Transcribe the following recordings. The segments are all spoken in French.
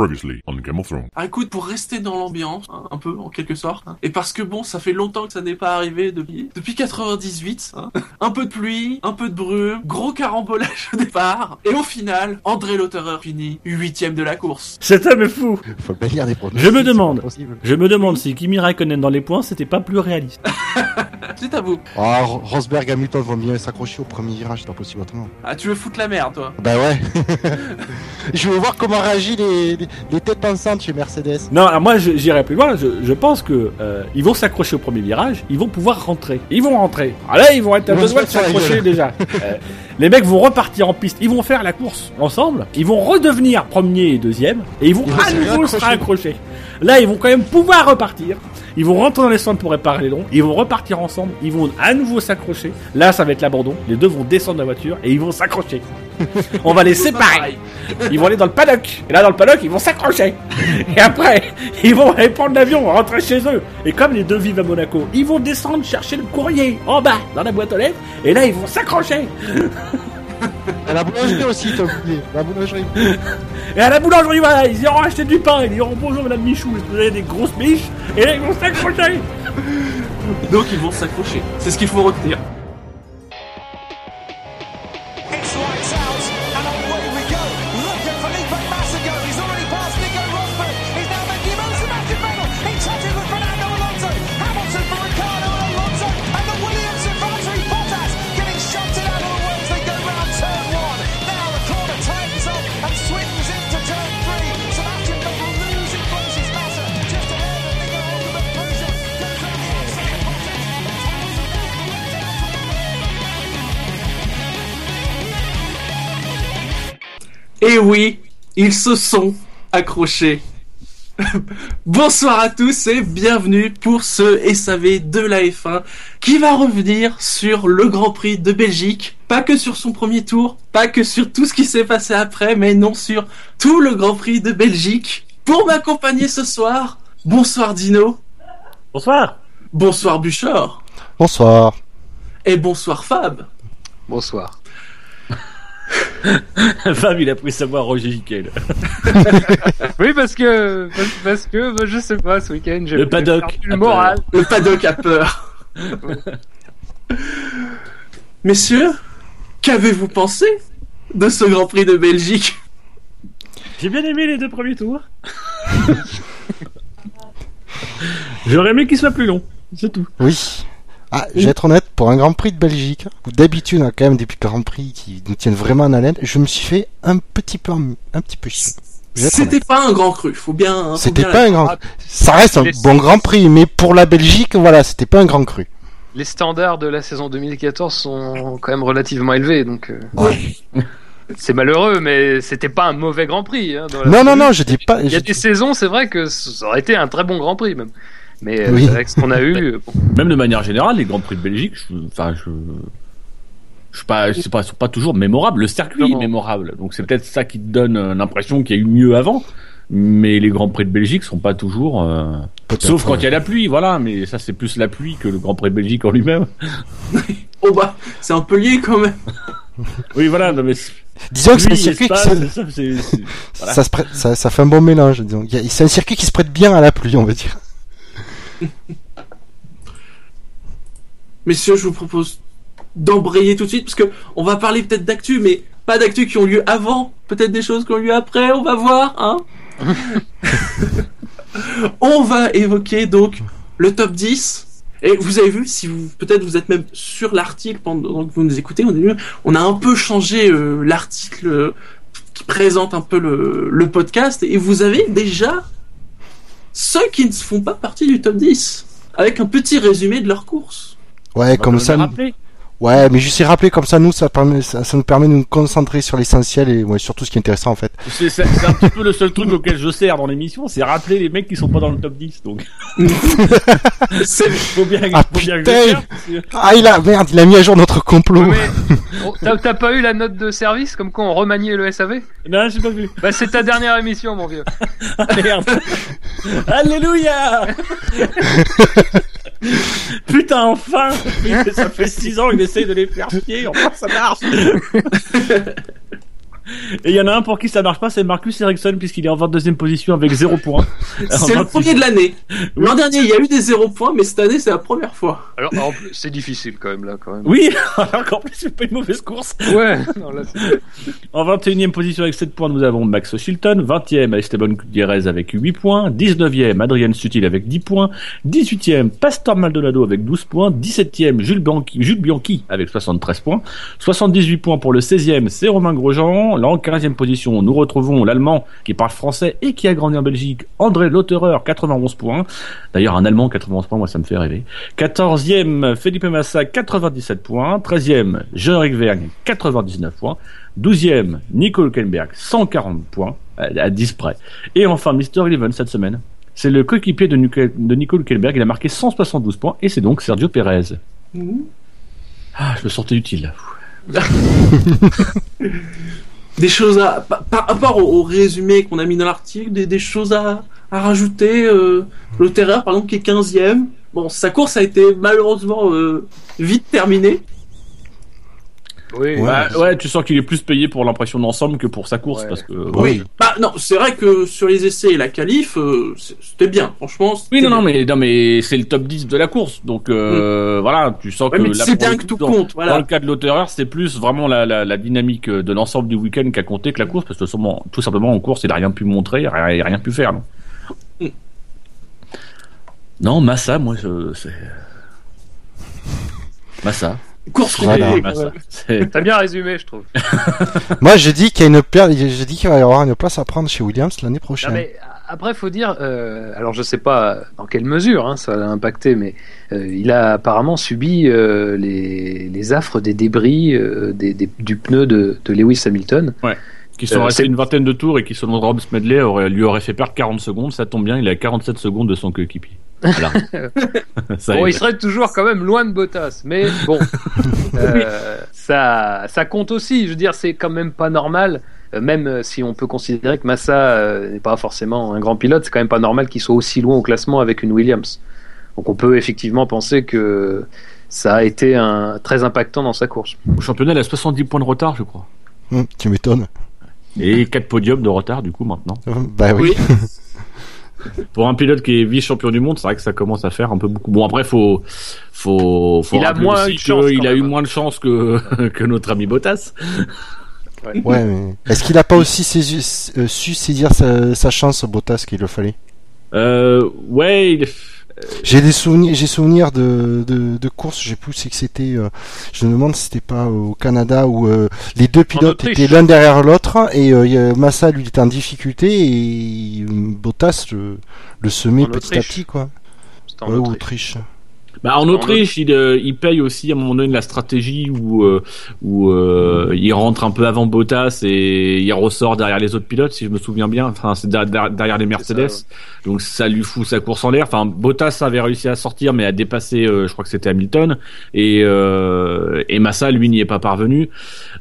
Previously on Game of Thrones. Ah écoute, pour rester dans l'ambiance, hein, un peu en quelque sorte, hein, et parce que bon, ça fait longtemps que ça n'est pas arrivé depuis depuis 98, hein, un peu de pluie, un peu de brume, gros carambolage au départ, et au final, André Lautereur finit huitième de la course. Cet homme est fou Faut bien lire des Je me demande. pas. Je me demande si Kimi Raikkonen dans les points, c'était pas plus réaliste. C'est à vous. Ah, Ro- Rosberg et Hamilton vont bien s'accrocher au premier virage, c'est pas possible autrement. Ah tu veux foutre la merde toi Bah ouais. je veux voir comment réagissent les, les, les têtes pensantes chez Mercedes. Non, alors moi j'irai plus loin. Je, je pense que euh, ils vont s'accrocher au premier virage. Ils vont pouvoir rentrer. Ils vont rentrer. Ah là, ils vont être à deux doigts de s'accrocher déjà. Euh, les mecs vont repartir en piste. Ils vont faire la course ensemble. Ils vont redevenir premier et deuxième. Et ils vont Ils à nouveau se raccrocher. Là, ils vont quand même pouvoir repartir. Ils vont rentrer dans les centres pour réparer les longs. Ils vont repartir ensemble. Ils vont à nouveau s'accrocher. Là, ça va être l'abandon. Les deux vont descendre de la voiture et ils vont s'accrocher. On va les séparer. Ils vont aller dans le paddock. Et là, dans le paddock, ils vont s'accrocher. Et après, ils vont aller prendre l'avion, rentrer chez eux. Et comme les deux vivent à Monaco, ils vont descendre chercher le courrier en bas, dans la boîte aux lettres. Et là, ils vont s'accrocher. Et la boulangerie aussi, t'as oublié. La boulangerie. Et à la boulangerie, voilà, ils iront acheter du pain. Ils diront bonjour, madame Michou. Vous avez des grosses miches Et là, ils vont s'accrocher. Donc ils vont s'accrocher. C'est ce qu'il faut retenir. Et oui, ils se sont accrochés. Bonsoir à tous et bienvenue pour ce SAV de la F1 qui va revenir sur le Grand Prix de Belgique. Pas que sur son premier tour, pas que sur tout ce qui s'est passé après, mais non sur tout le Grand Prix de Belgique. Pour m'accompagner ce soir, bonsoir Dino, Bonsoir. bonsoir Buchor Bonsoir. et bonsoir Fab. Bonsoir. Fab, il a pris sa voix Roger Giquel. Oui, parce que, parce, parce que, bah, je sais pas, ce week-end, j'ai Le paddock le moral. Le paddock a peur. Messieurs, qu'avez-vous pensé de ce Grand Prix de Belgique? J'ai bien aimé les deux premiers tours. J'aurais aimé qu'il soit plus long. C'est tout. Oui. Ah, je vais être honnête, pour un Grand Prix de Belgique, où d'habitude on a quand même des Grands Prix qui nous tiennent vraiment en haleine, je me suis fait un petit peu, un petit peu chier. C'était pas un grand cru, faut bien. hein, faut C'était bien pas un grand, ça reste un bon Grand Prix, mais pour la Belgique, voilà, c'était pas un grand cru. Les standards de la saison 2014 sont quand même relativement élevés, donc euh, c'est malheureux, mais c'était pas un mauvais Grand Prix. Hein, dans la- Non, non, non, je dis pas, Il y a je- des saisons, c'est vrai que ça aurait été un très bon Grand Prix même. Mais euh, Oui. c'est vrai que ce qu'on a eu, bon, Même de manière générale, les grands prix de Belgique, je, enfin, je, je suis pas, c'est pas, sont pas toujours mémorables. Le circuit Non. est mémorable, donc c'est peut-être ça qui te donne euh, l'impression qu'il y a eu mieux avant. Mais les grands prix de Belgique sont pas toujours, euh, sauf quand il y a la pluie, voilà. Mais ça, c'est plus la pluie que le Grand Prix de Belgique en lui-même. Oh bah, c'est un peu lié quand même. Oui, voilà. Non, mais c'est- Disons que c'est un circuit qui se- ça, voilà. fait un bon mélange, disons. C'est un circuit qui se prête bien à la pluie, on va dire. Messieurs, je vous propose d'embrayer tout de suite parce que on va parler peut-être d'actu, mais pas d'actu qui ont lieu avant, peut-être des choses qui ont lieu après, on va voir, hein. on va évoquer donc le top 10. Et vous avez vu, si vous peut-être vous êtes même sur l'article pendant que vous nous écoutez, on, a, vu, on a un peu changé euh, l'article euh, qui présente un peu le, le podcast et vous avez déjà ceux qui ne font pas partie du top 10 avec un petit résumé de leur course. Ouais, On comme ça. rappeler. Ouais, mais je sais rappeler comme ça, nous, ça, permet, ça, ça nous permet de nous concentrer sur l'essentiel et ouais, surtout ce qui est intéressant en fait. C'est c'est- c'est un petit peu le seul truc auquel je sers dans l'émission, c'est rappeler les mecs qui sont pas dans le top 10. Donc, C'est faut bien, Ah, faut bien putain. que- Ah, il a, merde, il a mis à jour notre complot. mais oh, t'as t'as pas eu la note de service comme quoi on remaniait le SAV Non, j'ai pas vu. Bah c'est ta dernière émission, mon vieux. Ah, merde. Alléluia Putain, enfin! Ça fait 6 ans qu'il essaye de les faire chier, enfin ça marche Et il y en a un pour qui ça marche pas, c'est Marcus Ericsson, puisqu'il est en 22e position avec 0 points. C'est le premier de l'année. L'an dernier, il y a eu des zéro points, mais cette année, c'est la première fois. Alors, plus, c'est difficile quand même là, quand même. Oui, alors qu'en plus, c'est pas une mauvaise course. Ouais. Non, là, c'est- En 21e position avec 7 points, nous avons Max Chilton. 20e, Esteban Gutiérrez avec 8 points. 19e, Adrien Sutil avec 10 points. 18e, Pastor Maldonado avec 12 points. 17e, Jules Bianchi, Jules Bianchi avec 73 points. 78 points pour le 16e, c'est Romain Grosjean. En 15e position, nous retrouvons l'Allemand qui parle français et qui a grandi en Belgique, André Lauterer, 91 points. D'ailleurs, un Allemand, 91 points, moi, ça me fait rêver. 14e, Felipe Massa, 97 points. 13e, Jean-Eric Vergne, 99 points. 12e, Nico Hülkenberg, 140 points, à à 10 près. Et enfin, Mr. Eleven cette semaine. C'est le coéquipier de, Nico- de Nico Hülkenberg, il a marqué 172 points, et c'est donc Sergio Perez. Mhm. Ah, je me sentais utile. Des choses à, par, rapport au, résumé qu'on a mis dans l'article, des, des choses à, à rajouter. Euh, le Terreur, par exemple, qui est 15e. Bon, sa course a été malheureusement euh, vite terminée. Oui. Ouais. Bah, ouais, tu sens qu'il est plus payé pour l'impression d'ensemble que pour sa course, Ouais. parce que... Oui. Bah non, c'est vrai que sur les essais et la qualif, euh, c'était bien. Franchement, Oui, non, non, mais, non, mais c'est le top 10 de la course, donc euh, voilà, tu sens Ouais, que c'est coup, tout dans- compte. Dans le cas de l'auteur, c'est plus vraiment la, la, la dynamique de l'ensemble du week-end qui a compté que la course, parce que sûrement- tout simplement en course, il a rien pu montrer, il a rien, il a rien pu faire. Non, Mm. non Massa, moi, c'est... Massa. Course Voilà. C'est- T'as bien résumé, je trouve. Moi, je dis qu'il y a une paire, je dis qu'il va y avoir une place à prendre chez Williams l'année Non, prochaine. mais après, faut dire, euh, alors je sais pas dans quelle mesure hein, ça l'a impacté, mais euh, il a apparemment subi euh, les, les affres des débris euh, des, des- du pneu de, de Lewis Hamilton. qui sont Euh, restés une vingtaine de tours et qui, selon Rob Smedley, aurait, lui aurait fait perdre 40 secondes. Ça tombe bien, il est à 47 secondes de son coéquipier. Voilà. Ça Bon, il serait toujours quand même loin de Bottas, mais bon, euh, ça, ça compte aussi. Je veux dire, c'est quand même pas normal. euh, Même euh, si on peut considérer que Massa euh, n'est pas forcément un grand pilote, c'est quand même pas normal qu'il soit aussi loin au classement avec une Williams. Donc on peut effectivement penser que ça a été un, très impactant dans sa course. Au championnat, il a 70 points de retard, je crois. Hum, tu m'étonnes. Et 4 podiums de retard, du coup, maintenant. Bah oui. Oui. Pour un pilote qui est vice-champion du monde, c'est vrai que ça commence à faire un peu beaucoup. Bon, après, faut, faut, faut Il a moins aussi eu chance, quand a eu moins de chance que, que notre ami Bottas. Ouais, mais est-ce qu'il a pas aussi saisi- euh, su saisir sa, sa chance, Bottas, qu'il le fallait? Euh, ouais, il J'ai des souvenirs, j'ai souvenir de, de, de courses, j'ai plus que c'était, euh, je me demande si c'était pas au Canada où euh, les deux pilotes étaient l'un derrière l'autre et euh, Massa lui était en difficulté et Bottas le, le semait En petit Autriche. à petit quoi. C'était en Ouais, ou Autriche. Autriche. Bah, en Autriche, il, euh, il paye aussi à un moment donné la stratégie où, euh, où euh, il rentre un peu avant Bottas et il ressort derrière les autres pilotes, si je me souviens bien. Enfin, c'est der- der- derrière les Mercedes. ça, Donc ça lui fout sa course en l'air. Enfin, Bottas avait réussi à sortir, mais à dépasser, euh, je crois que c'était Hamilton. Et, euh, et Massa, lui, n'y est pas parvenu.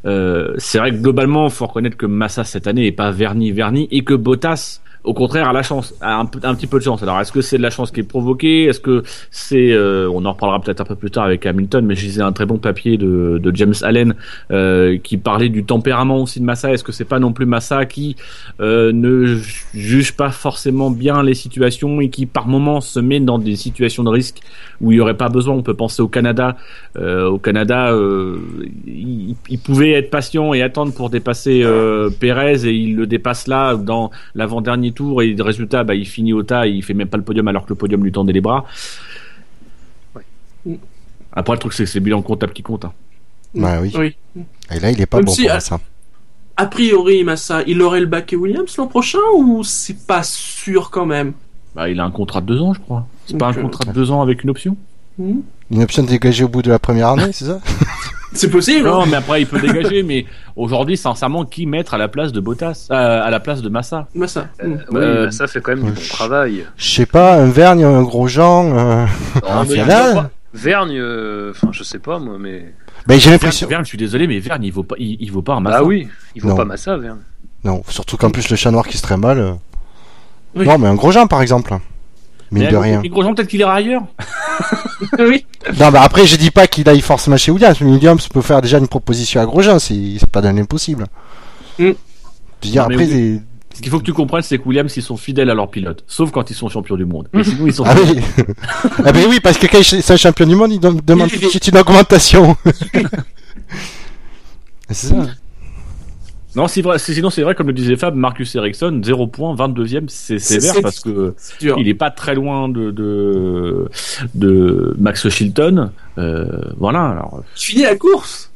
Euh, c'est vrai que globalement, faut reconnaître que Massa cette année est pas verni verni et que Bottas au contraire, a la chance, a un, petit peu de chance. Alors, est-ce que c'est de la chance qui est provoquée? Est-ce que c'est, euh, on en reparlera peut-être un peu plus tard avec Hamilton, mais je lisais un très bon papier de, de James Allen euh, qui parlait du tempérament aussi de Massa. Est-ce que c'est pas non plus Massa qui euh, ne ju- juge pas forcément bien les situations et qui par moments se met dans des situations de risque où il y aurait pas besoin? On peut penser au Canada. Euh, au Canada, euh, il, il pouvait être patient et attendre pour dépasser euh, Pérez et il le dépasse là dans l'avant-dernier tour et le résultat, bah, il finit au tas, et il fait même pas le podium alors que le podium lui tendait les bras. Ouais. Après, le truc, c'est que c'est le bilan comptable qui compte. hein. Bah oui. Oui. Et là, il est pas Même bon si, pour à- ça. A priori, Massa, il aurait le bac et Williams l'an prochain ou c'est pas sûr quand même? Bah, il a un contrat de deux ans, je crois. C'est pas un euh, contrat de deux ans avec une option? Hmm? Une option dégagée au bout de la première année, c'est ça? C'est possible. hein Non, mais après, il peut dégager. Mais aujourd'hui, sincèrement, qui mettre à la place de Bottas euh, À la place de Massa? Massa. Euh, oui, Euh, bah, ça fait quand même du bon travail. Je sais pas, un Vergne, un Grosjean. Euh... Mais vois pas. Vergne, euh, enfin je sais pas moi, mais Bah, j'ai Verne, l'impression. Verne, je suis désolé, mais Verne, il vaut pas, il, il vaut pas un Massa. ah oui, il vaut Non. pas Massa Vergne. Non, surtout qu'en plus le chat noir qui se trimballe. euh. Oui. Non, mais un Grosjean par exemple. Mine Mais de rien. Et Grosjean, peut-être qu'il ira ailleurs. oui. Non, bah après, je dis pas qu'il aille forcément chez Williams, mais Williams peut faire déjà une proposition à Grosjean, c'est pas d'un impossible. Je veux dire, Non, après, oui. Ce qu'il faut que tu comprennes, c'est que Williams, ils sont fidèles à leur pilote. Sauf quand ils sont champions du monde. Mais sinon, ils sont Ah oui. ah ben oui, parce que quand c'est un champion du monde, il dem- demande tout de suite une augmentation. c'est ça. Non, c'est vrai, sinon c'est vrai, comme le disait Fab, Marcus Ericsson, 0 points, 22e, c'est sévère parce que dur. il est pas très loin de, de, de Max Chilton. Euh, voilà, alors. Je finis la course.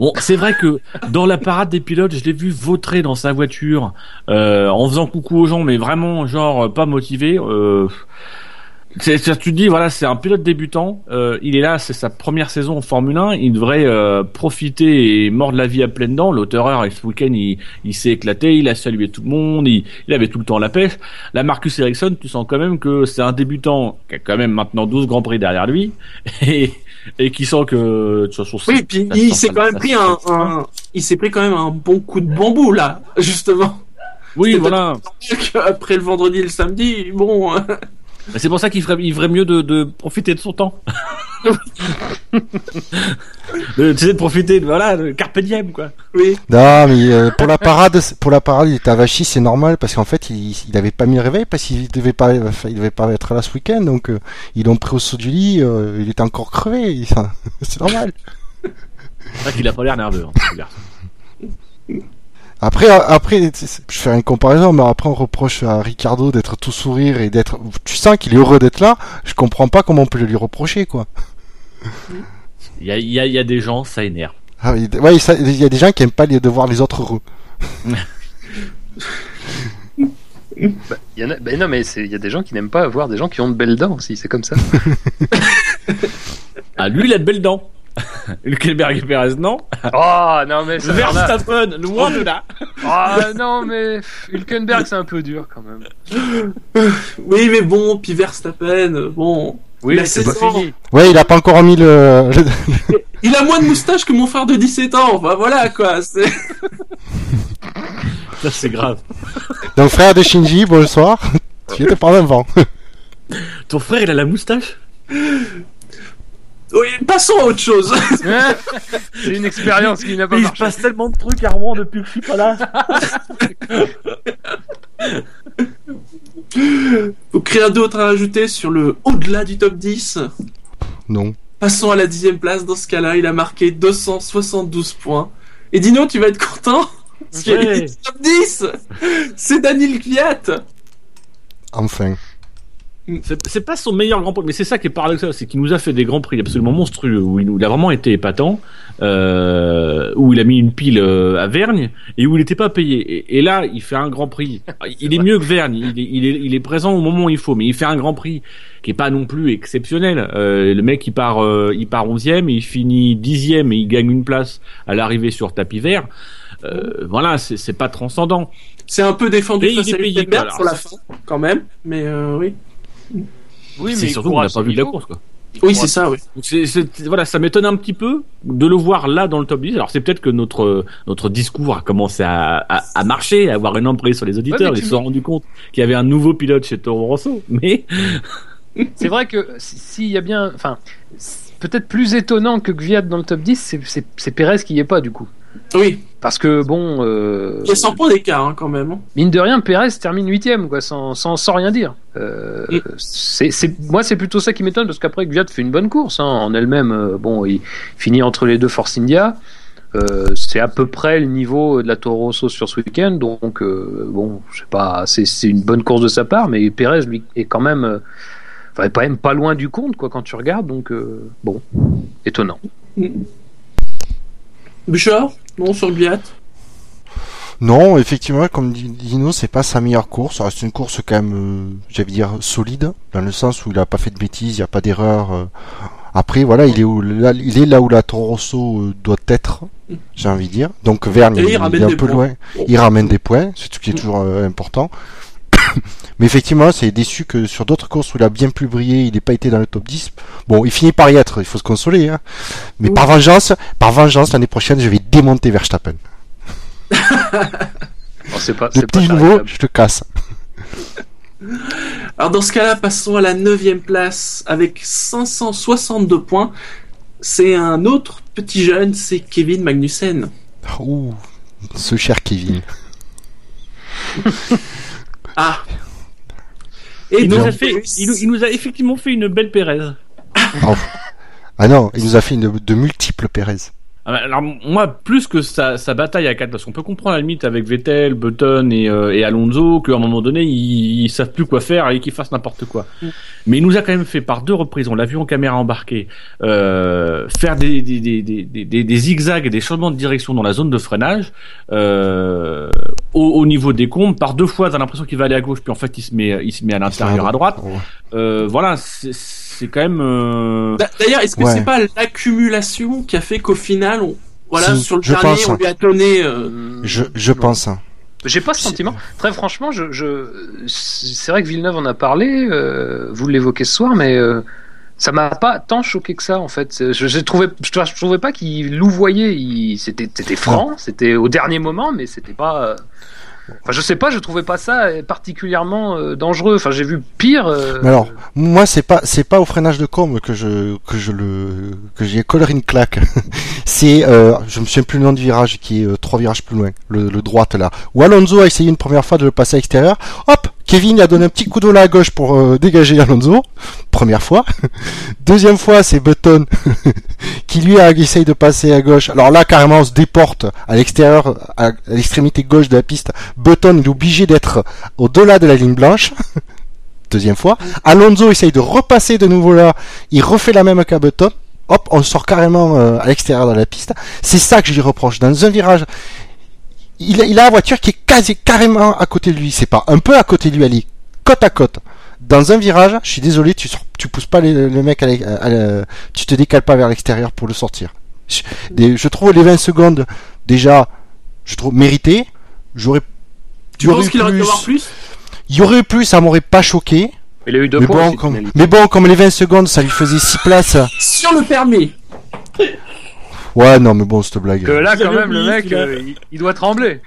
Bon, c'est vrai que dans la parade des pilotes, je l'ai vu vautrer dans sa voiture, euh, en faisant coucou aux gens, mais vraiment, genre, pas motivé. Euh, tu te dis, voilà, c'est un pilote débutant, euh, il est là, c'est sa première saison en Formule 1, il devrait euh, profiter et mordre la vie à pleines dents. L'auteur, ce week-end, il, il s'est éclaté, il a salué tout le monde, il, il avait tout le temps la pêche. Là, Marcus Ericsson, tu sens quand même que c'est un débutant qui a quand même maintenant 12 Grands Prix derrière lui, et, et qui sent que, de toute façon, Oui, puis ça il s'est quand même pris un, un- il s'est pris quand même un bon coup de bambou là, justement. Oui, voilà. Après le vendredi et le samedi, bon. C'est pour ça qu'il ferait, il ferait mieux de, de profiter de son temps. de, tu sais, de profiter, de, voilà, de carpe diem, quoi. oui. Non, mais euh, pour la parade, pour la parade, il était à Vachy, c'est normal parce qu'en fait, il, il avait pas mis le réveil parce qu'il devait pas, il devait pas être là ce week-end, donc euh, ils l'ont pris au saut du lit. euh, il était encore crevé. il- c'est normal. C'est vrai qu'il a pas l'air nerveux, hein. Après, après, c'est- c'est- je fais une comparaison, mais après on reproche à Ricardo d'être tout sourire et d'être. Tu sens qu'il est heureux d'être là. Je comprends pas comment on peut le lui reprocher, quoi. Il y a, il y, a, il y a des gens, ça énerve. Ah, il, ouais, ça- il y a des gens qui aiment pas les, de voir les autres heureux. Il y en a, ben non, mais il y a des gens qui n'aiment pas avoir des gens qui ont de belles dents aussi, c'est comme ça. Ah, lui, il a de belles dents. Hülkenberg et Perez, non. Oh non, mais ça. Verstappen, loin de là. Ah non, mais Hülkenberg, c'est un peu dur quand même. Oui, mais bon, puis Verstappen, bon. Oui, La c'est pas saison. fini. Ouais, il a pas encore mis le. Il a moins de moustache que mon frère de 17 ans. Enfin voilà quoi. C'est. Ça, c'est grave. Donc frère de Shinji, bonsoir. Tu viens de prendre un vent. Ton frère, il a la moustache? Oui, passons à autre chose. c'est une expérience qui n'a pas Il se marché. passe tellement de trucs à Rouen depuis que je suis pas là. Donc rien d'autre à ajouter sur le au-delà du top 10. Non. Passons à la dixième place. Dans ce cas-là, il a marqué 272 points. Et Dino, tu vas être content parce qu'il est top 10. C'est Daniel Kvyat. Enfin. C'est c'est pas son meilleur Grand Prix, mais c'est ça qui est paradoxal, c'est qu'il nous a fait des Grands Prix absolument monstrueux, où il, a vraiment été épatant, euh, où il a mis une pile euh, à Vergne, et où il n'était pas payé. Et, et là, il fait un Grand Prix. Il est mieux que Vergne, il est, il, est, il est présent au moment où il faut, mais il fait un Grand Prix qui est pas non plus exceptionnel. Euh, le mec, il part, euh, il part 11e, et il finit 10e, et il gagne une place à l'arrivée sur tapis vert. Euh, voilà, c'est pas transcendant. C'est un peu défendu Et il face à payé, la fin, quand même. Mais euh, oui. Oui, c'est il surtout qu'on n'a pas vu de la course, quoi. Oui, c'est ça, oui. Voilà, ça m'étonne un petit peu de le voir là dans le top 10. Alors c'est peut-être que notre notre discours a commencé à, à, à marcher, à avoir une emprise sur les auditeurs. Ouais, mais Ils se sont rendus compte qu'il y avait un nouveau pilote chez Toro Rosso. Mais C'est vrai que si- s'il y a bien, enfin, peut-être plus étonnant que Gviat dans le top 10, c'est- Pérez qui y est pas du coup. Oui. Parce que bon, euh, Il y a 100 points d'écart, hein, quand même. hein. mine de rien, Pérez termine huitième, quoi, sans, sans, sans rien dire. Euh, Mm. c'est, c'est, moi, c'est plutôt ça qui m'étonne, parce qu'après, Gviat fait une bonne course, hein, en elle-même. euh, bon, il finit entre les deux Force India. Euh, c'est à peu près le niveau de la Toro Rosso sur ce week-end, donc bon, je sais pas, c'est, c'est une bonne course de sa part, mais Pérez lui est quand même, enfin, quand même pas loin du compte, quoi, quand tu regardes, donc bon, étonnant. Bouchard Non, sur Gviat Non, effectivement, comme dit Dino, c'est pas sa meilleure course. Ça reste une course quand même, euh, j'allais dire, solide, dans le sens où il a pas fait de bêtises, il n'y a pas d'erreur. euh. Après, voilà, il est, où, là, il est là où la Toro Rosso euh, doit être, j'ai envie de dire. Donc Verne, il, est un peu points. loin. Il ramène des points, c'est ce qui est toujours euh, important. Mais effectivement, c'est déçu que sur d'autres courses où il a bien plus brillé, il n'ait pas été dans le top 10. Bon, il finit par y être, il faut se consoler. Hein. Mais Oui. par vengeance, par vengeance, l'année prochaine, je vais démonter Verstappen. Bon, c'est pas, Le c'est pas petit nouveau, je te casse. Alors dans ce cas-là, passons à la neuvième place avec 562 points. C'est un autre petit jeune, c'est Kevin Magnussen. Ouh. Ce cher Kevin. Ah. Et Il nous, a fait, il, nous- il nous a effectivement fait une belle Pérez. Oh. Ah non, il nous a fait une, de multiples Pérez. Ah bah, Alors moi, plus que sa, sa bataille à 4, parce qu'on peut comprendre à la limite avec Vettel, Button et, euh, et Alonso qu'à un moment donné, ils, ils savent plus quoi faire et qu'ils fassent n'importe quoi. Mais il nous a quand même fait par deux reprises, on l'a vu en caméra embarquée, euh, faire des, des, des, des, des, des zigzags et des changements de direction dans la zone de freinage euh, au, au niveau des combes. Par deux fois, t'as l'impression qu'il va aller à gauche, puis en fait, il se met, il se met à l'intérieur à droite. Euh, voilà, c'est c'est quand même... euh, D'a- D'ailleurs, est-ce que Ouais. c'est pas l'accumulation qui a fait qu'au final, on... voilà, sur le je dernier, pense, on hein. lui a donné. euh, Je, je Non. pense. hein. J'ai pas ce sentiment. Très franchement, je, je, c'est vrai que Villeneuve en a parlé, euh, vous l'évoquez ce soir, mais euh, ça m'a pas tant choqué que ça en fait. Je, je trouvais, je, je trouvais pas qu'il louvoyait. Il, c'était, c'était franc, c'était au dernier moment, mais c'était pas. Euh, je sais pas, je trouvais pas ça particulièrement euh, dangereux. Enfin, j'ai vu pire. euh, Mais alors, moi, c'est pas, c'est pas au freinage de combe que je, que je le, que j'y ai une claque. c'est, euh, je me souviens plus le nom du virage qui est euh, trois virages plus loin, le, le droite là. Où Alonso a essayé une première fois de le passer à l'extérieur. Hop, Kevin a donné un petit coup de là à gauche pour euh, dégager Alonso. Première fois. Deuxième fois, c'est Button qui lui a essayé de passer à gauche. Alors là, carrément, on se déporte à l'extérieur, à, l'extrémité gauche de la piste. Button est obligé d'être au-delà de la ligne blanche. Deuxième fois. Alonso essaye de repasser de nouveau là. Il refait la même qu'à Button. Hop, on sort carrément euh, à l'extérieur de la piste. C'est ça que je lui reproche. Dans un virage, il a, il a la voiture qui est quasi carrément à côté de lui. C'est pas un peu à côté de lui, elle est côte à côte. Dans un virage, je suis désolé, tu, tu pousses pas le mec à, à tu te décales pas vers l'extérieur pour le sortir. Je, des- je trouve les 20 secondes déjà, je trouve mérité. J'aurais, Tu il y aurait penses eu qu'il aurait dû avoir plus? Il y aurait eu plus, ça m'aurait pas choqué. il a eu deux Mais points. bon, aussi, comme, pénalité. mais bon, comme les 20 secondes, ça lui faisait 6 places. Sur le permis. Ouais, non, mais bon, cette blague. Que là, Vous quand même, le mec, euh, il, il doit trembler.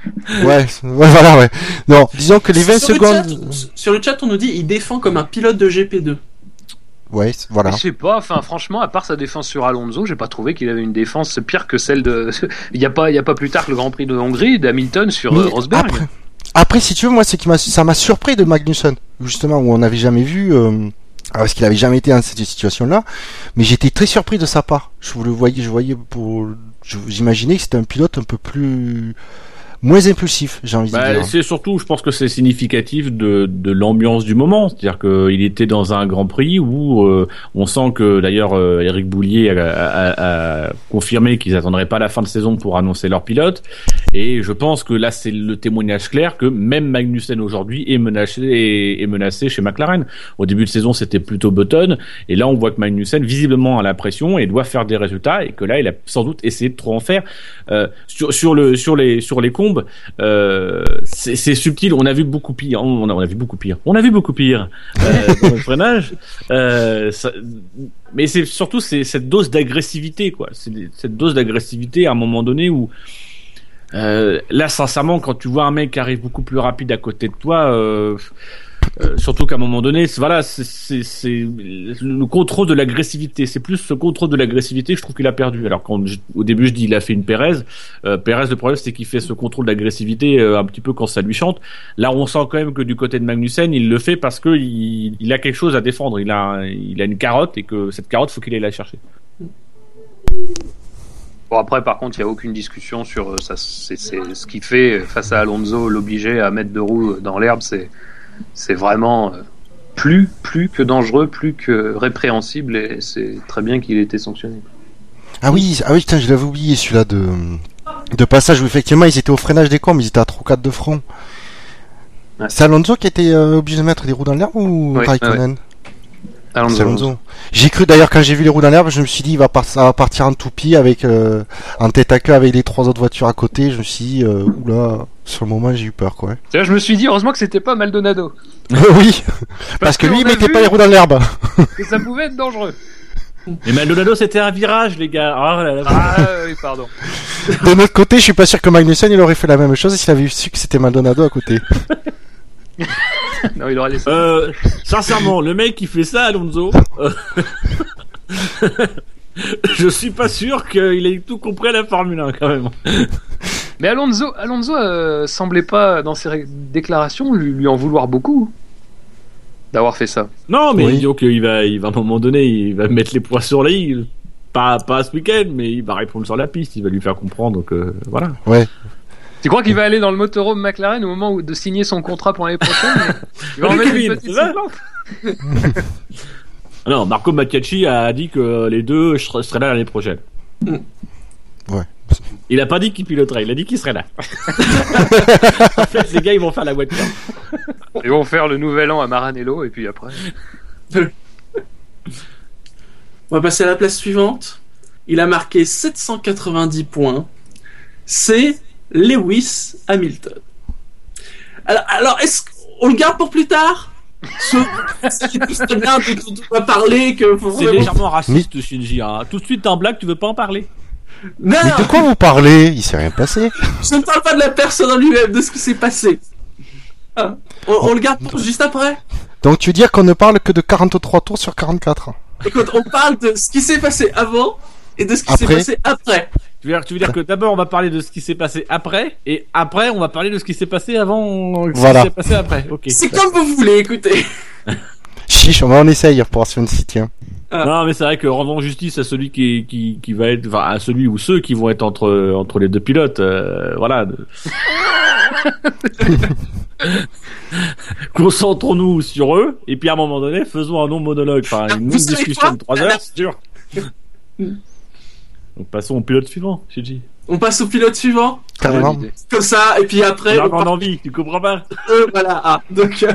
Ouais, ouais, voilà, ouais. Non, disons que les 20 sur, secondes. Le chat, sur le chat, on nous dit il défend comme un pilote de GP2. Ouais, voilà. Je sais pas, enfin franchement, à part sa défense sur Alonso, j'ai pas trouvé qu'il avait une défense pire que celle de. Il y a pas, il y a pas plus tard que le Grand Prix de Hongrie d'Hamilton sur euh, Mais Rosberg. Après, après, si tu veux, moi, c'est qui m'a, ça m'a surpris de Magnussen, justement, où on n'avait jamais vu, euh, parce qu'il avait jamais été dans cette situation-là, mais j'étais très surpris de sa part. Je le voyais, je voyais pour, j'imaginais que c'était un pilote un peu plus, moins impulsif, j'ai envie de Bah, dire. c'est surtout, je pense que c'est significatif de, de l'ambiance du moment. C'est-à-dire qu'il était dans un Grand Prix où euh, on sent que d'ailleurs euh, Eric Boulier a, a- a confirmé qu'ils attendraient pas la fin de saison pour annoncer leur pilote. Et je pense que là, c'est le témoignage clair que même Magnussen aujourd'hui est menacé, est, est menacé chez McLaren. Au début de saison, c'était plutôt Button. Et là, on voit que Magnussen, visiblement, a la pression et doit faire des résultats. Et que là, il a sans doute essayé de trop en faire. Euh, sur, sur, le, sur, les, sur les euh, c'est subtil. On a vu beaucoup pire. On a, on a vu beaucoup pire. On a vu beaucoup pire euh, dans le freinage. Euh, ça- mais c'est surtout c'est cette dose d'agressivité, quoi. Cette dose d'agressivité à un moment donné où euh, là, sincèrement, quand tu vois un mec qui arrive beaucoup plus rapide à côté de toi, euh, surtout qu'à un moment donné, voilà, c'est- le contrôle de l'agressivité. C'est plus ce contrôle de l'agressivité que je trouve qu'il a perdu. Alors quand je- au début je dis il a fait une Pérez, euh, Pérez le problème c'est qu'il fait ce contrôle d'agressivité euh, un petit peu quand ça lui chante. Là on sent quand même que du côté de Magnussen il le fait parce que il, il a quelque chose à défendre. Il a il a une carotte et que cette carotte faut qu'il aille la chercher. Bon après, par contre, il y a aucune discussion sur euh, ça. C'est ce qui fait face à Alonso l'obliger à mettre deux roues dans l'herbe. C'est c'est vraiment euh, plus plus que dangereux, plus que répréhensible, et c'est très bien qu'il ait été sanctionné. Ah oui, ah oui, putain, je l'avais oublié celui-là de, de passage où effectivement ils étaient au freinage des combes, ils étaient à 3 4 de front. Ouais. C'est Alonso qui était euh, obligé de mettre des roues dans l'herbe ou Oui, Raikkonen Alonso. J'ai cru d'ailleurs quand j'ai vu les roues dans l'herbe, je me suis dit il va, par- ça va partir en toupie avec euh, en tête à queue avec les trois autres voitures à côté. Je me suis dit euh, oula, sur le moment j'ai eu peur quoi. Vois, je me suis dit heureusement que c'était pas Maldonado, oui, parce, que que lui il a mettait pas les roues dans l'herbe. que ça pouvait être dangereux. Et Maldonado c'était un virage les gars. Ah là là. Ah oui, pardon. De notre côté, je suis pas sûr que Magnussen il aurait fait la même chose s'il avait su que c'était Maldonado à côté. Non, il aurait laissé. Euh, sincèrement, le mec qui fait ça, Alonso, euh, je suis pas sûr qu'il ait tout compris à la Formule 1 quand même. Mais Alonso, Alonso euh, semblait pas dans ses déclarations lui, lui en vouloir beaucoup d'avoir fait ça. Non, mais Oui. disons qu'il va, il va à un moment donné, il va mettre les points sur les i. Pas, pas ce week-end, mais il va répondre sur la piste. Il va lui faire comprendre que voilà. Ouais. Tu crois qu'il va aller dans le motorhome McLaren au moment où de signer son contrat pour l'année prochaine? Il va en mettre une petite Non, Marco Macchiacci a dit que les deux seraient là l'année prochaine. Ouais. Il a pas dit qu'il piloterait, il a dit qu'il serait là. en fait, les gars, ils vont faire la voiture. Ils vont faire le nouvel an à Maranello et puis après. On va passer à la place suivante. Il a marqué 790 points. C'est Lewis Hamilton. Alors, alors est-ce qu'on le garde pour plus tard? Ce c'est tout très bien dont on va parler que C'est vraiment- légèrement raciste, Shinji. hein. Tout de suite, en blague, tu veux pas en parler? Non, Mais de quoi vous parlez? Il s'est rien passé. je ne parle pas de la personne en lui-même, de ce qui s'est passé. Ah, on, on le garde pour juste après? Donc tu veux dire qu'on ne parle que de 43 tours sur 44 Écoute, on parle de ce qui s'est passé avant et de ce qui s'est passé après. Tu veux dire, tu veux dire que d'abord on va parler de ce qui s'est passé après, et après on va parler de ce qui s'est passé avant, ce Voilà. qui s'est passé après. C'est comme vous voulez, écoutez. Chiche, on va en essayer pour voir si on s'y tient. Non, mais c'est vrai que rendons justice à celui qui, qui, qui va être, enfin, à celui ou ceux qui vont être entre, entre les deux pilotes, euh, voilà. Concentrons-nous sur eux, et puis à un moment donné, faisons un long monologue, enfin, une longue discussion de trois heures sur. Donc passons au pilote suivant, Shinji. On passe au pilote suivant. Carrément. Comme ça, et puis après, on encore part- envie, tu comprends pas? Euh, voilà. Ah, donc, euh,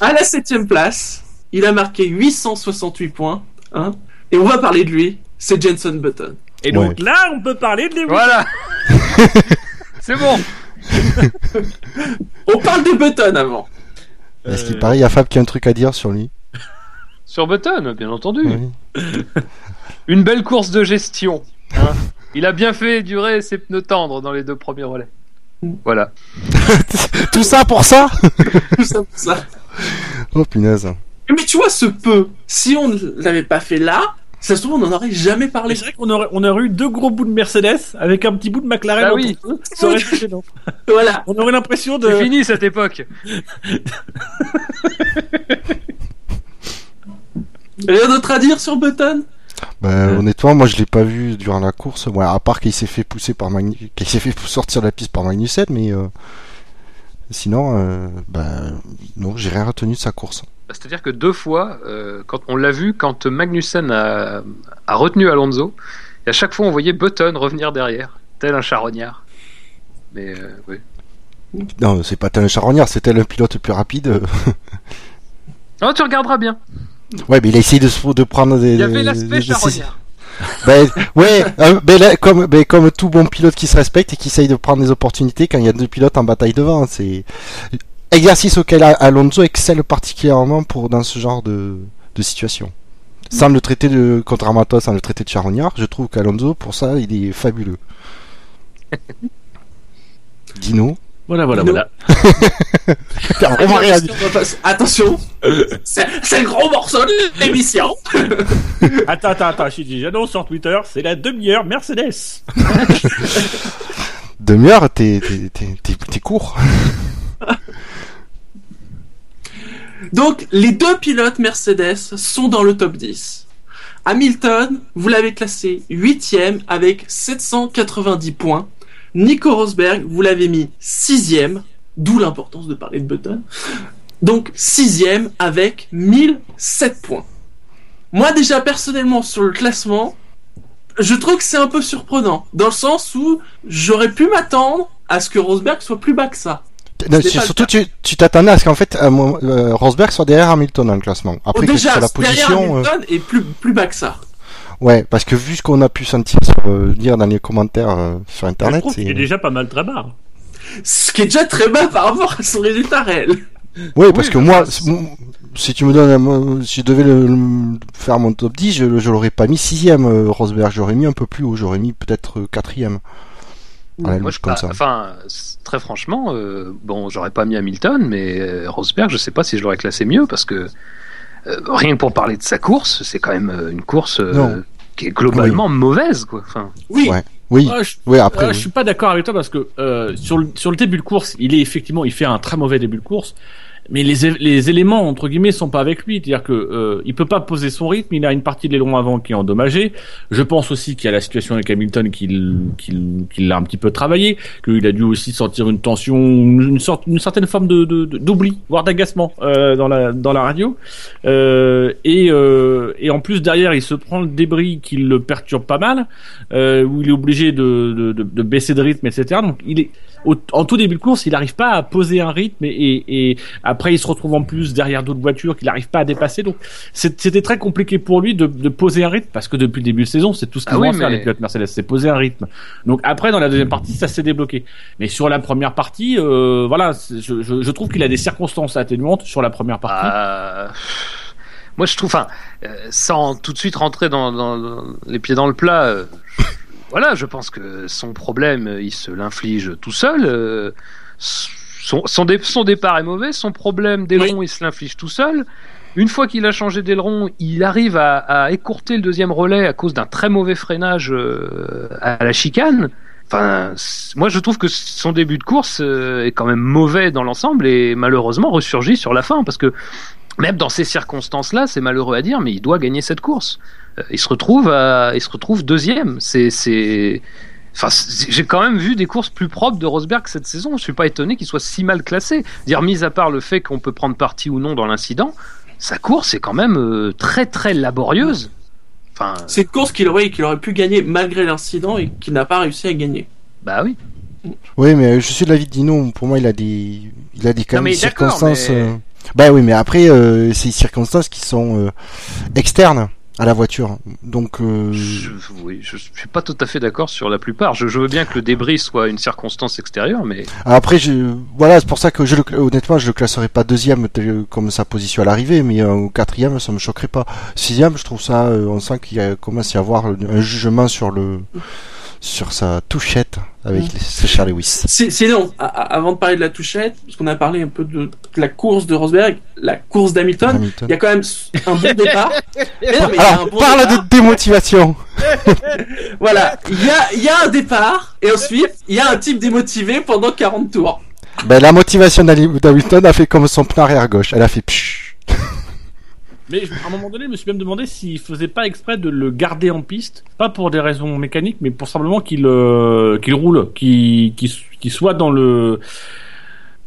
à la septième place, il a marqué 868 points. Hein, et on va parler de lui. C'est Jenson Button. Et donc là, on peut parler de Lewis. Voilà C'est bon On parle de Button avant. Est-ce qu'il Euh, paraît, il y a Fab qui a un truc à dire sur lui? Sur Button, bien entendu. Oui. Une belle course de gestion. hein. Il a bien fait durer ses pneus tendres dans les deux premiers relais. Voilà. Tout ça pour ça? Tout ça pour ça. Oh punaise. Mais tu vois, ce peu, si on ne l'avait pas fait là, ça se trouve, on n'en aurait jamais Mais parlé. c'est vrai qu'on aurait, on aurait eu deux gros bouts de Mercedes avec un petit bout de McLaren Ah oui. Ça aurait été gênant. Voilà. On aurait l'impression de. C'est fini cette époque. Rien d'autre à dire sur Button? Bah, honnêtement, moi je l'ai pas vu durant la course. Ouais, à part qu'il s'est fait pousser par Magnu... qu'il s'est fait sortir de la piste par Magnussen, mais euh, sinon, euh, bah, non, j'ai rien retenu de sa course. C'est-à-dire que deux fois, euh, quand on l'a vu, quand Magnussen a, a retenu Alonso, et à chaque fois on voyait Button revenir derrière, tel un charognard. Mais euh, oui. Non, c'est pas tel un charognard, c'est tel un pilote plus rapide. Ah, tu regarderas bien. Ouais, mais il a essayé de, se- de prendre des. Il y avait l'aspect charognard. Ben, ouais, euh, ben là, comme, ben, comme tout bon pilote qui se respecte et qui essaye de prendre des opportunités quand il y a deux pilotes en bataille devant, c'est exercice auquel Alonso excelle particulièrement pour dans ce genre de, de situation. Sans le traiter de, contrairement à toi, sans le traiter de charognard, je trouve qu'Alonso, pour ça, il est fabuleux. Dino. Voilà, voilà, voilà. T'as vraiment rien dit. On va passer- Attention, c'est le gros morceau de l'émission. Attends, attends, attends, Shinji, j'annonce sur Twitter, c'est la demi-heure Mercedes. Demi-heure, t'es, t'es, t'es, t'es, t'es court. Donc, les deux pilotes Mercedes sont dans le top 10. Hamilton, vous l'avez classé 8ème avec 790 points. Nico Rosberg, vous l'avez mis 6ème, d'où l'importance de parler de Button. Donc, 6ème avec 1007 points. Moi, déjà, personnellement, sur le classement, je trouve que c'est un peu surprenant. Dans le sens où j'aurais pu m'attendre à ce que Rosberg soit plus bas que ça. Non, surtout, tu, tu t'attendais à ce qu'en fait, euh, euh, Rosberg soit derrière Hamilton dans le classement. Oh, Après, que déjà, la derrière position, euh, Hamilton est plus, plus bas que ça. Ouais, parce que vu ce qu'on a pu sentir sur, euh, lire dans les commentaires euh, sur internet, c'est. est déjà pas mal très bas. Ce qui est déjà très bas par rapport à son résultat réel. Ouais, parce Oui, que mais moi, si- tu me donnes, si je devais le, le- faire mon top 10, je, je l'aurais pas mis sixième euh, Rosberg, j'aurais mis un peu plus haut, j'aurais mis peut-être euh, quatrième. La Moi, louche, je, comme ça. Enfin, très franchement, euh, bon, j'aurais pas mis Hamilton, mais euh, Rosberg, je sais pas si je l'aurais classé mieux parce que euh, rien que pour parler de sa course, c'est quand même euh, une course euh, qui est globalement mauvaise, quoi. Enfin, Oui, Ouais. Oui, Ah, je, oui, après. ah, oui. je suis pas d'accord avec toi parce que euh, sur le sur le début de course, il est effectivement, il fait un très mauvais début de course, mais les les éléments entre guillemets sont pas avec lui, c'est-à-dire que euh, il peut pas poser son rythme, il a une partie de l'aileron avant qui est endommagée. Je pense aussi qu'il y a la situation avec Hamilton qu'il qu'il qu'il a un petit peu travaillé, qu'il a dû aussi sentir une tension, une sorte une certaine forme de de- de- d'oubli, voire d'agacement euh, dans la dans la radio. Euh, et euh, et en plus derrière, il se prend le débris qui le perturbe pas mal euh, où il est obligé de, de, de, de baisser de rythme, etc. Donc il est au- en tout début de course, il n'arrive pas à poser un rythme et, et, et après il se retrouve en plus derrière d'autres voitures qu'il n'arrive pas à dépasser. Donc c'était très compliqué pour lui de, de poser un rythme parce que depuis le début de saison, c'est tout ce qu'ils Ah vont oui, faire mais- les pilotes Mercedes, c'est poser un rythme. Donc après dans la deuxième partie, ça s'est débloqué. Mais sur la première partie, euh, voilà, je, je, je trouve qu'il a des circonstances atténuantes sur la première partie. Euh, moi, je trouve, enfin, euh, sans tout de suite rentrer dans, dans- dans les pieds dans le plat, voilà, je pense que son problème, il se l'inflige tout seul. euh, son, son, dé- son départ est mauvais, son problème d'aileron, il se l'inflige tout seul. Une fois qu'il a changé d'aileron, il arrive à, à écourter le deuxième relais à cause d'un très mauvais freinage euh, à la chicane. Enfin, moi je trouve que son début de course euh, est quand même mauvais dans l'ensemble et malheureusement ressurgit sur la fin parce que même dans ces circonstances-là, c'est malheureux à dire, mais il doit gagner cette course. Euh, il se retrouve, à- il se retrouve deuxième. C'est, c'est, enfin, c'est- j'ai quand même vu des courses plus propres de Rosberg cette saison. Je suis pas étonné qu'il soit si mal classé. Dire, mis à part le fait qu'on peut prendre parti ou non dans l'incident, sa course est quand même euh, très très laborieuse. Enfin, C'est une course qu'il aurait, qu'il aurait pu gagner malgré l'incident et qu'il n'a pas réussi à gagner. bah oui. Oui, mais je suis de l'avis de Dino. Pour moi, il a des, il a des quand Non, même circonstances. mais- euh, Bah oui, mais après, euh, c'est des circonstances qui sont euh, externes à la voiture. Donc, euh, Je, oui, je suis pas tout à fait d'accord sur la plupart. Je, je veux bien que le débris soit une circonstance extérieure, mais après, je, voilà, c'est pour ça que je le, honnêtement, je le classerai pas deuxième tel- comme sa position à l'arrivée, mais euh, au quatrième, ça me choquerait pas. Sixième, je trouve ça, euh, on sent qu'il y a- commence à y avoir un jugement sur le, sur sa touchette avec Mm. les, ce Charles Lewis. C'est- Sinon, avant de parler de la touchette, parce qu'on a parlé un peu de, de la course de Rosberg, la course d'Hamilton, Hamilton. il y a quand même un bon départ. Mais non, mais un Alors, bon parle départ. de démotivation. Voilà, il y a, il y a un départ, et ensuite, il y a un type démotivé pendant 40 tours. Ben, la motivation d'Hamilton a fait comme son pneu arrière gauche. Elle a fait pshh. Mais à un moment donné, je me suis même demandé s'il faisait pas exprès de le garder en piste, pas pour des raisons mécaniques, mais pour simplement qu'il euh, qu'il roule, qu'il qu'il soit dans le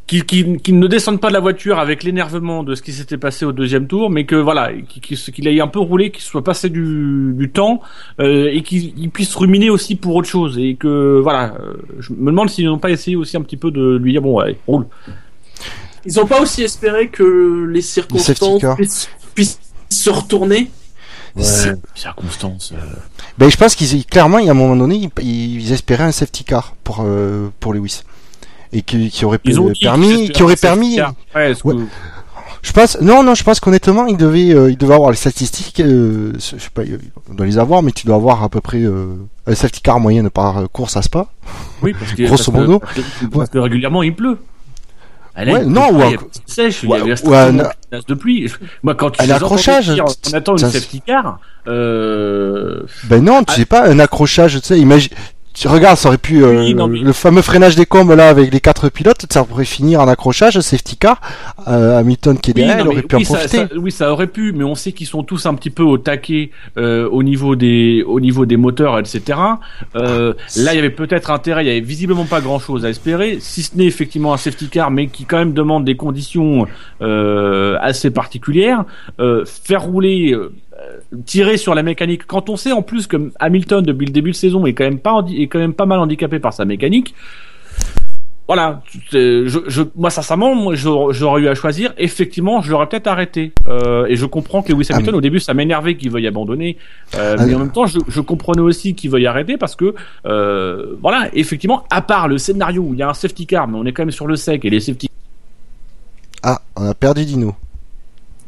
qu'il qu'il ne descende pas de la voiture avec l'énervement de ce qui s'était passé au deuxième tour, mais que voilà, qu'il aille un peu roulé, qu'il soit passé du, du temps euh, et qu'il il puisse ruminer aussi pour autre chose et que voilà, euh, je me demande s'ils n'ont pas essayé aussi un petit peu de lui dire bon ouais, roule. Ils ont pas aussi espéré que les safety circonstances car. puissent, puissent se retourner. C'est- circonstances. Ben, je pense qu'ils, clairement, il y a un moment donné, ils, ils espéraient un safety car pour, euh, pour Lewis. Et qui, qui aurait Ils ont permis, qui aurait permis. Ouais, que- Ouais. je pense, non, non, je pense qu'honnêtement, il devait, euh, il devait avoir les statistiques, euh, je sais pas, euh, on doit les avoir, mais tu dois avoir à peu près, euh, un safety car moyenne par euh, course à Spa. Oui, parce que, Grosso parce que- modo. parce que, parce que régulièrement il pleut. Ouais, non, ou un- sèche, il y avait un- de pluie. Moi, quand tu Un accrochage, on attend une safety car, euh, Ben non, tu Ah. sais pas, un accrochage, tu sais, imagine, tu regardes, ça aurait pu, euh, Oui, non, mais- le fameux freinage des combes là avec les quatre pilotes, ça pourrait finir en accrochage, safety car, euh, Hamilton qui est oui, derrière, non, il mais aurait pu oui, en profiter. ça- oui, ça aurait pu, mais on sait qu'ils sont tous un petit peu au taquet euh, au niveau des, au niveau des moteurs, etc. Euh, là, il y avait peut-être intérêt, il y avait visiblement pas grand-chose à espérer, si ce n'est effectivement un safety car, mais qui quand même demande des conditions assez particulières. Faire rouler, tirer sur la mécanique, quand on sait en plus que Hamilton depuis le début de saison est quand même pas est quand même pas mal handicapé par sa mécanique. Voilà, je, je, moi sincèrement, moi j'aurais eu à choisir. Effectivement, je l'aurais peut-être arrêté. Euh, et je comprends que Lewis Ah, Hamilton, au début, ça m'énervait qu'il veuille abandonner. Euh, Ah, mais en même temps, je, je comprenais aussi qu'il veuille arrêter parce que, euh, voilà, effectivement, à part le scénario où il y a un safety car, mais on est quand même sur le sec et les safety Ah, on a perdu Dino.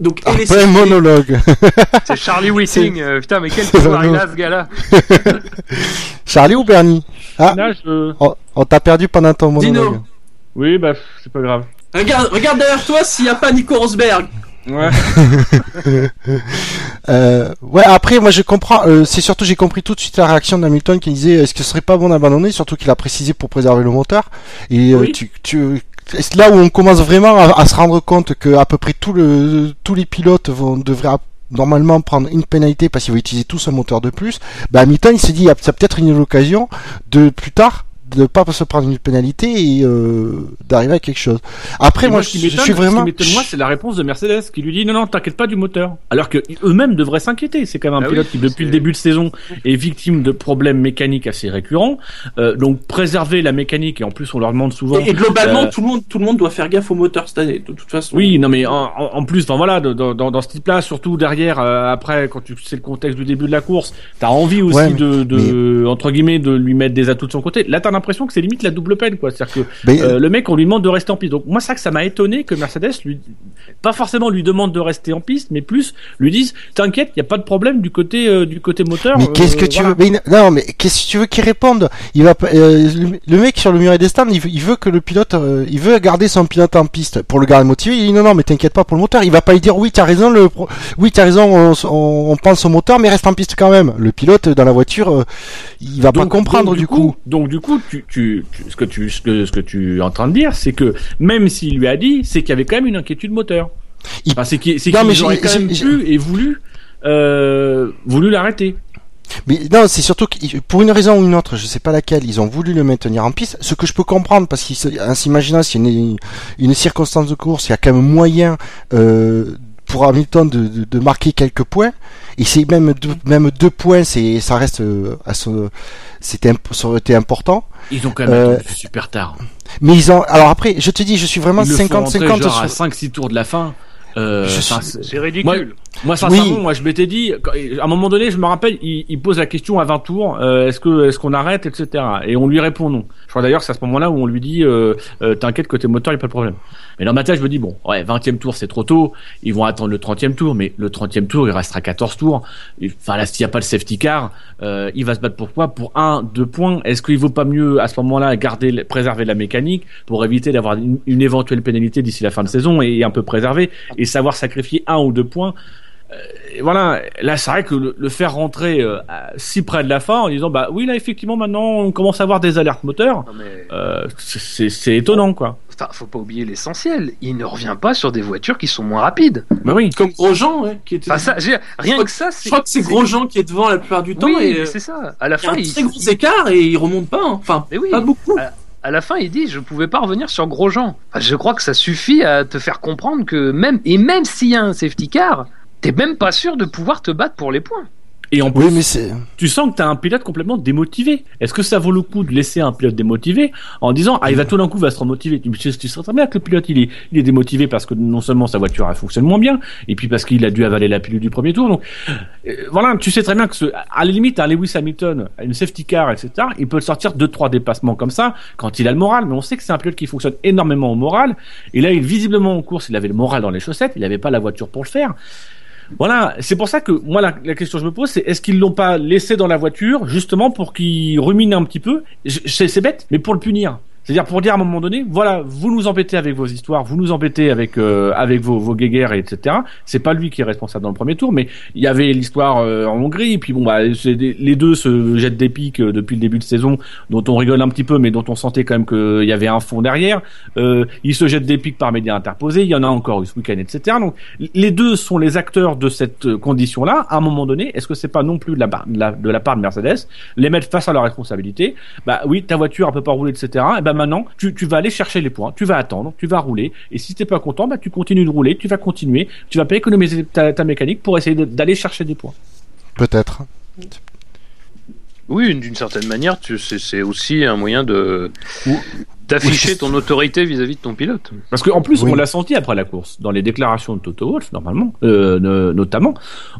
Donc, monologue. c'est Charlie Whiting. euh, putain, mais quel pouvoir il a ce gars-là. Charlie ou Bernie? Ah, Là, je- on, on t'a perdu pendant ton Dino. monologue. Oui, bah, c'est pas grave. Regarde, regarde derrière toi s'il n'y a pas Nico Rosberg. Ouais. Euh, ouais, après, moi je comprends. euh, c'est surtout j'ai compris tout de suite la réaction d'Hamilton qui disait est-ce que ce serait pas bon d'abandonner, surtout qu'il a précisé pour préserver le moteur. Et euh, Oui. tu, tu, c'est là où on commence vraiment à, se rendre compte que à peu près tous les pilotes vont devraient normalement prendre une pénalité parce qu'ils vont utiliser tous un moteur de plus. Bah Hamilton il s'est dit ah, c'est peut-être une occasion de plus tard de pas se prendre une pénalité et euh, d'arriver à quelque chose. Après Et moi, ce qui je, suis vraiment Ce qui m'étonne, moi, c'est la réponse de Mercedes qui lui dit non, non, t'inquiète pas du moteur. Alors que eux-mêmes devraient s'inquiéter. C'est quand même un Ah pilote oui, qui, depuis le début de saison, est victime de problèmes mécaniques assez récurrents. Euh, donc préserver la mécanique et en plus on leur demande souvent. Et, et globalement, Euh, tout le monde, tout le monde doit faire gaffe au moteur cette année. De toute façon. Oui, non mais en, plus, enfin voilà, dans, dans, dans ce type-là, surtout derrière, euh, après, quand tu sais le contexte du début de la course, t'as envie aussi Ouais, mais- de, de entre guillemets, de lui mettre des atouts de son côté. Là, t'as l'impression que c'est limite la double peine, quoi. C'est-à-dire que Mais- euh, le mec, on lui demande de rester en piste. Donc moi, ça que ça m'a étonné que Mercedes lui, pas forcément lui demande de rester en piste, mais plus lui disent, t'inquiète, il y a pas de problème du côté euh, du côté moteur. Mais qu'est-ce que euh, tu voilà. veux? Mais Non, mais qu'est-ce que tu veux qu'il réponde? Il va le, le mec sur le muret des stands, il veut, il veut que le pilote, il veut garder son pilote en piste pour le garder motivé. Il dit non, non, mais t'inquiète pas pour le moteur. Il va pas lui dire oui, t'as raison, le, oui, t'as raison, on, on, on pense au moteur, mais reste en piste quand même. Le pilote dans la voiture, il va pas comprendre du coup. Donc du coup, tu, tu, tu- ce que tu, ce que, ce que tu es en train de dire, c'est que même s'il lui a dit, c'est qu'il y avait quand même une inquiétude moteur. Il- Enfin, c'est qu'il c'est qu'il aurait quand même pu et voulu, euh, voulu l'arrêter. Mais non, c'est surtout que pour une raison ou une autre, je sais pas laquelle, ils ont voulu le maintenir en piste. Ce que je peux comprendre, parce qu'en s'imaginant s'il y a une, une circonstance de course, il y a quand même moyen euh, pour Hamilton de, de, de marquer quelques points. Et c'est même deux, même deux points, c'est ça reste euh, à ce, c'était imp- ça aurait été important. Ils ont quand même Euh, super tard. Mais ils ont. Alors après, je te dis, je suis vraiment Ils le font rentrer 50-50 genre à sur. 5-6 tours de la fin. Euh, suis- c'est- C'est ridicule. Moi, sincèrement, Oui. moi, je m'étais dit, à un moment donné, je me rappelle, il, il pose la question à 20 tours, euh, est-ce que, est-ce qu'on arrête, etc. Et on lui répond non. Je crois d'ailleurs, c'est à ce moment-là où on lui dit, euh, euh, t'inquiète, côté moteur, il n'y a pas de problème. Mais dans ma tête, je me dis, bon, ouais, 20e tour, c'est trop tôt. Ils vont attendre le 30e tour, mais le 30e tour, il restera 14 tours. Enfin, là, s'il n'y a pas le safety car, euh, il va se battre pour quoi? Pour un, deux points. Est-ce qu'il vaut pas mieux, à ce moment-là, garder, préserver la mécanique pour éviter d'avoir une, une éventuelle pénalité d'ici la fin de saison et, un peu préserver et savoir sacrifier un ou deux points? Et voilà, là c'est vrai que le, le faire rentrer euh, à- si près de la fin en disant bah oui là effectivement maintenant on commence à avoir des alertes moteurs, mais... euh, c'est- étonnant quoi. Enfin, faut pas oublier l'essentiel. Il ne revient pas sur des voitures qui sont moins rapides. Bah oui. Comme Grosjean, ouais, qui était. Enfin, ça, j'ai- rien que ça, je crois que c'est Grosjean qui est devant la plupart du temps Oui, et euh, c'est ça. À la il y a fin, un il, très gros il- écart et il remonte pas. hein. Enfin, Mais oui. pas beaucoup. à la fin, il dit, je pouvais pas revenir sur Grosjean. Enfin, je crois que ça suffit à te faire comprendre que même et même s'il y a un safety car, t'es même pas sûr de pouvoir te battre pour les points. Et en plus, Oui, mais c'est. tu sens que t'as un pilote complètement démotivé. Est-ce que ça vaut le coup de laisser un pilote démotivé en disant ah il va tout d'un coup va se remotiver Tu tu sais très bien que le pilote il est il est démotivé parce que non seulement sa voiture elle fonctionne moins bien et puis parce qu'il a dû avaler la pilule du premier tour. Donc euh, voilà, tu sais très bien que ce, à la limite un Lewis Hamilton, une safety car, etc. Il peut sortir deux trois dépassements comme ça quand il a le moral. Mais on sait que c'est un pilote qui fonctionne énormément au moral. Et là, il visiblement en course, il avait le moral dans les chaussettes. Il n'avait pas la voiture pour le faire. Voilà, c'est pour ça que moi la, question que je me pose c'est est-ce qu'ils l'ont pas laissé dans la voiture justement pour qu'il rumine un petit peu? C'est bête, mais pour le punir. C'est-à-dire pour dire à un moment donné, voilà, vous nous embêtez avec vos histoires, vous nous embêtez avec euh, avec vos, vos guéguerres, etc. C'est pas lui qui est responsable dans le premier tour, mais il y avait l'histoire euh, en Hongrie, puis bon, bah, des- les deux se jettent des pics euh, depuis le début de saison, dont on rigole un petit peu, mais dont on sentait quand même qu'il y avait un fond derrière. Euh, ils se jettent des pics par médias interposés, il y en a encore eu ce week-end, etc. Donc les deux sont les acteurs de cette euh, condition-là. À un moment donné, est-ce que c'est pas non plus de la, de la, de la part de Mercedes les mettre face à leurs responsabilités? Bah oui, ta voiture elle peut pas rouler, etc. Et maintenant, tu, tu vas aller chercher les points, tu vas attendre, tu vas rouler. Et si t'es pas content, bah tu continues de rouler, tu vas continuer, tu vas pas économiser ta, ta mécanique pour essayer de- d'aller chercher des points. Peut-être. Oui, d'une certaine manière, c'est aussi un moyen de d'afficher ton autorité vis-à-vis de ton pilote. Parce qu'en plus, Oui. on l'a senti après la course, dans les déclarations de Toto Wolff, normalement, euh, no- notamment,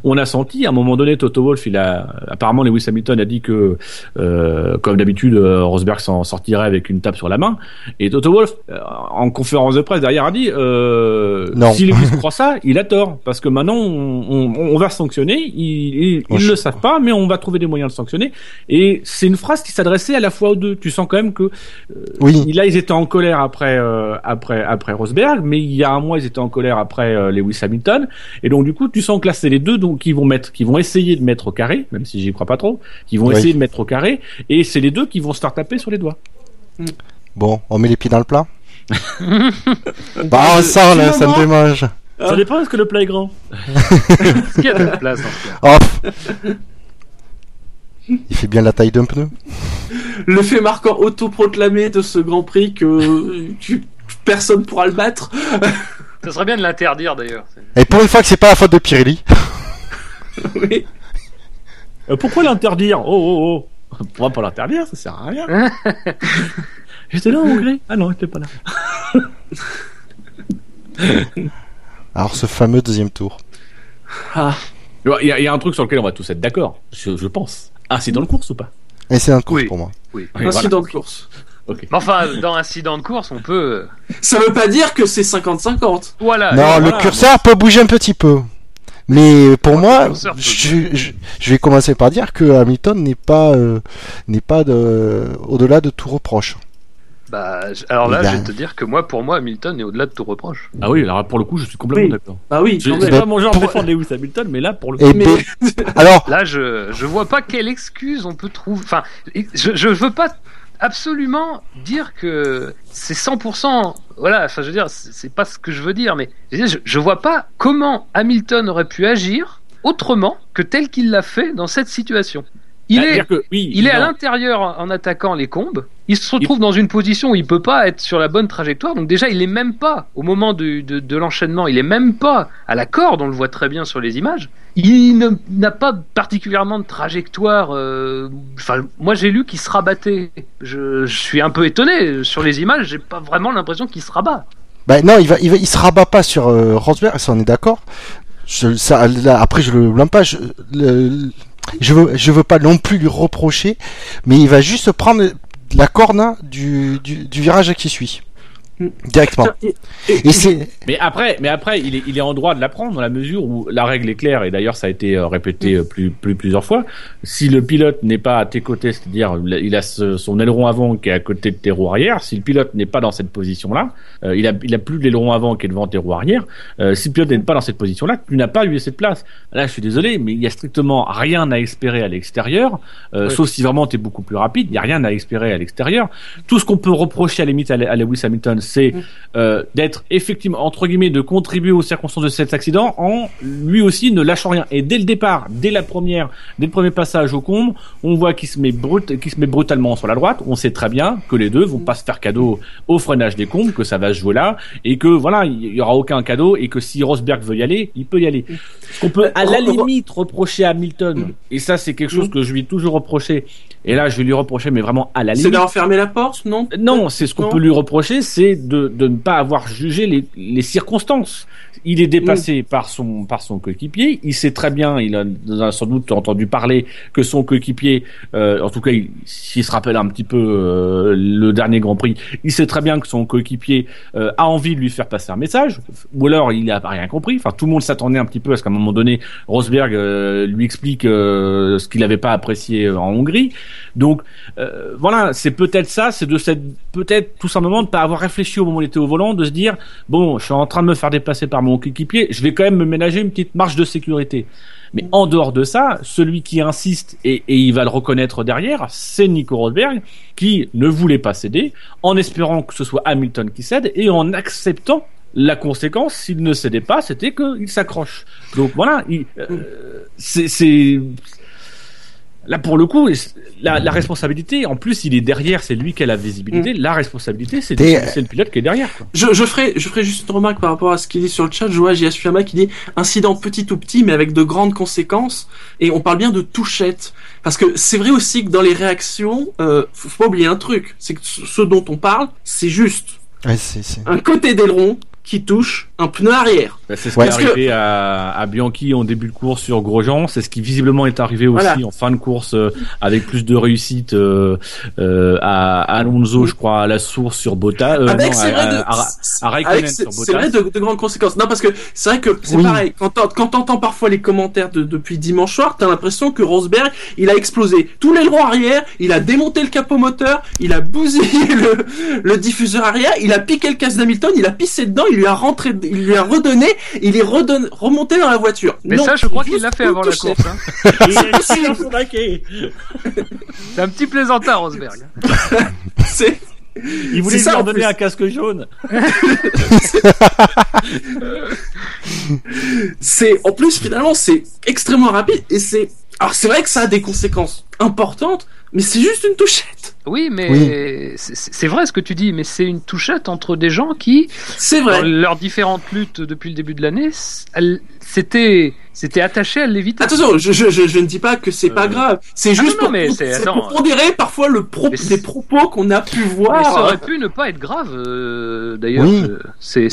on a senti à un moment donné, Toto Wolff, il a apparemment Lewis Hamilton a dit que, euh, comme d'habitude, euh, Rosberg s'en sortirait avec une tape sur la main, et Toto Wolff, euh, en conférence de presse derrière, a dit, euh, Non. si Lewis croit ça, il a tort, parce que maintenant on, on, on va sanctionner, ils, ils, ils je- le savent pas, mais on va trouver des moyens de sanctionner, et c'est une phrase qui s'adressait à la fois aux deux. Tu sens quand même que Oui. il là, ils étaient en colère après, euh, après, après Rosberg, mais il y a un mois, ils étaient en colère après euh, Lewis Hamilton. Et donc, du coup, tu sens que là, c'est les deux donc, qui vont mettre, qui vont essayer de mettre au carré, même si j'y crois pas trop, qui vont Oui. essayer de mettre au carré, et c'est les deux qui vont se faire taper sur les doigts. Bon, on met les pieds dans le plat. On Bah, de- ça, là, ça me démange. Ça dépend, est-ce que le plat est grand? Est-ce qu'il y a de la place ce cas Oh. Il fait bien la taille d'un pneu. le fait marquant autoproclamé de ce Grand Prix que tu- personne pourra le battre. Ça serait bien de l'interdire d'ailleurs. Et pour une fois que c'est pas la faute de Pirelli. oui. Euh, Pourquoi l'interdire? Oh, oh, oh On va pas l'interdire, ça sert à rien. J'étais là en Hongrie Ah non, j'étais pas là. Alors ce fameux deuxième tour. Ah. Il y, a- il y a un truc sur lequel on va tous être d'accord, je, je pense. Ah, dans le course ou pas? C'est un course Oui. pour moi. Oui. Oui, Incident de course. Mais enfin, dans incident de course, on peut. Ça veut pas dire que c'est 50-50. Voilà. non, le voilà. curseur peut bouger un petit peu. Mais pour Ouais, moi, je, je, je vais commencer par dire que Hamilton n'est pas euh, n'est pas de, au-delà de tout reproche. Bah, alors là, a- je vais te dire que moi, pour moi, Hamilton est au-delà de tout reproche. Ah oui, alors pour le coup, je suis complètement Oui. d'accord. Bah oui, C'est même. pas mon genre de défendre Lewis Hamilton, mais là, pour le Et Mais- ben- alors, Là, je je vois pas quelle excuse on peut trouver. Enfin, je je veux pas absolument dire que c'est 100%. Voilà. Enfin, je veux dire, c'est pas ce que je veux dire, mais je, je, je vois pas comment Hamilton aurait pu agir autrement que tel qu'il l'a fait dans cette situation. Il est C'est-à-dire que, oui, Il est à l'intérieur en attaquant les combes. Il se retrouve dans une position où il peut pas être sur la bonne trajectoire. Donc déjà, il est même pas au moment du- de, de l'enchaînement. Il est même pas à la corde. On le voit très bien sur les images. Il n'a pas particulièrement de trajectoire. euh, Enfin, moi j'ai lu qu'il se rabattait. Je, je suis un peu étonné sur les images. J'ai pas vraiment l'impression qu'il se rabat. ben non, il va, il va, il se rabat pas sur euh, Rosberg, ça on est d'accord. Je, ça, là, après je le blâme pas. Je, le- je veux, je veux pas non plus lui reprocher, mais il va juste prendre la corne du, du, virage qui suit. Directement. Et- Et c'est, Mais après, mais après, il est, il est en droit de l'apprendre dans la mesure où la règle est claire et d'ailleurs ça a été euh, répété euh, plus, plus plusieurs fois. Si le pilote n'est pas à tes côtés, c'est-à-dire il a- ce- son aileron avant qui est à côté de tes roues arrière, si le pilote n'est pas dans cette position-là, euh, il a, il a plus l'aileron avant qui est devant tes roues arrière. euh, si le pilote n'est pas dans cette position-là, tu n'as pas lui cette place. Là, je suis désolé, mais il y a strictement rien à espérer à l'extérieur, euh, Ouais. sauf si vraiment tu es beaucoup plus rapide. Il y a rien à espérer à l'extérieur. Tout ce qu'on peut reprocher à la limite à, à Lewis Hamilton, c'est euh, d'être effectivement entre guillemets de contribuer aux circonstances de cet accident en lui aussi ne lâchant rien. Et dès le départ, dès la première, dès le premier passage au comble, on voit qu'il se met brut, qu'il se met brutalement sur la droite. On sait très bien que les deux vont pas se faire cadeau au freinage des combes, que ça va se jouer là et que voilà, il y aura aucun cadeau et que si Rosberg veut y aller, il peut y aller. Ce qu'on peut à la limite reprocher à Hamilton, et ça c'est quelque chose que je lui ai toujours reproché. Et là, je vais lui reprocher, mais vraiment à la C'est limite. d'avoir fermé la porte, non? Non, c'est ce qu'on peut lui reprocher, c'est de, de ne pas avoir jugé les, les circonstances. Il est dépassé par son par son coéquipier. Il sait très bien, il a, il a sans doute entendu parler que son coéquipier, euh, en tout cas, il- s'il se rappelle un petit peu euh, le dernier Grand Prix, il sait très bien que son coéquipier euh, a envie de lui faire passer un message, ou alors il a rien compris. Enfin, tout le monde s'attendait un petit peu à ce qu'à un moment donné, Rosberg lui explique ce qu'il n'avait pas apprécié en Hongrie. Donc voilà, c'est peut-être ça, c'est de cette peut-être tout simplement de pas avoir réfléchi au moment où il était au volant, de se dire bon, je suis en train de me faire dépasser par mon coéquipier, je vais quand même me ménager une petite marge de sécurité. Mais en dehors de ça, celui qui insiste et, il va le reconnaître derrière, c'est Nico Rosberg qui ne voulait pas céder, en espérant que ce soit Hamilton qui cède et en acceptant la conséquence, s'il ne cédait pas, c'était qu'il s'accroche. Donc voilà, il- euh, c'est- Là, pour le coup, la, la responsabilité, en plus, il est derrière, c'est lui qui a la visibilité. La responsabilité, c'est le pilote qui est derrière. Quoi. Je, je ferai, je ferai juste une remarque par rapport à ce qu'il dit sur le chat. Je vois J.S. Fuyama qui dit incident petit ou petit, mais avec de grandes conséquences. Et on parle bien de touchette. Parce que c'est vrai aussi que dans les réactions, euh, faut faut pas oublier un truc. C'est que ce ce dont on parle, c'est juste ouais, c'est, c'est- un côté d'aileron qui touche un pneu arrière. Bah, c'est ce Ouais. qui est Parce que- arrivé à, à Bianchi en début de course sur Grosjean. C'est ce qui visiblement est arrivé aussi Voilà. en fin de course euh, avec plus de réussite euh, euh, à Alonso, je crois, à la source sur Bottas. euh, avec, c'est à, vrai, de, à- à- avec, c'est sur vrai de, de grandes conséquences. Non, parce que c'est vrai que c'est Oui. pareil. Quand t'en- quand t'entends parfois les commentaires de, depuis dimanche soir, t'as l'impression que Rosberg, il a explosé tous les ailerons arrière, il a démonté le capot moteur, il a bousillé le, le diffuseur arrière, il a piqué le casque d'Hamilton, il a pissé dedans, il lui a rentré, il lui a redonné, il est redonné, remonté dans la voiture. Mais Non, ça, je crois qu'il l'a fait avant la course. hein. Il est assis dans son baquet. C'est un petit plaisantin, Rosberg. C'est, Il voulait ça, lui plus. un casque jaune. c'est, en plus, finalement, c'est extrêmement rapide et c'est, alors c'est vrai que ça a des conséquences importantes, mais c'est juste une touchette. Oui, mais Oui. c'est- vrai ce que tu dis, mais c'est une touchette entre des gens qui, C'est dans leurs différentes luttes depuis le début de l'année, c'était c'était attaché à l'éviter. Attention, je, je, je, je ne dis pas que c'est pas Euh. grave. C'est Ah juste non, non, pour, mais pour- c'est- pondérer parfois le pro, Mais c'est- des propos qu'on a pu Mais ça voir. aurait pu ne pas être grave, euh, d'ailleurs. Oui. euh, C'est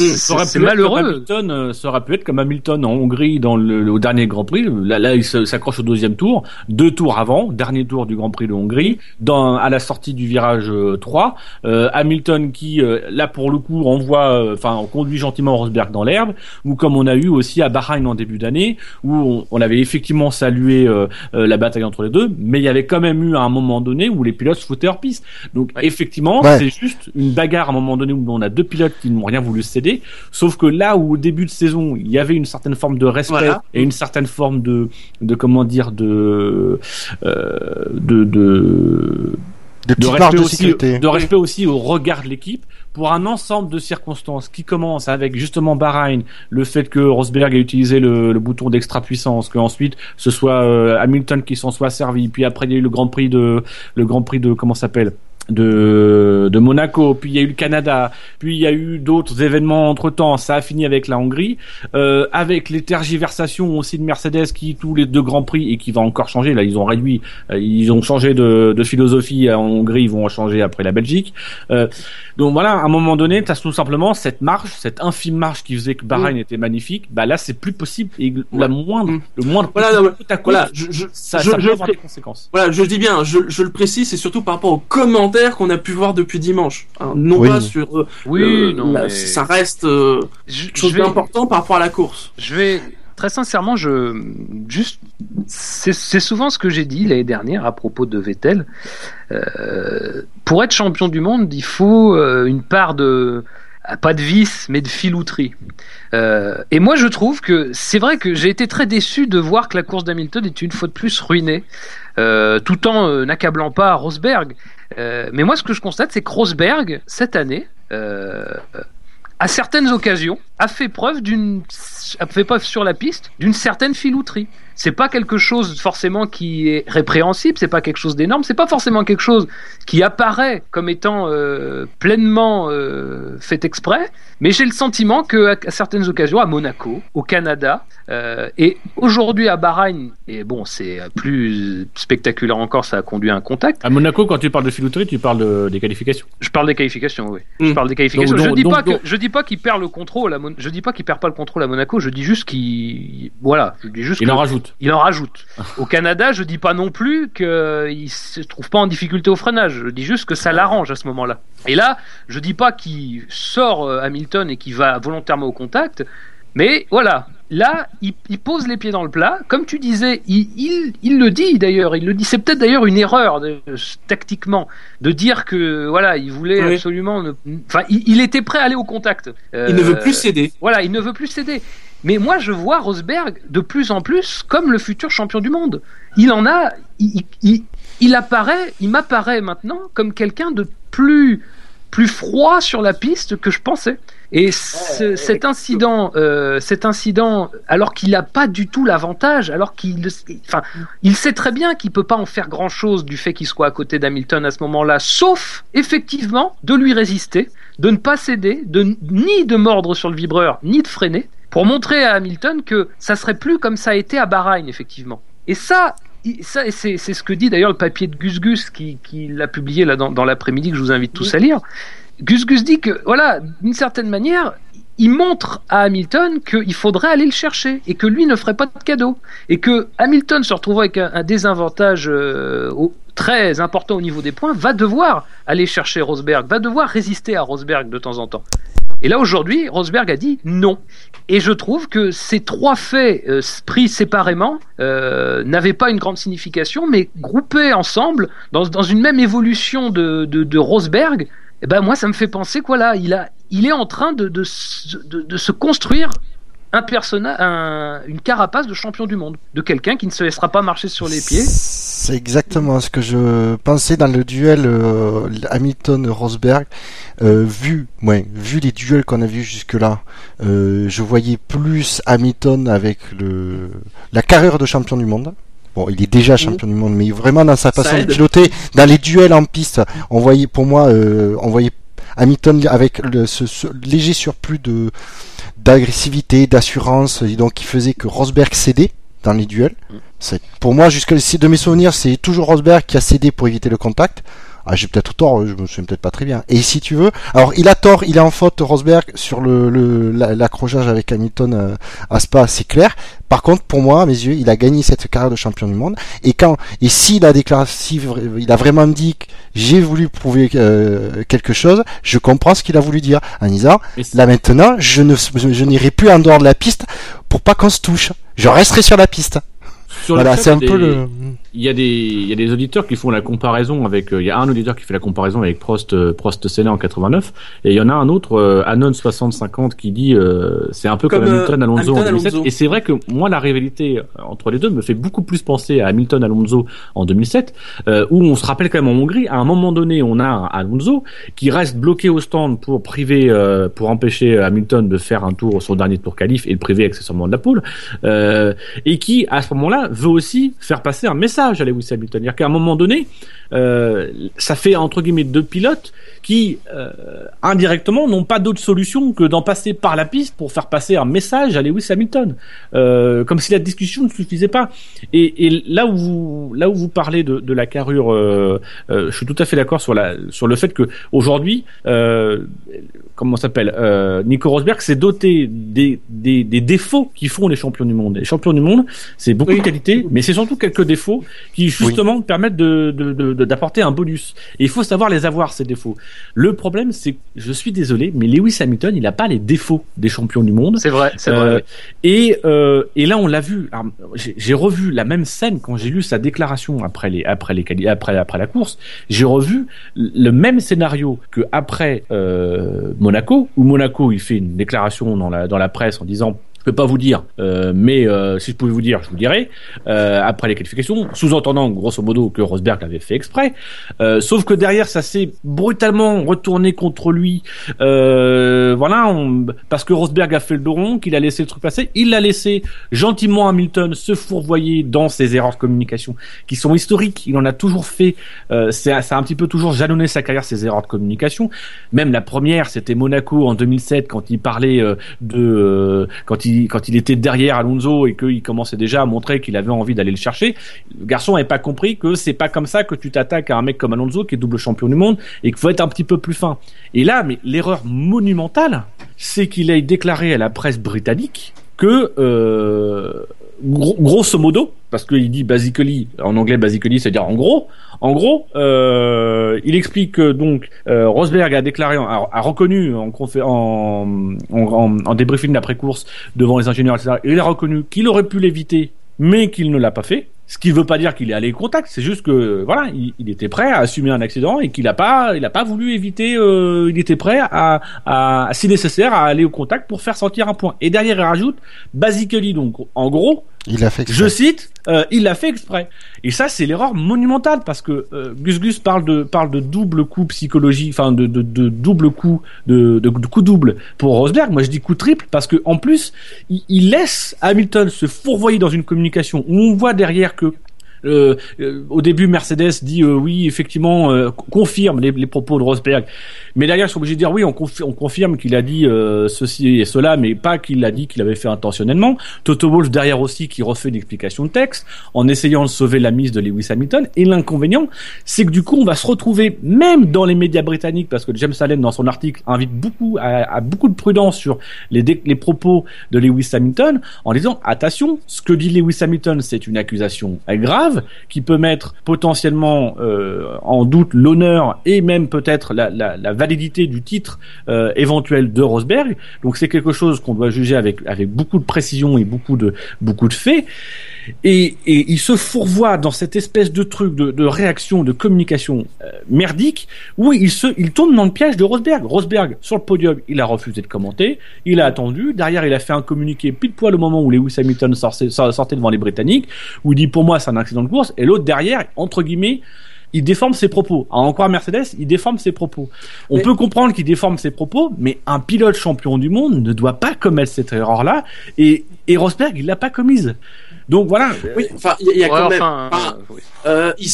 malheureux. Hamilton, euh, ça aurait pu être comme Hamilton en Hongrie dans le, le- au dernier Grand Prix. Là, là il s'accroche au deuxième tour, deux tours avant, dernier tour du Grand Prix de Hongrie, dans, à la sortie du virage euh, 3. Euh, Hamilton qui, euh, là pour le coup, envoie, enfin, on conduit gentiment Rosberg dans l'herbe, ou comme on a eu aussi à Bahreïn en début d'année, où on, on avait effectivement salué euh, euh, la bataille entre les deux, mais il y avait quand même eu à un moment donné où les pilotes se foutaient hors piste. Donc effectivement, Ouais. c'est juste une bagarre à un moment donné où on a deux pilotes qui n'ont rien voulu céder. Sauf que là où au début de saison il y avait une certaine forme de respect Voilà. et une certaine forme de de comment dire de euh, de, de Des de respect de aussi, sécurité. de respect aussi au regard de l'équipe pour un ensemble de circonstances qui commencent avec justement Bahreïn, le fait que Rosberg a utilisé le, le bouton d'extra puissance, qu'ensuite ce soit euh, Hamilton qui s'en soit servi, puis après il y a eu le Grand Prix de le Grand Prix de comment ça s'appelle? De, de Monaco, puis il y a eu le Canada, puis il y a eu d'autres événements entre temps, ça a fini avec la Hongrie, euh, avec les tergiversations aussi de Mercedes qui tous les deux grands prix et qui va encore changer, là ils ont réduit, euh, ils ont changé de, de philosophie en Hongrie, ils vont en changer après la Belgique. Euh, donc voilà, à un moment donné, tu as tout simplement cette marge, cette infime marge qui faisait que Bahreïn était magnifique, bah là c'est plus possible et la moindre, Mm. le moindre Voilà, non, coup Voilà, je, je, ça, je, ça peut je- avoir des conséquences. voilà, je dis bien, je, je le précise, c'est surtout par rapport aux commentaires qu'on a pu voir depuis dimanche. hein, non Oui. pas sur. euh, Oui, euh, non, la- mais Ça reste euh, je, chose je vais, d'important par rapport à la course. je vais très sincèrement, je juste c'est souvent ce que j'ai dit l'année dernière à propos de Vettel. Euh, pour être champion du monde, il faut euh, une part de ah, pas de vice, mais de filouterie. Euh, et moi, je trouve que c'est vrai que j'ai été très déçu de voir que la course d'Hamilton est une fois de plus ruinée, euh, tout en euh, n'accablant pas Rosberg. Euh, mais moi, ce que je constate, c'est que Rosberg, cette année, euh, à certaines occasions, a fait preuve d'une, a fait preuve sur la piste d'une certaine filouterie. C'est pas quelque chose forcément qui est répréhensible, c'est pas quelque chose d'énorme, c'est pas forcément quelque chose qui apparaît comme étant euh, pleinement euh, fait exprès, mais j'ai le sentiment que à, certaines occasions, à Monaco, au Canada, euh, et aujourd'hui à Bahreïn, et bon, c'est plus spectaculaire encore, ça a conduit à un contact. À Monaco, quand tu parles de filouterie, tu parles de- des qualifications. Je parle des qualifications, oui. Je parle des qualifications. Donc, je donc, dis donc, pas que je dis pas qu'il perd le contrôle. À Mon- Je dis pas qu'il perd pas le contrôle à Monaco. Je dis juste qu'il voilà. Je dis juste Il que- en rajoute. Il en rajoute. Au Canada, je dis pas non plus qu'il se trouve pas en difficulté au freinage. Je dis juste que ça l'arrange à ce moment-là. Et là, je dis pas qu'il sort euh, Hamilton et qu'il va volontairement au contact, mais voilà. Là, il, il pose les pieds dans le plat. Comme tu disais, il, il, il le dit d'ailleurs. Il le dit. C'est peut-être d'ailleurs une erreur de- tactiquement de dire que voilà, il voulait Oui. absolument. ne- Enfin, il, était prêt à aller au contact. Il ne Euh, veut plus céder. voilà, il ne veut plus céder. Mais moi, je vois Rosberg de plus en plus comme le futur champion du monde. Il en a, il, il, il apparaît, il m'apparaît maintenant comme quelqu'un de plus, plus froid sur la piste que je pensais. Et ce- cet incident, euh, cet incident, alors qu'il n'a pas du tout l'avantage, alors qu'il, enfin, il sait très bien qu'il peut pas en faire grand chose du fait qu'il soit à côté d'Hamilton à ce moment-là, sauf effectivement de lui résister, de ne pas céder, de ni de mordre sur le vibreur, ni de freiner, pour montrer à Hamilton que ça serait plus comme ça a été à Bahreïn effectivement. Et ça, ça c'est ce que dit d'ailleurs le papier de Gus Gus qui, qui l'a publié là dans, dans l'après-midi que je vous invite tous à lire. Gus Gus dit que voilà, d'une certaine manière, il montre à Hamilton qu'il faudrait aller le chercher et que lui ne ferait pas de cadeau et que Hamilton se retrouvant avec un, un désavantage euh, au- très important au niveau des points va devoir aller chercher Rosberg, va devoir résister à Rosberg de temps en temps. Et là aujourd'hui, Rosberg a dit non. Et je trouve que ces trois faits euh, pris séparément euh, n'avaient pas une grande signification, mais groupés ensemble dans, dans une même évolution de, de, Rosberg, eh ben moi ça me fait penser quoi là, il a, il est en train de, de, se- construire un un, une carapace de champion du monde, de quelqu'un qui ne se laissera pas marcher sur les pieds. C'est exactement ce que je pensais dans le duel euh, Hamilton-Rosberg. Euh, vu, ouais, vu les duels qu'on a vus jusque-là, euh, je voyais plus Hamilton avec le la carrière de champion du monde. Bon, il est déjà champion du monde, mais vraiment dans sa façon de piloter, dans les duels en piste, on voyait, pour moi, on voyait Hamilton avec le, ce, ce léger surplus de d'agressivité, d'assurance, et donc qui faisait que Rosberg cédait dans les duels. Pour moi jusqu'à de mes souvenirs, c'est toujours Rosberg qui a cédé pour éviter le contact. Ah, j'ai peut-être tort, je me souviens peut-être pas très bien. Et si tu veux, alors il a tort, il est en faute Rosberg sur le le- la- l'accrochage avec Hamilton euh, à Spa, c'est clair. Par contre, pour moi, à mes yeux, il a gagné cette carrière de champion du monde. Et quand et s'il a déclaré, si il a vraiment dit que j'ai voulu prouver euh, quelque chose, je comprends ce qu'il a voulu dire en disant là maintenant, je ne je n'irai plus en dehors de la piste pour pas qu'on se touche. Je resterai sur la piste. sur Voilà, c'est un peu le. Il y a des, il y a des auditeurs qui font la comparaison avec, euh, il y a un auditeur qui fait la comparaison avec Prost, euh, Prost Senna en 89, et il y en a un autre, euh, Anon 6050, qui dit, euh, c'est un peu comme, Comme, Hamilton Alonso en Hamilton, 2007. Alonso. Et c'est vrai que moi, la rivalité entre les deux me fait beaucoup plus penser à Hamilton Alonso en 2007, euh, où on se rappelle quand même en Hongrie, à un moment donné, on a un Alonso qui reste bloqué au stand pour priver, euh, pour empêcher Hamilton de faire un tour, son dernier tour qualif et le priver accessoirement de la pole, euh, et qui, à ce moment-là, veut aussi faire passer un message à Lewis Hamilton. C'est-à-dire qu'à un moment donné, euh, ça fait entre guillemets deux pilotes qui, euh, indirectement, n'ont pas d'autre solution que d'en passer par la piste pour faire passer un message à Lewis Hamilton, euh, comme si la discussion ne suffisait pas. Et, et là où vous, là où vous parlez de, de la carrure, euh, euh, je suis tout à fait d'accord sur la, sur le fait que aujourd'hui, euh, comment s'appelle, euh, Nico Rosberg s'est doté des, des, des défauts qui font les champions du monde. Les champions du monde, c'est beaucoup Oui. de qualités, mais c'est surtout quelques défauts qui justement permettent de, de, de- de- d'apporter un bonus. Et il faut savoir les avoir ces défauts. Le problème, c'est, que, je suis désolé, mais Lewis Hamilton, il n'a pas les défauts des champions du monde. C'est vrai, c'est Euh, vrai. oui. Et, euh, et là, on l'a vu. J'ai revu la même scène quand j'ai lu sa déclaration après les après les après après la course. J'ai revu le même scénario que après euh, Monaco, où Monaco il fait une déclaration dans la dans la presse en disant je peux pas vous dire, euh, mais euh, si je pouvais vous dire, je vous dirais. Euh, après les qualifications, sous-entendant grosso modo que Rosberg l'avait fait exprès. Euh, sauf que derrière, ça s'est brutalement retourné contre lui. Euh, voilà, on- parce que Rosberg a fait le dos rond, qu'il a laissé le truc passer. Il l'a laissé gentiment Hamilton se fourvoyer dans ses erreurs de communication qui sont historiques. Il en a toujours fait. Euh, c'est- ça a un petit peu toujours jalonné sa carrière ces erreurs de communication. Même la première, c'était Monaco en 2007 quand il parlait euh, de euh, quand il quand il était derrière Alonso et qu'il commençait déjà à montrer qu'il avait envie d'aller le chercher. Le garçon n'avait pas compris que c'est pas comme ça que tu t'attaques à un mec comme Alonso qui est double champion du monde et qu'il faut être un petit peu plus fin. Et là, mais l'erreur monumentale, c'est qu'il ait déclaré à la presse britannique que euh, gros- grosso modo, parce qu'il dit basically en anglais basically, c'est-à-dire en gros, en gros, euh, il explique que donc euh, Rosberg a déclaré, a, reconnu en, en, en, en, débriefing d'après course devant les ingénieurs, etc. Il a reconnu qu'il aurait pu l'éviter, mais qu'il ne l'a pas fait. Ce qui ne veut pas dire qu'il est allé au contact, c'est juste que voilà, il, était prêt à assumer un accident et qu'il n'a pas, il a pas voulu éviter. euh, il était prêt à, à, si nécessaire, à aller au contact pour faire sortir un point. Et derrière, il rajoute basically donc en gros, Il a fait exprès. je cite, euh, il l'a fait exprès. Et ça, c'est l'erreur monumentale parce que euh, Gus Gus parle de parle de double coup psychologie, enfin de, de, double coup de, de coup double pour Rosberg. Moi, je dis coup triple parce que en plus, il, il laisse Hamilton se fourvoyer dans une communication où on voit derrière que Euh, euh, au début, Mercedes dit euh, oui, effectivement, euh, confirme les, les propos de Rosberg. Mais derrière, ils sont obligés de dire oui, on, confi- on confirme qu'il a dit euh, ceci et cela, mais pas qu'il a dit qu'il avait fait intentionnellement. Toto Wolff derrière aussi qui refait une explication de texte en essayant de sauver la mise de Lewis Hamilton. Et l'inconvénient, c'est que du coup, on va se retrouver même dans les médias britanniques, parce que James Allen dans son article invite beaucoup à, à beaucoup de prudence sur les, les propos de Lewis Hamilton, en disant attention, ce que dit Lewis Hamilton, c'est une accusation grave qui peut mettre potentiellement euh, en doute l'honneur et même peut-être la, validité du titre euh, éventuel de Rosberg. Donc c'est quelque chose qu'on doit juger avec avec beaucoup de précision et beaucoup de beaucoup de faits. Et, et il se fourvoie dans cette espèce de truc de, de réaction, de communication euh, merdique, où il se, il tombe dans le piège de Rosberg. Rosberg sur le podium, il a refusé de commenter, il a attendu. Derrière, il a fait un communiqué pile poil au moment où Lewis Hamilton sortait, devant les Britanniques, où il dit pour moi c'est un accident de course. Et l'autre derrière, entre guillemets, il déforme ses propos. À encore Mercedes, il déforme ses propos. On Mais- peut comprendre qu'il déforme ses propos, mais un pilote champion du monde ne doit pas commettre cette erreur-là. Et, et Rosberg, il l'a pas commise. Donc voilà. Oui, enfin, il y a, il y a Ouais, quand même. enfin, enfin, euh, oui. euh, il,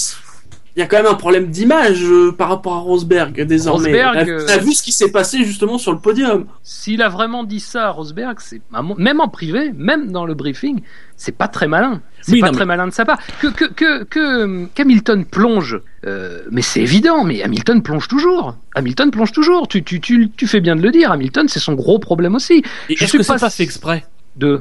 il y a quand même un problème d'image euh, par rapport à Rosberg désormais. Rosberg, T'as euh, t'as vu ce qui s'est passé justement sur le podium S'il a vraiment dit ça à Rosberg, c'est même en privé, même dans le briefing, c'est pas très malin. C'est Oui, pas non, très malin de sa part. Que que que que qu'Hamilton plonge, euh, mais c'est évident. Mais Hamilton plonge toujours. Hamilton plonge toujours. Tu tu tu tu fais bien de le dire. Hamilton, c'est son gros problème aussi. Et Je Est-ce suis que pas s- fait exprès? De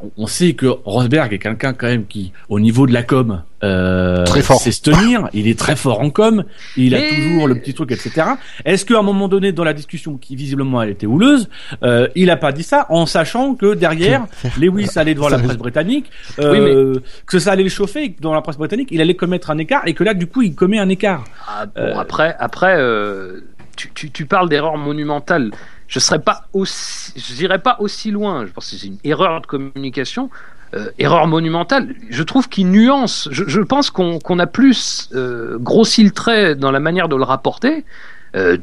on- On sait que Rosberg est quelqu'un quand même qui, au niveau de la com, euh, Très fort. sait se tenir. Il est très fort en com. Il a toujours le petit truc, etc. Est-ce qu'à un moment donné, dans la discussion, qui visiblement elle était houleuse, euh, il a pas dit ça en sachant que derrière, Lewis allait devant la presse britannique, Oui, euh, que ça allait le chauffer, que dans la presse britannique, il allait commettre un écart et que là, du coup, il commet un écart. Ah, bon, Euh, après, après, euh, tu, tu, tu parles d'erreur monumentale. Je serais pas aussi, je dirais pas aussi loin. Je pense que c'est une erreur de communication, euh, erreur monumentale. Je trouve qu'il nuance. Je, je pense qu'on qu'on a plus euh, grossi le trait dans la manière de le rapporter. Euh,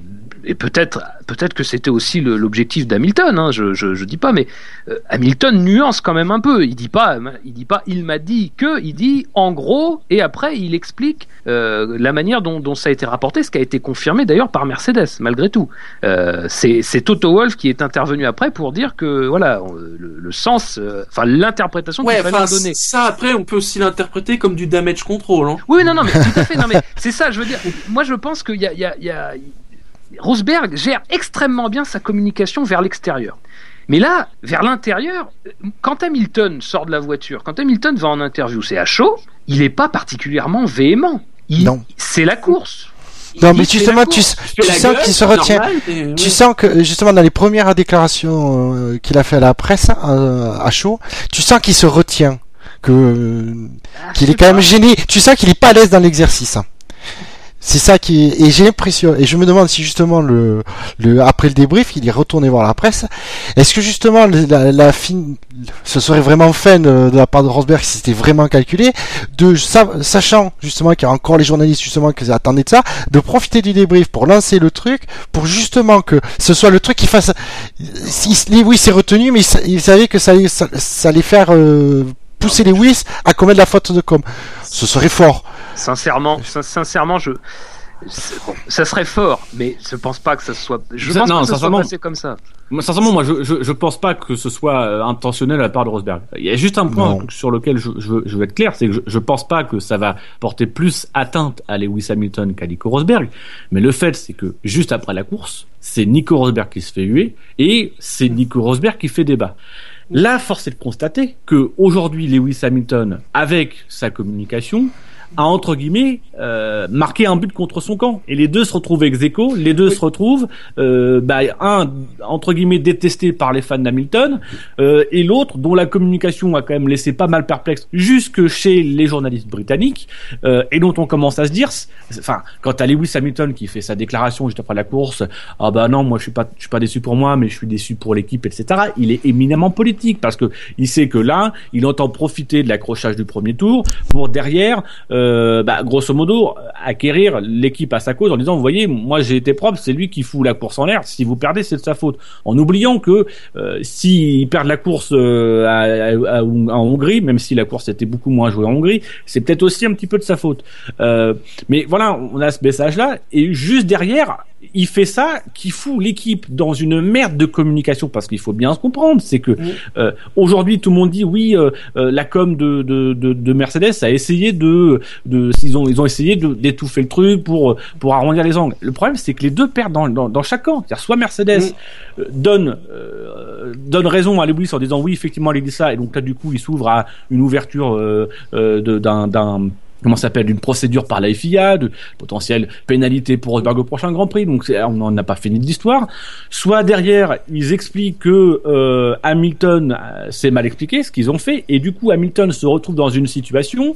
et peut-être, peut-être que c'était aussi l'objectif d'Hamilton. Hein, je, je, je dis pas, mais euh, Hamilton nuance quand même un peu. Il dit pas, il dit pas, il m'a dit que, il dit en gros, et après il explique euh, la manière dont, dont ça a été rapporté, ce qui a été confirmé d'ailleurs par Mercedes, malgré tout. Euh, c'est Toto Wolff qui est intervenu après pour dire que voilà le, le sens, enfin l'interprétation Ouais, qu'il fallait donner. ça après, on peut aussi l'interpréter comme du damage control. Hein. Oui, non, non, mais tout à fait. Non, mais c'est ça, je veux dire. Moi, je pense qu'il y a, il y a, il y a- Rosberg gère extrêmement bien sa communication vers l'extérieur. Mais là, vers l'intérieur, quand Hamilton sort de la voiture, quand Hamilton va en interview, c'est à chaud, il n'est pas particulièrement véhément. Il- Non. C'est la course. Non, Il mais justement, tu, tu sens gueule, qu'il se retient. normal, mais, Tu sens que justement dans les premières déclarations euh, qu'il a fait à la presse euh, à chaud, tu sens qu'il se retient, que Ah, qu'il est quand pas. même gêné. Tu sens qu'il est pas à l'aise dans l'exercice. hein. C'est ça qui est... et j'ai l'impression et je me demande si justement le le après le débrief il est retourné voir la presse. Est-ce que justement la, la fin ce serait vraiment fin de, la part de Rosberg si c'était vraiment calculé de sa- sachant justement qu'il y a encore les journalistes justement qui attendaient de ça de profiter du débrief pour lancer le truc pour justement que ce soit le truc qui fasse si Lewis s'est retenu mais il, il savait que ça allait faire euh, pousser Lewis à commettre la faute de com. Ce serait fort. Sincèrement, sin- sincèrement, je. Bon, ça serait fort, mais je pense pas que ça soit. Je Ça- pense non, pas que ça soit sincèrement- passé comme ça. Moi, sincèrement, moi, je, je, je pense pas que ce soit euh, intentionnel à la part de Rosberg. Il y a juste un point Non. sur lequel je, je, veux, je veux être clair, c'est que je, je pense pas que ça va porter plus atteinte à Lewis Hamilton qu'à Nico Rosberg. Mais le fait, c'est que juste après la course, c'est Nico Rosberg qui se fait huer et c'est Nico Rosberg qui fait débat. Là, force est de constater que aujourd'hui, Lewis Hamilton, avec sa communication, a entre guillemets euh, marqué un but contre son camp. Et les deux se retrouvent ex aequo, les deux se retrouvent euh, bah, un entre guillemets détesté par les fans d'Hamilton euh, et l'autre dont la communication a quand même laissé pas mal perplexe jusque chez les journalistes britanniques euh, et dont on commence à se dire enfin quand t'as Lewis Hamilton qui fait sa déclaration juste après la course ah bah non moi je suis pas je suis pas déçu pour moi mais je suis déçu pour l'équipe etc il est éminemment politique parce que il sait que là il entend profiter de l'accrochage du premier tour pour derrière euh, euh, bah, grosso modo, acquérir l'équipe à sa cause en disant, vous voyez, moi j'ai été propre, c'est lui qui fout la course en l'air. Si vous perdez, c'est de sa faute. En oubliant que euh, s'ils perdent la course euh, à, à- à- en Hongrie, même si la course était beaucoup moins jouée en Hongrie, c'est peut-être aussi un petit peu de sa faute. Euh, mais voilà, on a ce message-là, et juste derrière, il fait ça qui fout l'équipe dans une merde de communication parce qu'il faut bien se comprendre, c'est que euh, aujourd'hui tout le monde dit oui, euh, euh, la com de, de, de, de Mercedes a essayé de, de ils ont ils ont essayé d'étouffer le truc pour pour arrondir les angles. Le problème c'est que les deux perdent dans dans, dans chaque camp. C'est-à-dire soit Mercedes euh, donne euh, donne raison à Lewis en disant oui effectivement il dit ça et donc là du coup il s'ouvre à une ouverture d'un d'un comment s'appelle? D'une procédure par la FIA, de potentielle pénalité pour Rosberg au prochain Grand Prix. Donc on n'en a pas fini de l'histoire. Soit derrière ils expliquent que euh, Hamilton euh, s'est mal expliqué ce qu'ils ont fait et du coup Hamilton se retrouve dans une situation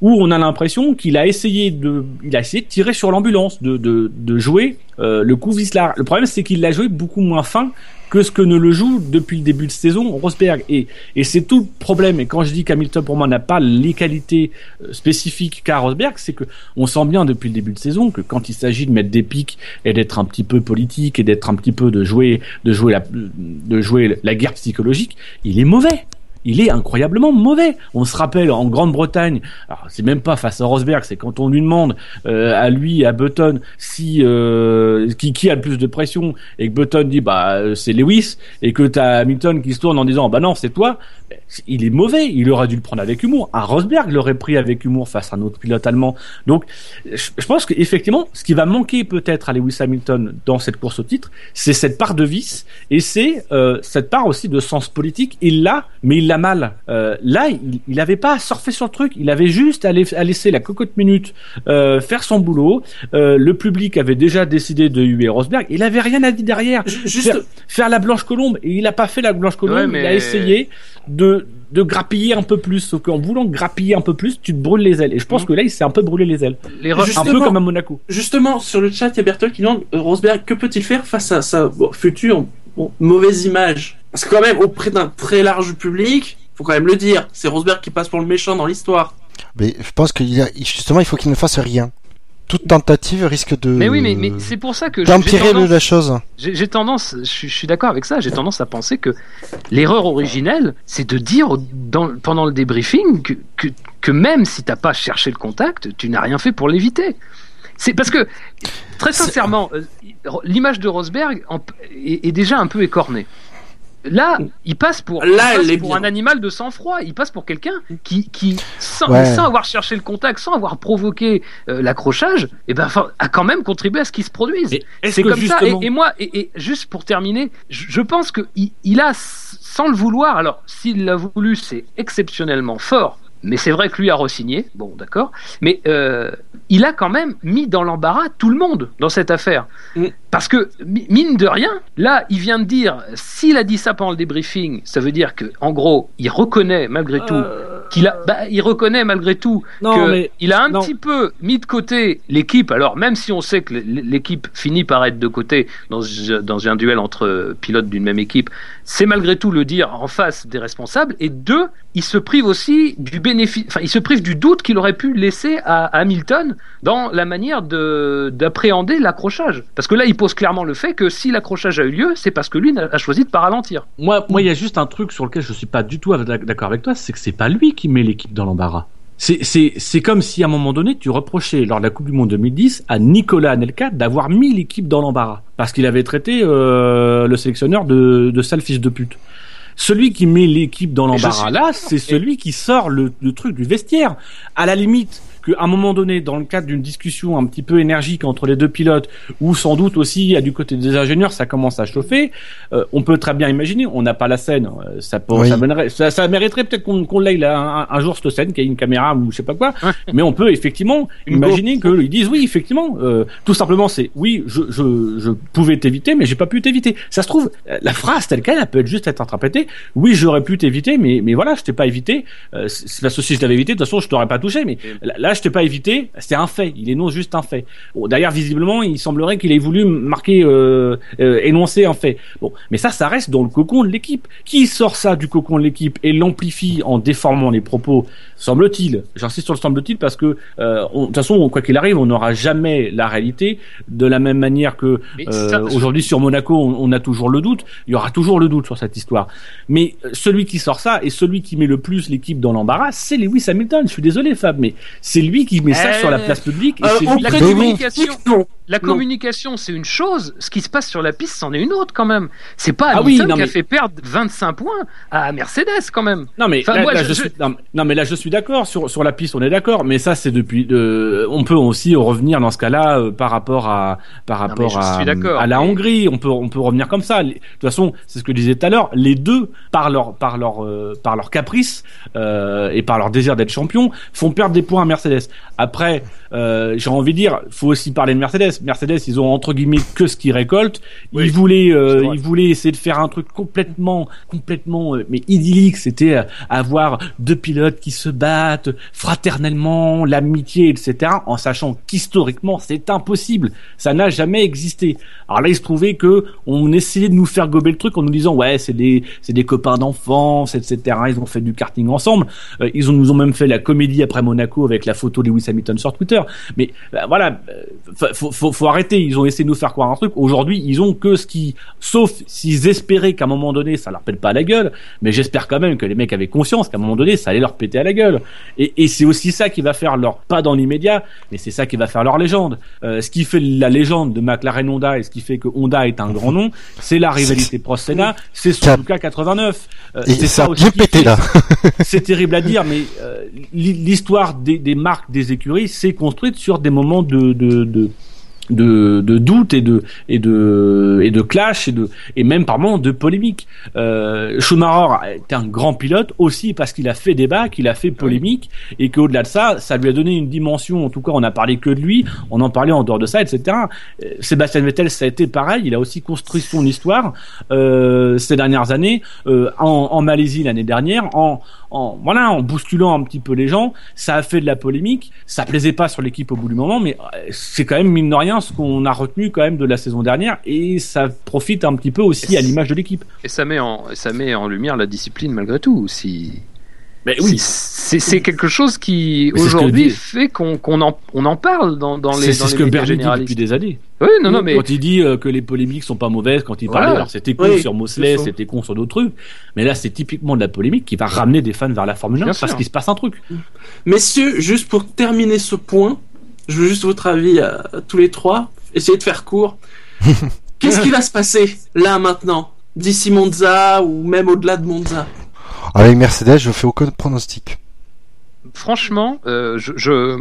où on a l'impression qu'il a essayé de, il a essayé de tirer sur l'ambulance, de, de, de jouer euh, le coup Vislar. Le problème, c'est qu'il l'a joué beaucoup moins fin que ce que ne le joue depuis le début de saison Rosberg. Et, et c'est tout le problème. Et quand je dis qu'Hamilton, pour moi, n'a pas les qualités euh, spécifiques qu'a Rosberg, c'est que on sent bien depuis le début de saison que quand il s'agit de mettre des pics et d'être un petit peu politique et d'être un petit peu de jouer, de jouer la, de jouer la guerre psychologique, il est mauvais il est incroyablement mauvais. On se rappelle en Grande-Bretagne, alors c'est même pas face à Rosberg, c'est quand on lui demande euh, à lui, à Button, si euh, qui, qui a le plus de pression, et que Button dit bah euh, c'est Lewis, et que t'as Hamilton qui se tourne en disant bah non c'est toi, ben, il est mauvais. Il aurait dû le prendre avec humour. Un Rosberg l'aurait pris avec humour face à un autre pilote allemand. Donc je, pense qu'effectivement, ce qui va manquer peut-être à Lewis Hamilton dans cette course au titre, c'est cette part de vice et c'est euh, cette part aussi de sens politique. Il l'a, mais il l'a mal. Euh, là, il, il avait pas à surfer sur le truc. Il avait juste à, la- à laisser la cocotte minute euh, faire son boulot. Euh, le public avait déjà décidé de huer Rosberg. Il avait rien à dire derrière. Juste, Faire, faire la blanche colombe et il a pas fait la blanche colombe. Ouais, mais- Il a essayé de de grappiller un peu plus. Sauf qu'en voulant grappiller un peu plus, tu te brûles les ailes. Et je pense que là, il s'est un peu brûlé les ailes. L'erreur, Un peu Justement. comme à Monaco. Justement, sur le chat, il y a Bertol qui demande Rosberg, que peut-il faire face à sa bon, future bon, mauvaise image Parce que quand même, auprès d'un très large public, faut quand même le dire, c'est Rosberg qui passe pour le méchant dans l'histoire. Mais je pense a, justement, il faut qu'il ne fasse rien. Toute tentative risque de. Mais oui, mais, mais c'est pour ça que d'empirer la chose. J'ai tendance, je, suis- je suis d'accord avec ça, j'ai tendance à penser que l'erreur originelle, c'est de dire dans, pendant le débriefing que, que, que même si t'as pas cherché le contact, tu n'as rien fait pour l'éviter. C'est parce que, très sincèrement, euh, l'image de Rosberg en- est, est déjà un peu écornée. Là, il passe pour, Là, il passe elle est pour bien. un animal de sang-froid. Il passe pour quelqu'un qui, qui sans, Ouais. sans avoir cherché le contact, sans avoir provoqué euh, l'accrochage, eh ben, a quand même contribué à ce qui se produise. C'est comme ça. Et, et moi, et, et juste pour terminer, je, je pense que il, il a, sans le vouloir, alors s'il l'a voulu, c'est exceptionnellement fort. Mais c'est vrai que lui a re-signé, bon d'accord, mais euh, il a quand même mis dans l'embarras tout le monde dans cette affaire. Mm. Parce que, mi- mine de rien, là, il vient de dire, s'il a dit ça pendant le débriefing, ça veut dire que, en gros, il reconnaît malgré tout qu'il a, bah, il reconnaît malgré tout Non, que mais- il a un non. petit peu mis de côté l'équipe. Alors même si on sait que l'équipe finit par être de côté dans, dans un duel entre pilotes d'une même équipe, c'est malgré tout le dire en face des responsables. Et deux, il se prive aussi du bénéfice, enfin il se prive du doute qu'il aurait pu laisser à Hamilton dans la manière de d'appréhender l'accrochage. Parce que là, il pose clairement le fait que si l'accrochage a eu lieu, c'est parce que lui a choisi de pas ralentir. Moi, moi, il y a juste un truc sur lequel je suis pas du tout d'accord avec toi, c'est que c'est pas lui qui met l'équipe dans l'embarras. C'est, c'est, c'est comme si à un moment donné, tu reprochais lors de la Coupe du Monde 2010 à Nicolas Anelka d'avoir mis l'équipe dans l'embarras parce qu'il avait traité euh, le sélectionneur de, de sale fils de pute. Celui qui met l'équipe dans l'embarras là, c'est celui qui sort le, le truc du vestiaire. À la limite, qu'à un moment donné, dans le cadre d'une discussion un petit peu énergique entre les deux pilotes, ou sans doute aussi à du côté des ingénieurs, ça commence à chauffer, euh, on peut très bien imaginer, on n'a pas la scène, euh, ça, peut, Oui. ça, mènerait- ça, ça mériterait peut-être qu'on qu'on l'aille là, un, un jour cette scène, qu'il y ait une caméra ou je sais pas quoi, mais on peut effectivement imaginer qu'ils disent oui, effectivement, euh, tout simplement c'est oui, je, je, je pouvais t'éviter, mais j'ai pas pu t'éviter. Ça se trouve, euh, la phrase telle quelle, elle peut être juste être interprétée, oui, j'aurais pu t'éviter, mais, mais voilà, je t'ai pas évité, euh, parce que si je t'avais évité, de toute façon, je t'aurais pas touché, mais là, là, je t'ai pas évité. C'est un fait. Il énonce juste un fait. Bon, d'ailleurs, visiblement, il semblerait qu'il ait voulu marquer, euh, euh, énoncer un fait. Bon, mais ça, ça reste dans le cocon de l'équipe. Qui sort ça du cocon de l'équipe et l'amplifie en déformant les propos Semble-t-il? J'insiste sur le semble-t-il parce que, euh, de toute façon, quoi qu'il arrive, on n'aura jamais la réalité. De la même manière que aujourd'hui sur Monaco, on, on a toujours le doute. Il y aura toujours le doute sur cette histoire. Mais celui qui sort ça et celui qui met le plus l'équipe dans l'embarras, c'est Lewis Hamilton. Je suis désolé, Fab, mais c'est lui qui met ça Euh, sur la place publique. Et Euh, lui La communication, Non. la communication, c'est une chose. Ce qui se passe sur la piste, c'en est une autre quand même. C'est pas Ah Hamilton oui, non, qui a fait perdre 25 points à Mercedes quand même. Non mais Enfin, là, moi, là, je- suis non, non, mais là je suis d'accord sur sur la piste on est d'accord mais ça c'est depuis de on peut aussi revenir dans ce cas-là euh, par rapport à par rapport à à la Hongrie on peut on peut revenir comme ça de toute façon c'est ce que je disais tout à l'heure les deux par leur par leur euh, par leur caprice euh, et par leur désir d'être champion font perdre des points à Mercedes après euh, j'ai envie de dire faut aussi parler de Mercedes. Mercedes ils ont entre guillemets que ce qu'ils récoltent. Oui, ils voulaient euh, ils voulaient essayer de faire un truc complètement complètement euh, mais idyllique. C'était euh, avoir deux pilotes qui se battent fraternellement l'amitié etc en sachant qu'historiquement c'est impossible. Ça n'a jamais existé. Alors là il se trouvait que on essayait de nous faire gober le truc en nous disant ouais c'est des c'est des copains d'enfance etc ils ont fait du karting ensemble. Euh, ils ont, nous ont même fait la comédie après Monaco avec la photo de Lewis Hamilton sur Twitter. Mais euh, voilà euh, faut, faut, arrêter. Ils ont essayé de nous faire croire un truc. Aujourd'hui ils ont que ce qui sauf s'ils espéraient qu'à un moment donné ça leur pète pas à la gueule mais j'espère quand même que les mecs avaient conscience qu'à un moment donné ça allait leur péter à la gueule. Et, et c'est aussi ça qui va faire leur pas dans l'immédiat mais c'est ça qui va faire leur légende. Euh, ce qui fait la légende de McLaren Honda et ce qui fait que Honda est un grand nom c'est la rivalité Prost Senna c'est Suzuka 89 Euh, c'est ça a aussi pété fait- là. c'est terrible à dire, mais euh, l'hi- l'histoire des, des marques, des écuries, s'est construite sur des moments de, de, de, de, de doute et de, et de, et de clash et de, et même par moments de polémique. Euh, Schumacher est un grand pilote aussi parce qu'il a fait débat, qu'il a fait polémique et qu'au-delà de ça, ça lui a donné une dimension. En tout cas, on n'a parlé que de lui, on en parlait en dehors de ça, etc. Euh, Sébastien Vettel, ça a été pareil. Il a aussi construit son histoire euh, ces dernières années en, en Malaisie l'année dernière, en, en voilà, en bousculant un petit peu les gens. Ça a fait de la polémique. Ça plaisait pas sur l'équipe au bout du moment, mais euh, c'est quand même mine de rien ce qu'on a retenu quand même de la saison dernière et ça profite un petit peu aussi à l'image de l'équipe. Et ça met en, ça met en lumière la discipline malgré tout. Si, Mais si- c'est quelque chose qui aujourd'hui fait qu'on en, on en parle dans, dans les, c'est ce que Bernie dit généralistes. depuis des années. Oui, non, non, mais Quand il dit euh, que les polémiques sont pas mauvaises, quand il Voilà. parlait, alors c'était con Oui, sur Mosley, c'était con sur d'autres trucs, mais là c'est typiquement de la polémique qui va ramener des fans vers la Formule 1 Bien parce qu'il se passe un truc. Messieurs, juste pour terminer ce point, je veux juste votre avis à, à tous les trois. Essayez de faire court. Qu'est-ce qui va se passer là maintenant? D'ici Monza ou même au-delà de Monza? Avec Mercedes, je fais aucun pronostic. franchement, euh, je, je,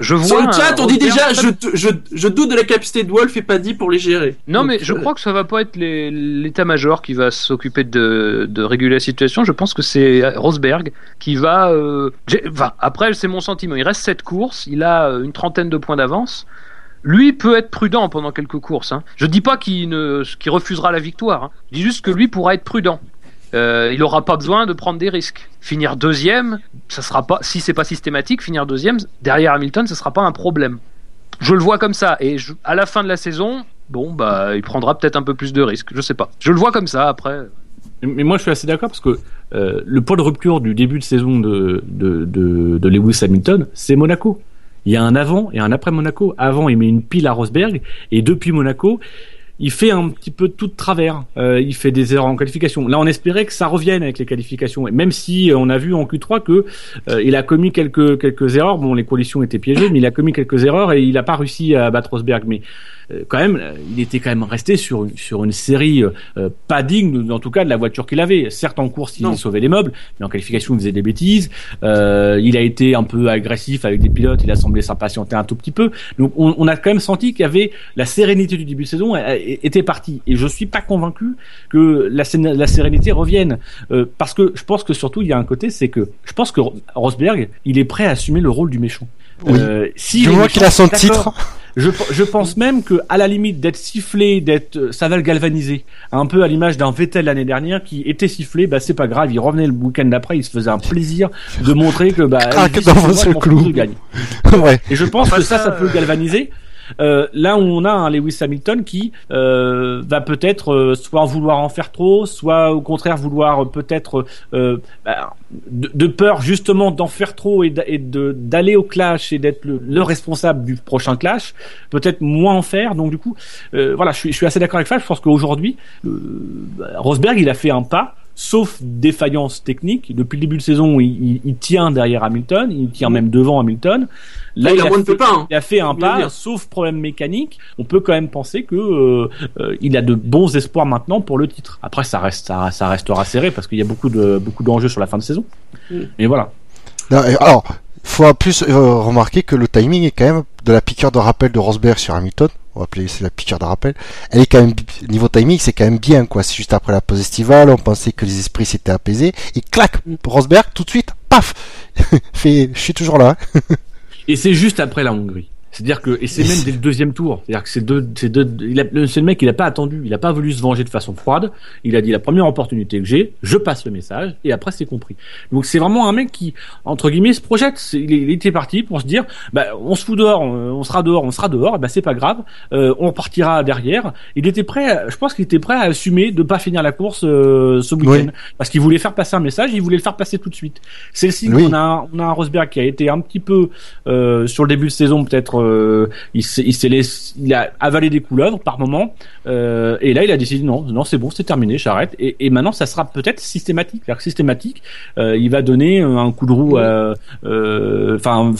je vois. Sur le chat, on dit déjà je, je, je doute de la capacité de Wolf et pas dit pour les gérer. Non, Donc, mais je euh, crois que ça va pas être l'état-major qui va s'occuper de, de réguler la situation. Je pense que c'est Rosberg qui va. euh, enfin, après, c'est mon sentiment. Il reste cette course. Il a une trentaine de points d'avance. Lui peut être prudent pendant quelques courses. Hein. Je dis pas qu'il ne qu'il refusera la victoire. Hein. Je dis juste que lui pourra être prudent. Euh, il aura pas besoin de prendre des risques. Finir deuxième, ça sera pas. Si c'est pas systématique, finir deuxième derrière Hamilton, ce sera pas un problème. Je le vois comme ça. Et à la fin de la saison, bon, bah, il prendra peut-être un peu plus de risques. Je sais pas. Je le vois comme ça. Après, Mais moi, je suis assez d'accord parce que euh, le point de rupture du début de saison de, de, de, de Lewis Hamilton, c'est Monaco. Il y a un avant et un après Monaco. Avant, il met une pile à Rosberg et depuis Monaco, il fait un petit peu tout de travers. Euh, il fait des erreurs en qualification. Là, on espérait que ça revienne avec les qualifications. Et même si euh, on a vu en Q3 que euh, il a commis quelques quelques erreurs. Bon, les conditions étaient piégées, mais il a commis quelques erreurs et il n'a pas réussi à battre Rosberg. Mais quand même, euh, il était quand même resté sur une, sur une série euh, euh, pas digne, en tout cas, de la voiture qu'il avait. Certes, en course, il Non. sauvait les meubles, mais en qualification, il faisait des bêtises. Euh, il a été un peu agressif avec des pilotes. Il a semblé s'impatienter un tout petit peu. Donc, on, on a quand même senti qu'il y avait la sérénité du début de saison euh, était partie. Et je suis pas convaincu que la, la sérénité revienne, Euh, parce que je pense que surtout il y a un côté, c'est que je pense que Rosberg, il est prêt à assumer le rôle du méchant. Oui. Euh, si moment méchants- qu'il a son titre, Je, je pense même que à la limite d'être sifflé, d'être, euh, ça va le galvaniser. Un peu à l'image d'un Vettel l'année dernière qui était sifflé, bah c'est pas grave, il revenait le week-end d'après, il se faisait un plaisir de montrer que bah Ah, il que dit, dans moi, clou. gagne. ouais. Et je pense Enfin, que ça, ça ça, peut euh, galvaniser. Euh, là où on a un Lewis Hamilton qui euh, va peut-être euh, soit vouloir en faire trop, soit au contraire vouloir peut-être euh, bah, de, peur justement d'en faire trop et d'aller au clash et d'être le, le responsable du prochain clash, peut-être moins en faire. Donc du coup, euh, voilà, je suis, je suis assez d'accord avec ça. Je pense qu'aujourd'hui, Rosberg il a fait un pas. Sauf défaillance technique, depuis le début de saison, il, il- il tient derrière Hamilton, il tient même devant Hamilton. Là, il a hein. il a fait un pas, sauf problème mécanique. On peut quand même penser que euh, euh, il a de bons espoirs maintenant pour le titre. Après, ça reste, ça, ça restera serré parce qu'il y a beaucoup de beaucoup d'enjeux sur la fin de saison. Mm. Et voilà. Non, alors, faut en plus euh, remarquer que le timing est quand même de la piqûre de rappel de Rosberg sur Hamilton. On va appeler c'est la piqûre de rappel. Elle est quand même niveau timing, c'est quand même bien quoi. C'est juste après la pause estivale, on pensait que les esprits s'étaient apaisés et clac, Rosberg tout de suite, paf, fait, je suis toujours là. Et c'est juste après la Hongrie. C'est-à-dire que et c'est Et même dès le deuxième tour. C'est-à-dire que c'est deux, c'est deux, il a, le- c'est le mec il a pas attendu, il a pas voulu se venger de façon froide. Il a dit la première opportunité que j'ai, je passe le message et après c'est compris. Donc c'est vraiment un mec qui entre guillemets se projette. C'est- Il, était parti pour se dire, bah on se fout dehors, on, on sera dehors, on sera dehors. Bah c'est pas grave, euh, on repartira derrière. Il était prêt, à- je pense qu'il était prêt à assumer de pas finir la course euh, ce week-end Oui. parce qu'il voulait faire passer un message, il voulait le faire passer tout de suite. C'est le signe Oui. qu'on a, un- on a un Rosberg qui a été un petit peu euh, sur le début de saison peut-être, euh, il s'est, il s'est laissé, il a avalé des couleuvres par moment, euh, et là il a décidé non, non c'est bon, c'est terminé, j'arrête. Et, et maintenant ça sera peut-être systématique, c'est-à-dire que systématique, euh, il va donner un coup de roue, euh, euh, enfin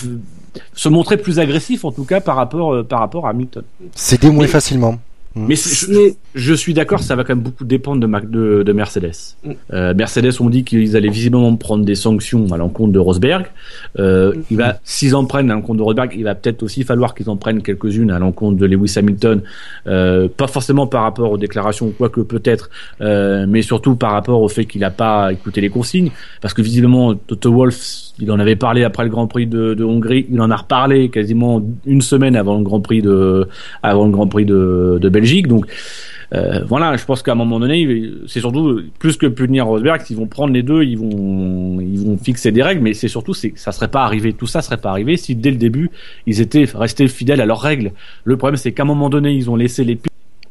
se montrer plus agressif en tout cas par rapport euh, par rapport à Hamilton. C'est démoué facilement. Mais je, Mais- je suis d'accord, ça va quand même beaucoup dépendre de, Mac- de, de Mercedes. Mm. Euh, Mercedes ont dit qu'ils allaient visiblement prendre des sanctions à l'encontre de Rosberg. Euh, Mm. il va, s'ils en prennent à l'encontre de Rosberg, il va peut-être aussi falloir qu'ils en prennent quelques-unes à l'encontre de Lewis Hamilton. Euh, pas forcément par rapport aux déclarations, quoique peut-être, euh, mais surtout par rapport au fait qu'il n'a pas écouté les consignes, parce que visiblement Toto Wolff, il en avait parlé après le Grand Prix de, de Hongrie, il en a reparlé quasiment une semaine avant le Grand Prix de, avant le Grand Prix de, de Belgique. Donc euh, voilà, je pense qu'à un moment donné, c'est surtout plus que punir Rosberg, s'ils vont prendre les deux, ils vont ils vont fixer des règles, mais c'est surtout c'est ça serait pas arrivé, tout ça serait pas arrivé si dès le début ils étaient restés fidèles à leurs règles. Le problème c'est qu'à un moment donné, ils ont laissé les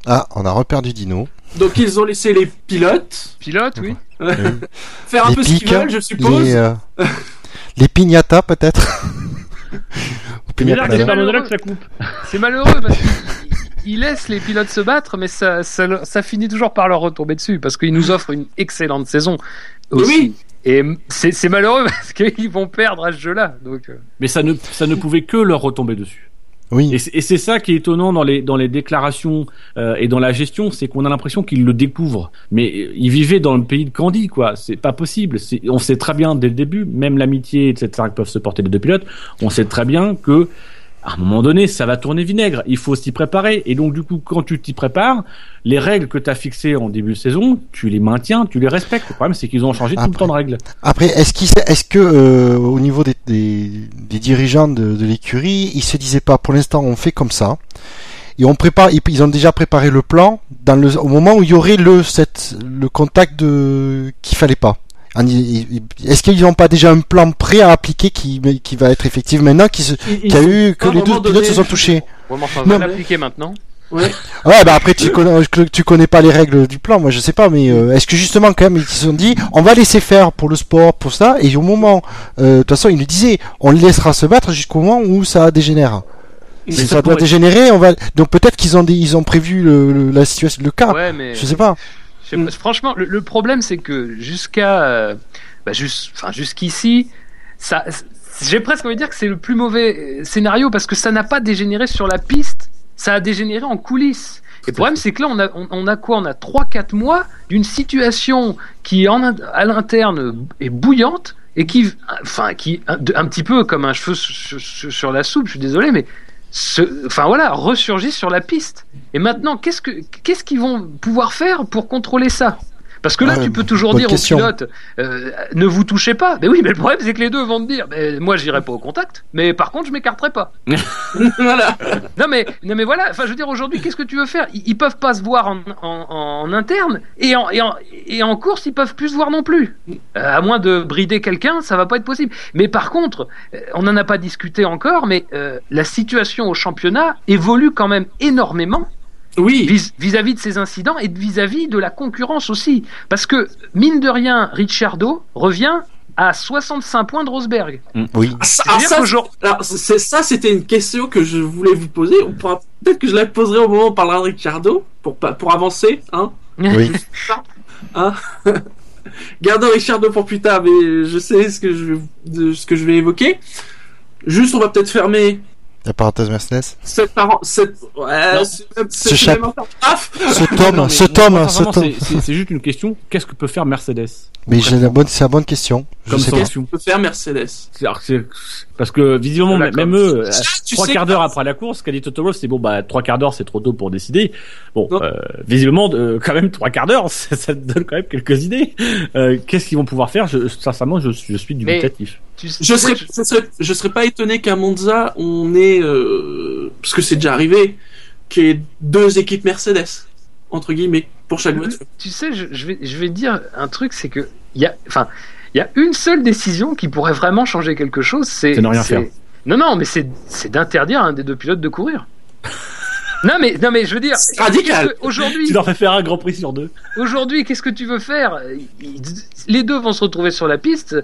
Ah, on a reperdu Dino. Donc ils ont laissé les pilotes Pilote, oui. faire un les peu ce qu'ils veulent, je suppose. les, euh, les piñatas peut-être. C'est malheureux. là que ça coupe. C'est malheureux parce qu'il il laisse les pilotes se battre, mais ça, ça, ça finit toujours par leur retomber dessus parce qu'ils nous offrent une excellente saison. Aussi. Oui. Et c'est malheureux parce qu'ils vont perdre à ce jeu-là. Donc, euh, Mais ça ne ça ne pouvait que leur retomber dessus. Oui. Et c'est- ça qui est étonnant dans les dans les déclarations euh, et dans la gestion, c'est qu'on a l'impression qu'ils le découvrent. Mais euh, ils vivaient dans le pays de Candy, quoi. C'est pas possible. On sait très bien dès le début, même l'amitié, etc., qui peuvent se porter les deux pilotes. On sait très bien que à un moment donné, ça va tourner vinaigre. Il faut s'y préparer. Et donc, du coup, quand tu t'y prépares, les règles que tu as fixées en début de saison, tu les maintiens, tu les respectes. Le problème, c'est qu'ils ont changé tout le temps de règles. Après, est-ce sait- est-ce que euh, au niveau des, des, des dirigeants de, de l'écurie, ils se disaient pas, pour l'instant, on fait comme ça, et on prépare, ils, ils ont déjà préparé le plan dans le, au moment où il y aurait le cette, le contact de qu'il fallait pas. Est-ce qu'ils n'ont pas déjà un plan prêt à appliquer qui, qui va être effectif maintenant, qui, se, Ils- ils qui a eu que les deux vraiment pilotes donné- se sont touchés ouais, mais enfin, Non, va l'appliquer maintenant. Ouais. Ouais, bah après tu connais, tu connais pas les règles du plan, moi je sais pas, mais euh, est-ce que justement quand même ils se sont dit, on va laisser faire pour le sport, pour ça, et au moment, euh, de toute façon ils nous disaient, on le laissera se battre jusqu'au moment où ça dégénère. Si ça ça doit dégénérer, on va. Donc peut-être qu'ils ont, des- ils ont prévu le, le- la situation, le cas. Ouais, mais Je sais pas. Pas, franchement, le, le problème, c'est que jusqu'à, euh, bah, jusqu'ici, ça, j'ai presque envie de dire que c'est le plus mauvais euh, scénario parce que ça n'a pas dégénéré sur la piste, ça a dégénéré en coulisses. Et le problème, c'est que là, on a, on, on a quoi? On a 3-4 mois d'une situation qui, en, à l'interne, est bouillante et qui, enfin, qui, un, petit peu comme un cheveu sur, sur- sur la soupe, je suis désolé, mais, se- enfin voilà, ressurgit sur la piste. Et maintenant, qu'est-ce que qu'est-ce qu'ils vont pouvoir faire pour contrôler ça? Parce que là, Ah, tu peux toujours dire question. aux pilotes, euh, ne vous touchez pas. Mais oui, mais le problème, c'est que les deux vont te dire, mais moi, j'irai pas au contact, mais par contre, je m'écarterai pas. voilà. Non mais, non mais voilà, enfin je veux dire aujourd'hui, qu'est-ce que tu veux faire? Ils, ils peuvent pas se voir en, en- en interne et en, et, en, et en course ils peuvent plus se voir non plus. Euh, à moins de brider quelqu'un, ça va pas être possible. Mais par contre, euh, on n'en a pas discuté encore, mais euh, la situation au championnat évolue quand même énormément Oui. vis- vis-à-vis de ces incidents et de vis-à-vis de la concurrence aussi. Parce que mine de rien, Ricciardo revient à 65 points de Rosberg. Oui. Ah, ça, C'est-à-dire ah, ça, c'était une question que je voulais vous poser. Peut-être que je la poserai au moment où on parlera de Ricciardo pour pour avancer, hein. Oui. Gardons Ricciardo pour plus tard, mais je sais ce que je ce que je vais évoquer. Juste, on va peut-être fermer La parenthèse Mercedes. cette parent, cette ouais, Ce paf. Ce tome, ce tome, ce tome. c'est- c'est c'est juste une question. Qu'est-ce que peut faire Mercedes? Mais j'ai la bonne, c'est la bonne question. Je comme sais pas. sanction peut faire Mercedes. C'est- alors, c'est- Parce que visiblement, même eux, euh, trois quarts d'heure après la course, qu'a dit Toto Wolff, c'est bon, bah trois quarts d'heure, c'est trop tôt pour décider. Bon, euh, visiblement, euh, quand même trois quarts d'heure, ça, ça te donne quand même quelques idées. Euh, Qu'est-ce qu'ils vont pouvoir faire? Je, Sincèrement, je, je suis dubitatif. Tu sais- Je serais, je serais, je serais pas étonné qu'à Monza, on ait, euh, parce que c'est déjà arrivé, qu'il y ait deux équipes Mercedes, entre guillemets, pour chaque voiture. Tu sais, je, je vais, je vais dire un truc, c'est que il y a, enfin, il y a une seule décision qui pourrait vraiment changer quelque chose, c'est ne rien faire. Non, non, mais c'est, d'interdire à un des deux pilotes de courir. non, mais, non, mais je veux dire, C'est radical. aujourd'hui, Tu leur fais faire un Grand Prix sur deux. aujourd'hui, qu'est-ce que tu veux faire? Les deux vont se retrouver sur la piste.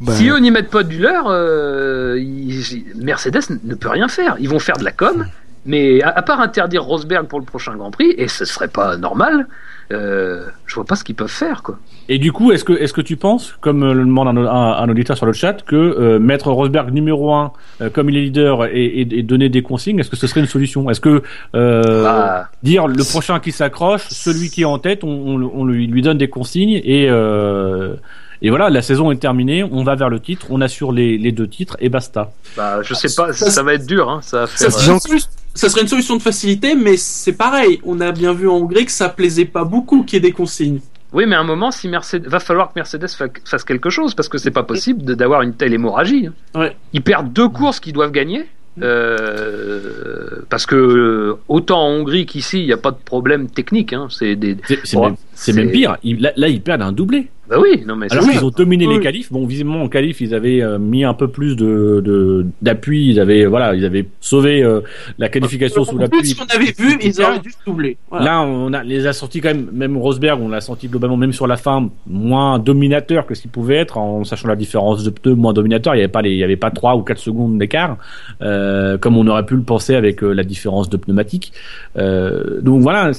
Ben, Si eux n'y mettent pas du leur, euh, ils- Mercedes ne peut rien faire. Ils vont faire de la com, mais à, à part interdire Rosberg pour le prochain Grand Prix, et ce serait pas normal, euh, je vois pas ce qu'ils peuvent faire, quoi. Et du coup, est-ce que, est-ce que tu penses, comme euh, le demande un, un- un auditeur sur le chat, que euh, mettre Rosberg numéro un, euh, comme il est leader, et, et- et donner des consignes, est-ce que ce serait une solution? Est-ce que euh, Bah, dire le prochain qui s'accroche, celui qui est en tête, on, on- on lui, lui donne des consignes et euh, et voilà, la saison est terminée, on va vers le titre, on assure les, les deux titres et basta. bah, je sais pas, ça, va être dur, hein, ça va Ça faire. solu- ça serait une solution de facilité, mais c'est pareil. On a bien vu en Hongrie que ça plaisait pas beaucoup qu'il y ait des consignes. Oui, mais à un moment, si Mercedes, va falloir que Mercedes fa- fasse quelque chose parce que c'est pas possible de- d'avoir une telle hémorragie. Ouais. Ils perdent deux courses qu'ils doivent gagner. euh, parce que euh, autant en Hongrie qu'ici, il n'y a pas de problème technique. Hein, c'est des. Même, pire. Là, là, ils perdent un doublé. Bah oui, non mais Alors qu'ils ont dominé Oui. les qualifs. Bon, visiblement en qualif, ils avaient euh, mis un peu plus de de- d'appui. Ils avaient voilà, ils avaient sauvé euh, la qualification sous l'appui. plus, ce qu'on avait vu, ils auraient dû se doubler. Voilà. Là, on a les a sortis quand même. Même Rosberg, on l'a senti globalement, même sur la fin, moins dominateur que ce qu'il pouvait être, en sachant la différence de pneus, moins dominateur. Il y avait pas les, il y avait pas trois ou quatre secondes d'écart, euh, comme on aurait pu le penser avec euh, la différence de pneumatique. Euh, donc voilà.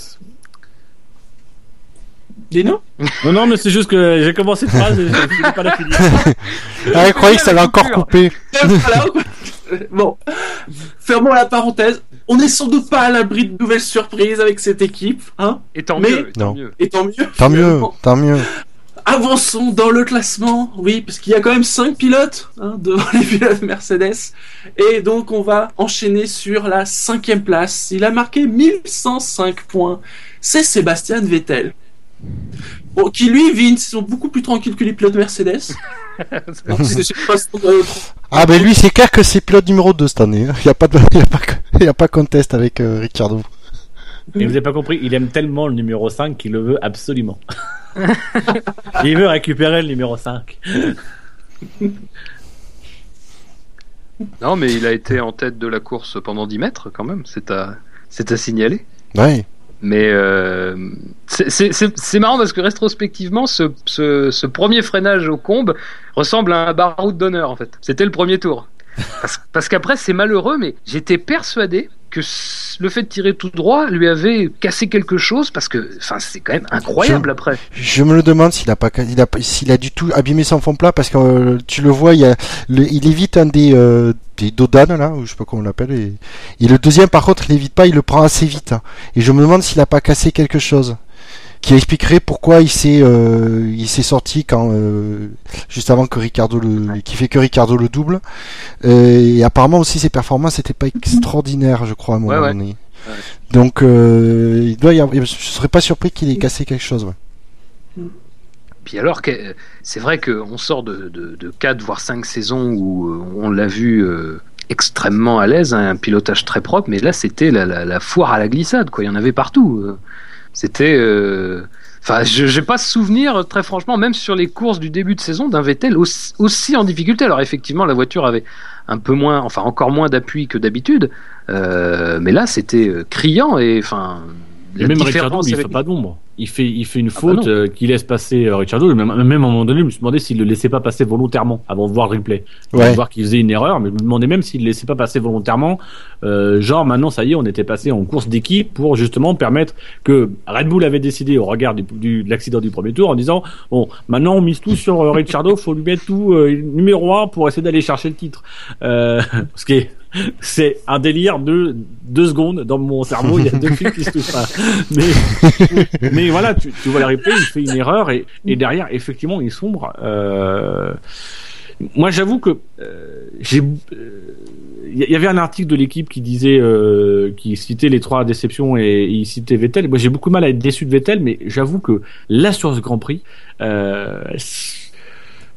Dino Non, non, mais c'est juste que j'ai commencé une phrase et je ne pas la finir. Ah, je croyais que ça allait encore couper. Bon, fermons la parenthèse. On est sans doute pas à l'abri de nouvelles surprises avec cette équipe, hein Et tant Mais- mieux, et tant Non. mieux. Et tant mieux. Tant mieux, finalement. tant mieux. Avançons dans le classement, oui, parce qu'il y a quand même 5 pilotes hein, devant les pilotes Mercedes. Et donc on va enchaîner sur la cinquième place. Il a marqué 1105 points. C'est Sébastien Vettel. Bon, qui lui vit une saison beaucoup plus tranquille que les pilotes Mercedes. Donc, Ah, ben lui, c'est clair que c'est pilote numéro 2 cette année. hein. Il n'y a pas de, il y a pas, il y a pas contest avec euh, Ricciardo. Et vous avez pas compris, il aime tellement le numéro 5 qu'il le veut absolument. il veut récupérer le numéro 5. Non, mais il a été en tête de la course pendant 10 mètres quand même. C'est à, c'est à signaler. Ouais. Mais euh, c'est- marrant parce que rétrospectivement, ce, ce, ce premier freinage au combe ressemble à un baroud d'honneur en fait. C'était le premier tour. Parce, parce qu'après, c'est malheureux, mais j'étais persuadé que le fait de tirer tout droit lui avait cassé quelque chose parce que, enfin, c'est quand même incroyable Je- après. Je me le demande s'il a pas, il a, pas- s'il a du tout abîmé son fond plat parce que euh, tu le vois, il, y a le- il évite un des, euh, des dodanes là, ou je sais pas comment on l'appelle, et, et le deuxième par contre il évite pas, il le prend assez vite. hein. Et je me demande s'il a pas cassé quelque chose qui expliquerait pourquoi il s'est, euh, il s'est sorti quand euh, juste avant que Ricardo le, qui fait que Ricardo le double. Euh, et apparemment aussi ses performances n'étaient pas extraordinaires, je crois à un moment Ouais, ouais. donné. Donc euh, il doit y avoir, je serais pas surpris qu'il ait cassé quelque chose. ouais. Puis alors, c'est vrai qu'on sort de, de, de 4 voire 5 saisons où euh, on l'a vu euh, extrêmement à l'aise, hein, un pilotage très propre, mais là c'était la, la, la foire à la glissade, quoi. Il y en avait partout. euh. C'était. euh, Enfin, je j'ai pas souvenir, très franchement, même sur les courses du début de saison, d'un Vettel aussi, aussi en difficulté. Alors effectivement, la voiture avait un peu moins, enfin encore moins d'appui que d'habitude, euh, mais là c'était criant et enfin. Et la même il avec- fait pas d'ombre. Il fait, il fait une Ah bah faute euh, qui laisse passer euh, Ricciardo. Même, même à un moment donné, je me suis demandé s'il le laissait pas passer volontairement avant de voir le replay. Avant Ouais. de voir qu'il faisait une erreur, mais je me demandais même s'il le laissait pas passer volontairement. Euh, genre maintenant, ça y est, on était passé en course d'équipe pour justement permettre que Red Bull avait décidé au regard du, du- de l'accident du premier tour en disant bon, maintenant on mise tout sur euh, Ricciardo, faut lui mettre tout numéro un pour essayer d'aller chercher le titre. Ce qui est c'est un délire de deux secondes dans mon cerveau. Il y a deux fils qui se touchent pas. Mais, voilà, tu, tu vois la replay, il fait une erreur et, derrière, effectivement, il sombre. Euh, moi, j'avoue que euh, j'ai. euh, Il y avait un article de l'équipe qui disait, qui citait les trois déceptions et, il citait Vettel. Moi, j'ai beaucoup mal à être déçu de Vettel, mais j'avoue que là sur ce Grand Prix,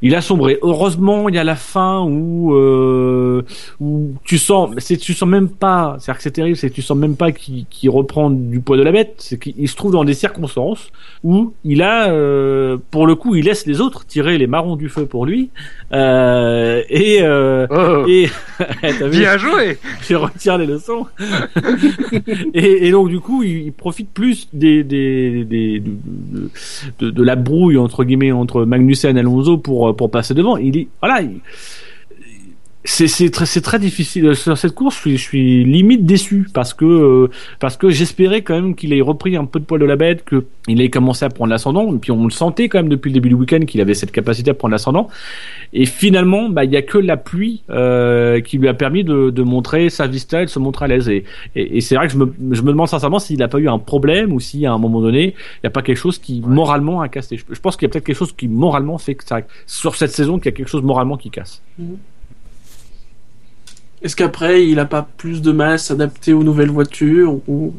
il a sombré. Heureusement, il y a la fin où euh, où tu sens, c'est tu sens même pas. C'est-à-dire que c'est terrible, c'est que tu sens même pas qu'il reprend du poids de la bête. C'est qu'il se trouve dans des circonstances où il a, euh, pour le coup, il laisse les autres tirer les marrons du feu pour lui. Euh, et euh, Oh, et bien joué je retire les leçons. et, et donc du coup, il, il profite plus des, des, des de, de, de la brouille entre guillemets entre Magnussen et Alonso pour pour passer devant. Il est voilà. il- c'est très c'est très difficile sur cette course. Je suis, je suis limite déçu parce que euh, parce que j'espérais quand même qu'il ait repris un peu de poil de la bête, que il ait commencé à prendre l'ascendant. Et puis on le sentait quand même depuis le début du week-end qu'il avait cette capacité à prendre l'ascendant. Et finalement, bah il y a que la pluie euh, qui lui a permis de, de montrer sa vista et de se montrer à l'aise. Et, et, et c'est vrai que je me, je me demande sincèrement s'il n'a pas eu un problème ou si à un moment donné il n'y a pas quelque chose qui moralement a cassé. Je, je pense qu'il y a peut-être quelque chose qui moralement fait que ça sur cette saison qu'il y a quelque chose moralement qui casse. Est-ce qu'après, il a pas plus de mal à s'adapter aux nouvelles voitures ou...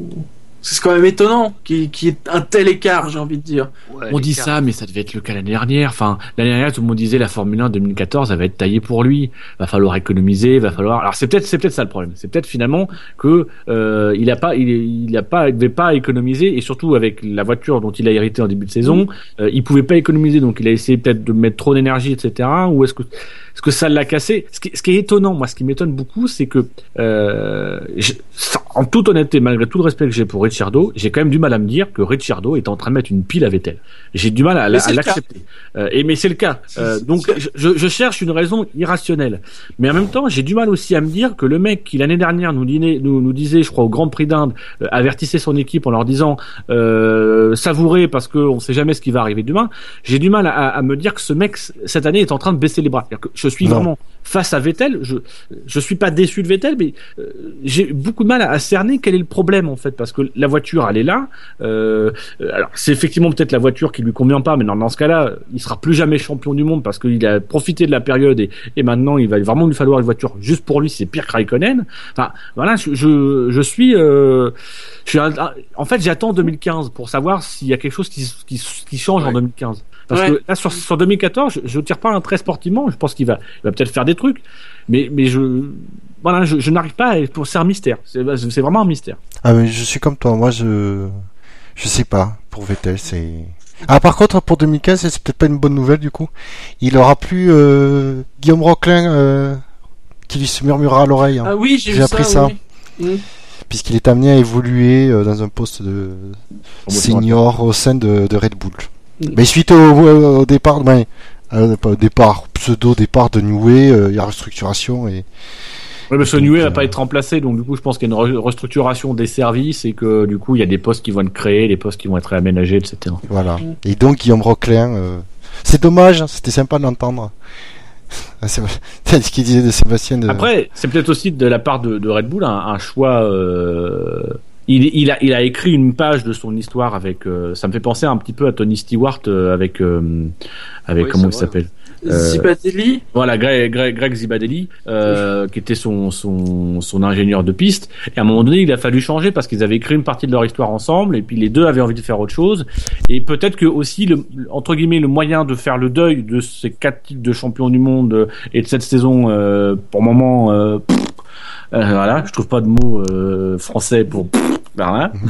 C'est quand même étonnant qu'il qu'il y ait un tel écart, j'ai envie de dire. Ouais, On dit ça, mais ça devait être le cas l'année dernière. Enfin, l'année dernière, tout le monde disait la Formule 1 2014, elle va être taillée pour lui. Va falloir économiser, va falloir. Alors c'est peut-être, c'est peut-être ça le problème. C'est peut-être finalement que euh, il a pas, il, il a pas, il devait pas économiser et surtout avec la voiture dont il a hérité en début de saison, euh, il pouvait pas économiser, donc il a essayé peut-être de mettre trop d'énergie, etc. Ou est-ce que, est-ce que ça l'a cassé ce qui, ce qui est étonnant, moi, ce qui m'étonne beaucoup, c'est que, euh, je- en toute honnêteté, malgré tout le respect que j'ai pour Ricciardo, j'ai quand même du mal à me dire que Ricciardo est en train de mettre une pile à Vettel. J'ai du mal à, l'accepter. Euh, et mais c'est le cas. Euh, donc je, je- cherche une raison irrationnelle. Mais en même temps, j'ai du mal aussi à me dire que le mec qui l'année dernière nous, dînait- nous, nous disait, je crois au Grand Prix d'Inde, euh, avertissait son équipe en leur disant euh, savourez parce que on sait jamais ce qui va arriver demain. J'ai du mal à, à me dire que ce mec cette année est en train de baisser les bras. C'est-à-dire que je suis Non. vraiment face à Vettel. Je je suis pas déçu de Vettel, mais euh, j'ai beaucoup de mal à, à cerner quel est le problème en fait parce que la voiture elle est là. Euh, euh, alors c'est effectivement peut-être la voiture qui lui convient pas, mais dans, dans ce cas-là, il sera plus jamais champion du monde parce qu'il a profité de la période et, et maintenant il va vraiment lui falloir une voiture juste pour lui. C'est pire que Raikkonen. Enfin voilà, je je, je suis, euh, je suis en fait j'attends 2015 pour savoir s'il y a quelque chose qui qui, qui change en Ouais. 2015. Parce Ouais. que là sur sur 2014, je, je tire pas un trait sportivement. Je pense qu'il va il va peut-être faire des trucs, mais mais je voilà, je, je n'arrive pas. à- pour- C'est un mystère. C'est c'est vraiment un mystère. Ah mais je suis comme toi, moi je je sais pas pour Vettel c'est ah par contre pour 2015 c'est peut-être pas une bonne nouvelle du coup il aura plus euh, Guillaume Roquelin euh, qui lui se murmurera à l'oreille hein, Ah oui, j'ai J'ai vu appris ça. ça. oui. Mm. puisqu'il est amené à évoluer euh, dans un poste de senior au sein de, de Red Bull Mm. mais suite au, au- départ ouais, euh, au départ pseudo départ de Newey euh, il y a restructuration et Ouais, parce que Donc, Newey va euh, pas être remplacé, donc du coup, je pense qu'il y a une re- restructuration des services et que du coup, il y a des postes qui vont être créés, des postes qui vont être réaménagés, etc. Voilà. Mm. Et donc Guillaume Roquelin, euh, c'est dommage, hein, c'était sympa de l'entendre. Ah, ce qu'il disait de Sébastien. De... Après, c'est peut-être aussi de la part de, de Red Bull un, un choix. euh, il, il, a, il a écrit une page de son histoire avec. euh, ça me fait penser un petit peu à Tony Stewart euh, avec. euh, avec Oui, comment il s'appelle Euh, Zibadelli. Voilà, Greg, Greg, Greg Zibadelli, euh, qui était son, son, son ingénieur de piste. Et à un moment donné, il a fallu changer parce qu'ils avaient écrit une partie de leur histoire ensemble, et puis les deux avaient envie de faire autre chose. Et peut-être que aussi, le, entre guillemets, le moyen de faire le deuil de ces quatre titres de champion du monde et de cette saison, euh, pour le moment, pff, voilà, je trouve pas de mot euh, français pour. pff, Voilà.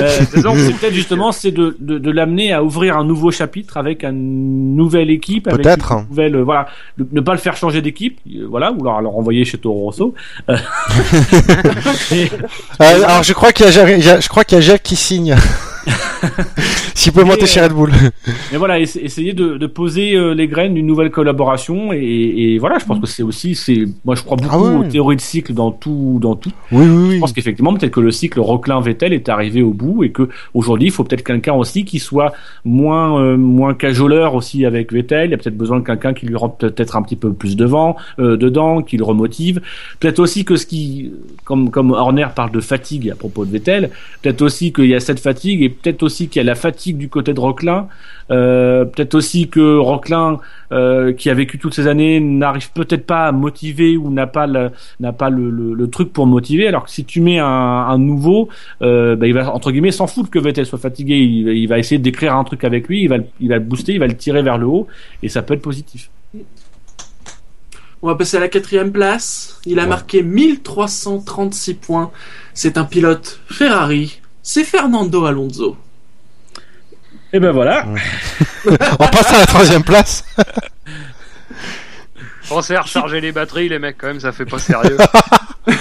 Euh, donc c'est peut-être justement c'est de, de, de l'amener à ouvrir un nouveau chapitre avec une nouvelle équipe, avec Peut-être. une nouvelle, euh, voilà, ne, ne pas le faire changer d'équipe, euh, voilà, ou alors, alors envoyer chez Toro Rosso. Euh, et- Euh, alors je crois qu'il y a- je crois qu'il y a Jacques qui signe. S'il peut Mais, monter chez euh, Red Bull. Mais voilà, essa- essayer de, de poser euh, les graines d'une nouvelle collaboration et, et voilà, je pense que c'est aussi, c'est, moi je crois beaucoup Ah ouais. aux théories de cycle dans tout, dans tout. Oui, oui, Je oui. pense qu'effectivement, peut-être que le cycle Rocklin-Vettel est arrivé au bout et que aujourd'hui, il faut peut-être quelqu'un aussi qui soit moins euh, moins cajoleur aussi avec Vettel. Il y a peut-être besoin de quelqu'un qui lui rentre peut-être un petit peu plus devant, euh, dedans, qui le remotive. Peut-être aussi que ce qui, comme comme Horner parle de fatigue à propos de Vettel, peut-être aussi qu'il y a cette fatigue et peut-être aussi qu'il y a la fatigue du côté de Rocklin. Euh, peut-être aussi que Rocklin, euh, qui a vécu toutes ces années, n'arrive peut-être pas à motiver ou n'a pas le, n'a pas le, le, le truc pour motiver. Alors que si tu mets un, un nouveau, euh, bah, il va entre guillemets s'en foutre que Vettel soit fatigué. Il, il va essayer d'écrire un truc avec lui, il va, il va le booster, il va le tirer vers le haut, et ça peut être positif. On va passer à la quatrième place. Il a marqué 1336 points. C'est un pilote Ferrari. C'est Fernando Alonso. Et ben voilà. On passe à la troisième place. Pensez à recharger les batteries, les mecs, quand même, ça fait pas sérieux.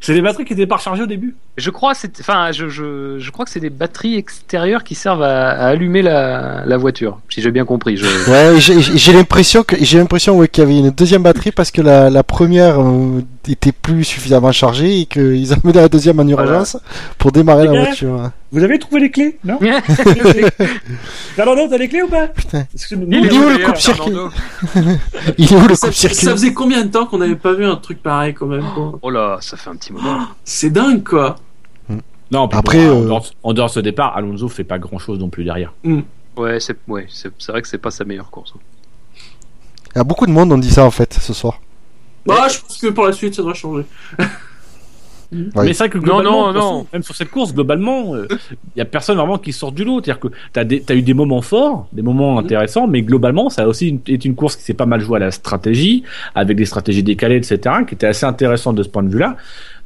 C'est les batteries qui étaient pas rechargées au début. je crois, c'est, enfin, je, je, je crois que c'est des batteries extérieures qui servent à, à allumer la, la voiture, si j'ai bien compris. Je... Ouais, j'ai- l'impression que j'ai l'impression ouais, qu'il y avait une deuxième batterie parce que la, la première euh, était plus suffisamment chargée et qu'ils ont mis la deuxième en urgence pour démarrer la gars. voiture. Vous avez trouvé les clés, non Fernando, t'as les clés ou pas Putain. Parce que nous, Il est où le coupe-circuit Il est où le coupe-circuit ça faisait combien de temps qu'on n'avait pas vu un truc pareil quand même quoi Oh là, ça fait un petit moment. C'est dingue quoi. Non, Après, bon, en, euh, dehors, en dehors de ce départ, Alonso fait pas grand chose non plus derrière. Ouais, c'est, ouais, c'est vrai que c'est pas sa meilleure course. Il y a beaucoup de monde on dit ça en fait ce soir. Bah, je pense que pour la suite ça doit changer. Mais c'est vrai que Non, globalement, non, non. façon, même sur cette course, globalement, il y a personne vraiment qui sort du lot. C'est-à-dire que t'as des, as eu des moments forts, des moments intéressants, mais globalement, ça a aussi une- été une course qui s'est pas mal jouée à la stratégie, avec des stratégies décalées, etc., qui était assez intéressante de ce point de vue-là.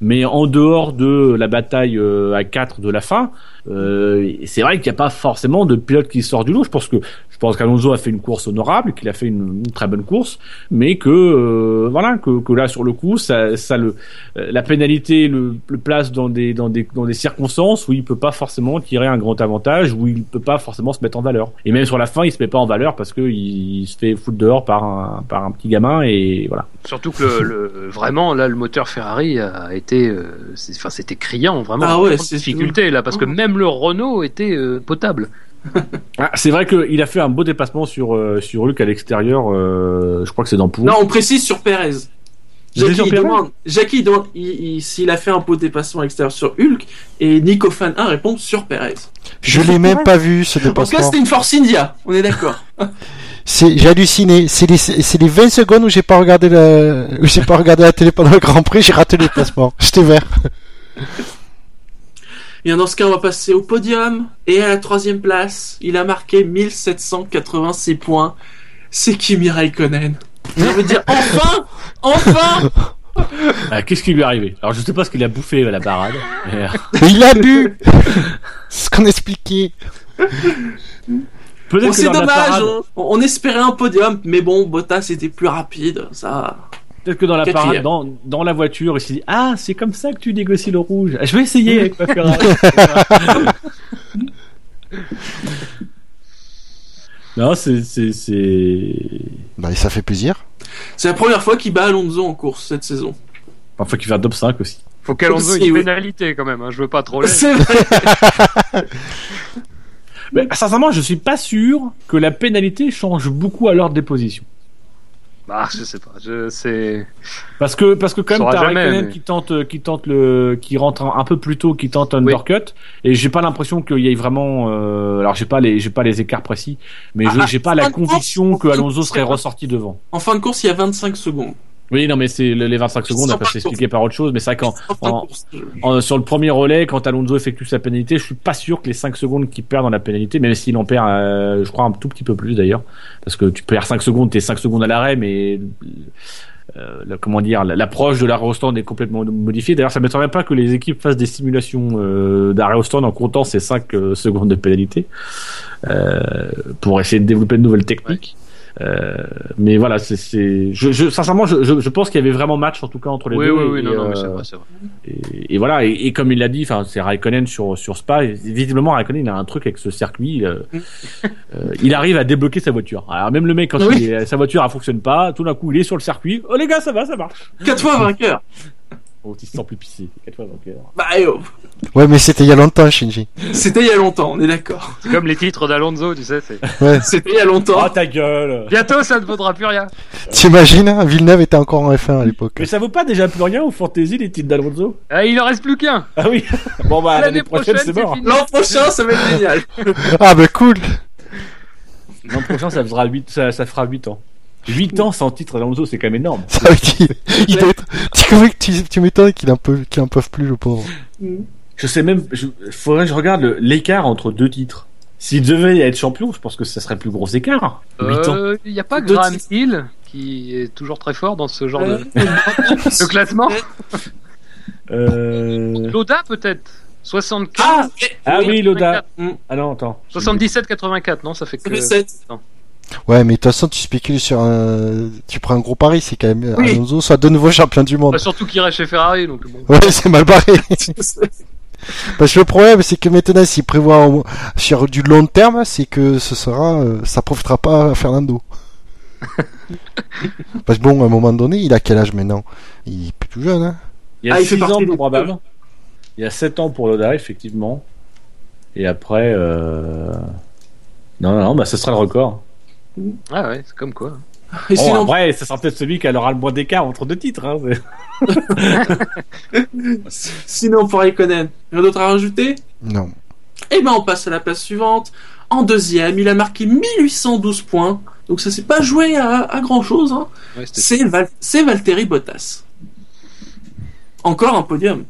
Mais en dehors de la bataille euh, à 4 de la fin, euh, c'est vrai qu'il n'y a pas forcément de pilote qui sort du lot. Je pense que je pense qu'Alonso a fait une course honorable, qu'il a fait une, une très bonne course, mais que euh, voilà que, que là sur le coup, ça, ça le euh, la pénalité le, le place dans des dans des dans des circonstances où il peut pas forcément tirer un grand avantage, où il peut pas forcément se mettre en valeur. Et même sur la fin, il se met pas en valeur parce que il, se fait foutre dehors par un par un petit gamin et voilà. Surtout que le, le- vraiment là, le moteur Ferrari a été, euh, c'est- enfin, c'était criant, vraiment. Ah ouais, c'est- difficulté là, parce que Mhm. même le Renault était euh, potable. Ah, c'est vrai qu'il a fait un beau dépassement sur euh, sur Luc à l'extérieur. euh, je crois que c'est dans Pou. Non, on précise sur Perez. Jackie sur il Perez demande, Jackie il demande il- il- s'il a fait un beau dépassement extérieur sur Hulk et Nico Fan 1 répond sur Perez. Je l'ai même pas vu ce En tout cas, dépassement. c'était une Force India, on est d'accord. C'est j'ai halluciné. C'est les c'est les 20 secondes où j'ai pas regardé la où j'ai pas regardé la télé pendant le Grand Prix, j'ai raté le déplacement. J'étais vert. Et dans ce cas, on va passer au podium. Et à la troisième place, il a marqué 1786 points. C'est Kimi Raikkonen. Je veux dire, enfin Enfin Ah, Qu'est-ce qui lui est arrivé? Alors je sais pas ce qu'il a bouffé à la parade. mais, euh, Mais il a bu. C'est ce qu'on expliquait. Bon, c'est dommage, parade, hein. on, on espérait un podium, mais bon, Bottas était plus rapide, ça. Peut-être que dans la Quatrième. parade, dans, dans la voiture, il s'est dit ah c'est comme ça que tu négocies le rouge. Je vais essayer avec ma Ferrari. non c'est c'est c'est. Bah ça fait plaisir. C'est la première fois qu'il bat Alonso en course cette saison. Parfois qu'il fait un top 5 aussi. Faut qu'Alonso ait une oui. pénalité quand même. hein, je veux pas troller. C'est vrai. Mais sincèrement, je suis pas sûr que la pénalité change beaucoup à l'ordre des positions. Bah, je sais pas. Je sais. Parce que parce que quand même t'as Raikkonen mais- qui tente euh, qui tente le qui rentre un, un peu plus tôt, qui tente un undercut et j'ai pas l'impression qu'il y ait vraiment euh, alors j'ai pas les j'ai pas les écarts précis, mais je- Ah, j'ai pas ah, la conviction course, que Alonso serait ressorti devant. En fin de course, il y a 25 secondes. Oui, non, mais c'est les 25 secondes, pas de s'expliquer par autre chose, mais c'est vrai qu'en En en- sur le premier relais, quand Alonso effectue sa pénalité, je suis pas sûr que les 5 secondes qu'il perd dans la pénalité, même s'il en perd, euh, je crois, un tout petit peu plus d'ailleurs, parce que tu perds 5 secondes, t'es 5 secondes à l'arrêt, mais euh, la- comment dire, la- l'approche de l'arrêt au stand est complètement modifiée. D'ailleurs, ça m'étonnerait pas que les équipes fassent des simulations euh, d'arrêt au stand en comptant ces 5 euh, secondes de pénalité euh, pour essayer de développer de nouvelles techniques. Mais voilà, c'est, c'est, je, je, sincèrement, je, je, je pense qu'il y avait vraiment match en tout cas entre les Oui, deux. oui, et- oui, non, et, non, mais c'est euh, vrai, c'est vrai. et, et voilà, et, et comme il l'a dit, enfin, c'est Raikkonen sur sur Spa. visiblement, Raikkonen, il a un truc avec ce circuit. euh, euh, il arrive à débloquer sa voiture. Alors même le mec, quand Oui. il est- sa voiture elle fonctionne pas, tout d'un coup, il est sur le circuit. Oh les gars, ça va, ça marche. 4 fois vainqueur. Oh, il se sent plus pissé. Quatre fois vainqueur. Bah, eh oh. Ouais, mais c'était il y a longtemps, Shinji. C'était il y a longtemps, on est d'accord. C'est comme les titres d'Alonso, tu sais. c'est- Ouais. C'était il y a longtemps. Oh ta gueule. Bientôt, ça ne vaudra plus rien. T'imagines, hein, Villeneuve était encore en F1 à l'époque. Mais ça vaut pas déjà plus rien au fantasy les titres d'Alonso Ah, il en reste plus qu'un. Ah oui. Bon bah L'année l'année prochaine, prochaine, c'est mort. L'an prochain, ça va être génial. Ah, bah cool. L'an prochain, ça fera 8 ça, ça fera 8 ans. 8 ans sans titre d'Alonso, c'est quand même énorme. Ça veut dire, il doit être, tu, comment que tu, tu m'étonnes qu'il en peut, en peuvent plus, le pauvre. Je sais même, je, faudrait que je regarde l'écart entre deux titres. S'il devait être champion, je pense que ça serait le plus gros écart. 8 ans. Euh, Il n'y a pas Graham. Hill qui est toujours très fort dans ce genre Euh, de, de classement. Euh... Loda peut-être. 75. Ah, Ah oui, Loda. 84. Ah non, attends. 77-84, non, ça fait que. fait 7. Ouais, mais de toute façon, tu spécules sur un, tu prends un gros pari, c'est quand même Oui. Alonso soit de nouveau champion du monde. Bah, surtout qu'il reste chez Ferrari, donc bon. Ouais, c'est mal barré. Parce que le problème, c'est que maintenant, s'il prévoit sur du long terme, c'est que ce sera, euh, ça profitera pas à Fernando. Parce que bon, à un moment donné, il a quel âge maintenant? Il est plus tout jeune, hein Il y a Ah, il fait 6 partie ans Brabham. Il y a 7 ans pour Loda, effectivement. Et après, euh... non, non, non, bah, ce sera le record. Ah ouais, c'est comme quoi. Et Bon, sinon, après, ce sera peut-être celui qui aura le moins d'écart entre deux titres. Hein. sinon pour Raikkonen, rien d'autre à rajouter? Non. Eh ben, on passe à la place suivante. En deuxième, il a marqué 1812 points. Donc ça s'est pas joué à, à grand chose. Hein. Ouais, C'est Val c'est Valtteri Bottas. Encore un podium.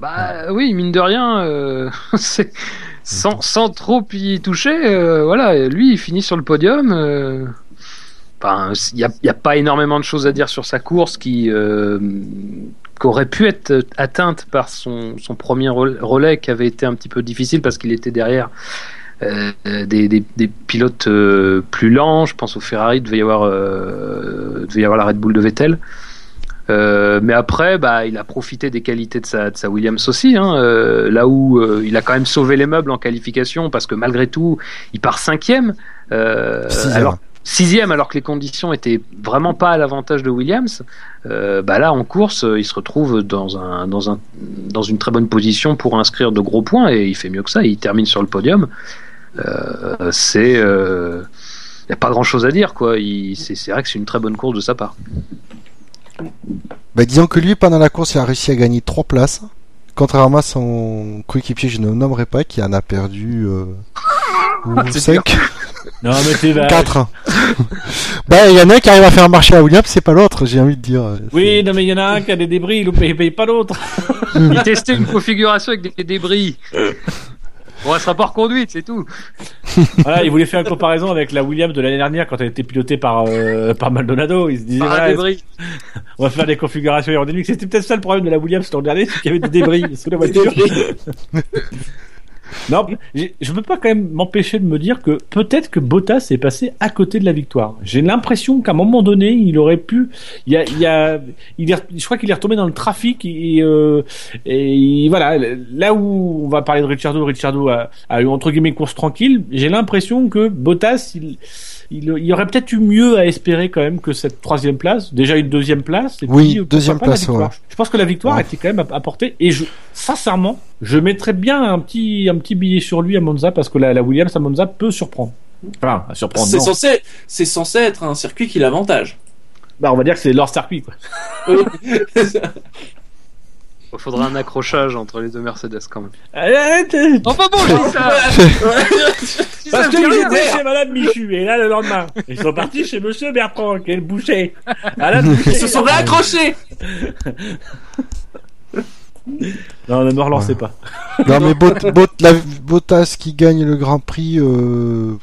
Bah oui, mine de rien, euh, sans trop y toucher, euh, voilà, lui il finit sur le podium. euh, Enfin, il n'y a, il y a pas énormément de choses à dire sur sa course qui, euh, qui aurait pu être atteinte par son, son premier rel- relais qui avait été un petit peu difficile parce qu'il était derrière euh, des, des, des pilotes euh, plus lents. Je pense au Ferrari, il devait y avoir, devait y avoir la Red Bull de Vettel. Mais après, bah, il a profité des qualités de sa, de sa Williams aussi. Hein, là où il a quand même sauvé les meubles en qualification, parce que malgré tout, il part cinquième. Alors sixième, alors que les conditions étaient vraiment pas à l'avantage de Williams. Euh, bah là, en course, euh, il se retrouve dans un, dans un, dans une très bonne position pour inscrire de gros points, et il fait mieux que ça. Il termine sur le podium. Euh, c'est, il n'y a pas grand chose à dire, quoi. C'est vrai que c'est une très bonne course de sa part. Bah, disons que lui, pendant la course, il a réussi à gagner 3 places. Contrairement à son coéquipier, je ne nommerai pas, qui en a perdu euh, C'est 5, Non, mais t'es vache. 4. bah, il y en a un qui arrive à faire marcher à Williams, c'est pas l'autre, j'ai envie de dire. Oui, non, mais il y en a un qui a des débris, il ne paye, paye pas l'autre. Il testait une configuration avec des débris. Bon, elle sera pas reconduite, c'est tout. Voilà, il voulait faire une comparaison avec la Williams de l'année dernière quand elle était pilotée par, euh, par Maldonado. Il se disait, Par débris. on va faire des configurations aérodynamiques. C'était peut-être ça le problème de la Williams l'an dernier, c'est qu'il y avait des débris sous la voiture. Non, je peux pas quand même m'empêcher de me dire que peut-être que Bottas est passé à côté de la victoire. J'ai l'impression qu'à un moment donné, il aurait pu. Il y a, il je crois qu'il est retombé dans le trafic et, euh, et voilà. Là où on va parler de Ricciardo, Ricciardo a, a eu entre guillemets course tranquille. J'ai l'impression que Bottas, il, il, il y aurait peut-être eu mieux à espérer quand même que cette troisième place. Déjà une deuxième place. Et Oui, puis, euh, deuxième pas place, ouais. Je pense que la victoire Ouais. était quand même apportée et je, sincèrement, je mettrais bien un petit, un petit billet sur lui à Monza parce que la, la Williams à Monza peut surprendre. Enfin, à surprendre. C'est non. censé, c'est censé être un circuit qui l'avantage. Bah, on va dire que c'est leur circuit, quoi. Il faudra un accrochage entre les deux Mercedes quand même. Arrête Enfin bon, je dis ça Parce rien. étaient chez Madame Michu, et là, le lendemain, ils sont partis chez Monsieur Bertrand, qui est le Boucher. Ils se sont réaccrochés Non, ne me relancez pas. Non mais Bot- Bot- la- Bottas qui gagne le Grand Prix, euh,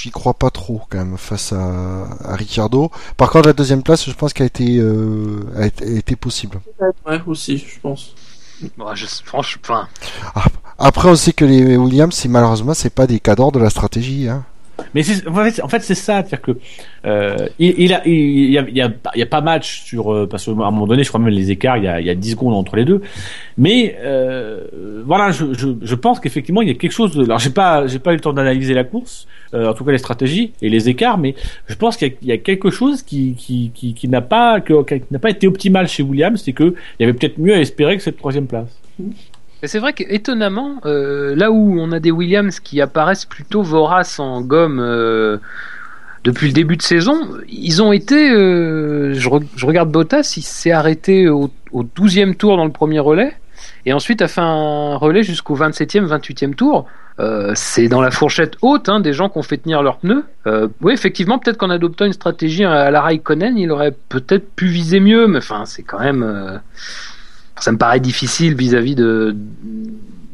j'y crois pas trop quand même face à, à Ricciardo. Par contre la deuxième place, je pense qu'elle a été, euh, a été, a été possible. Ouais, aussi, je pense. Bon, je, franchement, enfin, Après on sait que les Williams, malheureusement c'est pas des cadors de la stratégie. Hein. Mais en fait, c'est ça, c'est-à-dire que euh, il, il a, y a, pas match sur euh, parce qu'à un moment donné, je crois même les écarts, il y a, il y a 10 secondes entre les deux. Mais euh, voilà, je, pense qu'effectivement, il y a quelque chose. De, alors, j'ai pas, j'ai pas eu le temps d'analyser la course, en tout cas les stratégies et les écarts, mais je pense qu'il y a, quelque chose qui, qui, qui, n'a pas, qui n'a pas été optimal chez Williams, c'est que il y avait peut-être mieux à espérer que cette troisième place. Mais c'est vrai qu'étonnamment, euh, là où on a des Williams qui apparaissent plutôt voraces en gomme euh, depuis le début de saison, ils ont été. euh, je, re- je regarde Bottas, il s'est arrêté au, au 12e tour dans le premier relais, et ensuite a fait un relais jusqu'au 27e, 28e tour. C'est dans la fourchette haute hein, des gens qui ont fait tenir leurs pneus. Oui, effectivement, peut-être qu'en adoptant une stratégie à la Raikkonen, il aurait peut-être pu viser mieux, mais enfin, c'est quand même. Ça me paraît difficile vis-à-vis de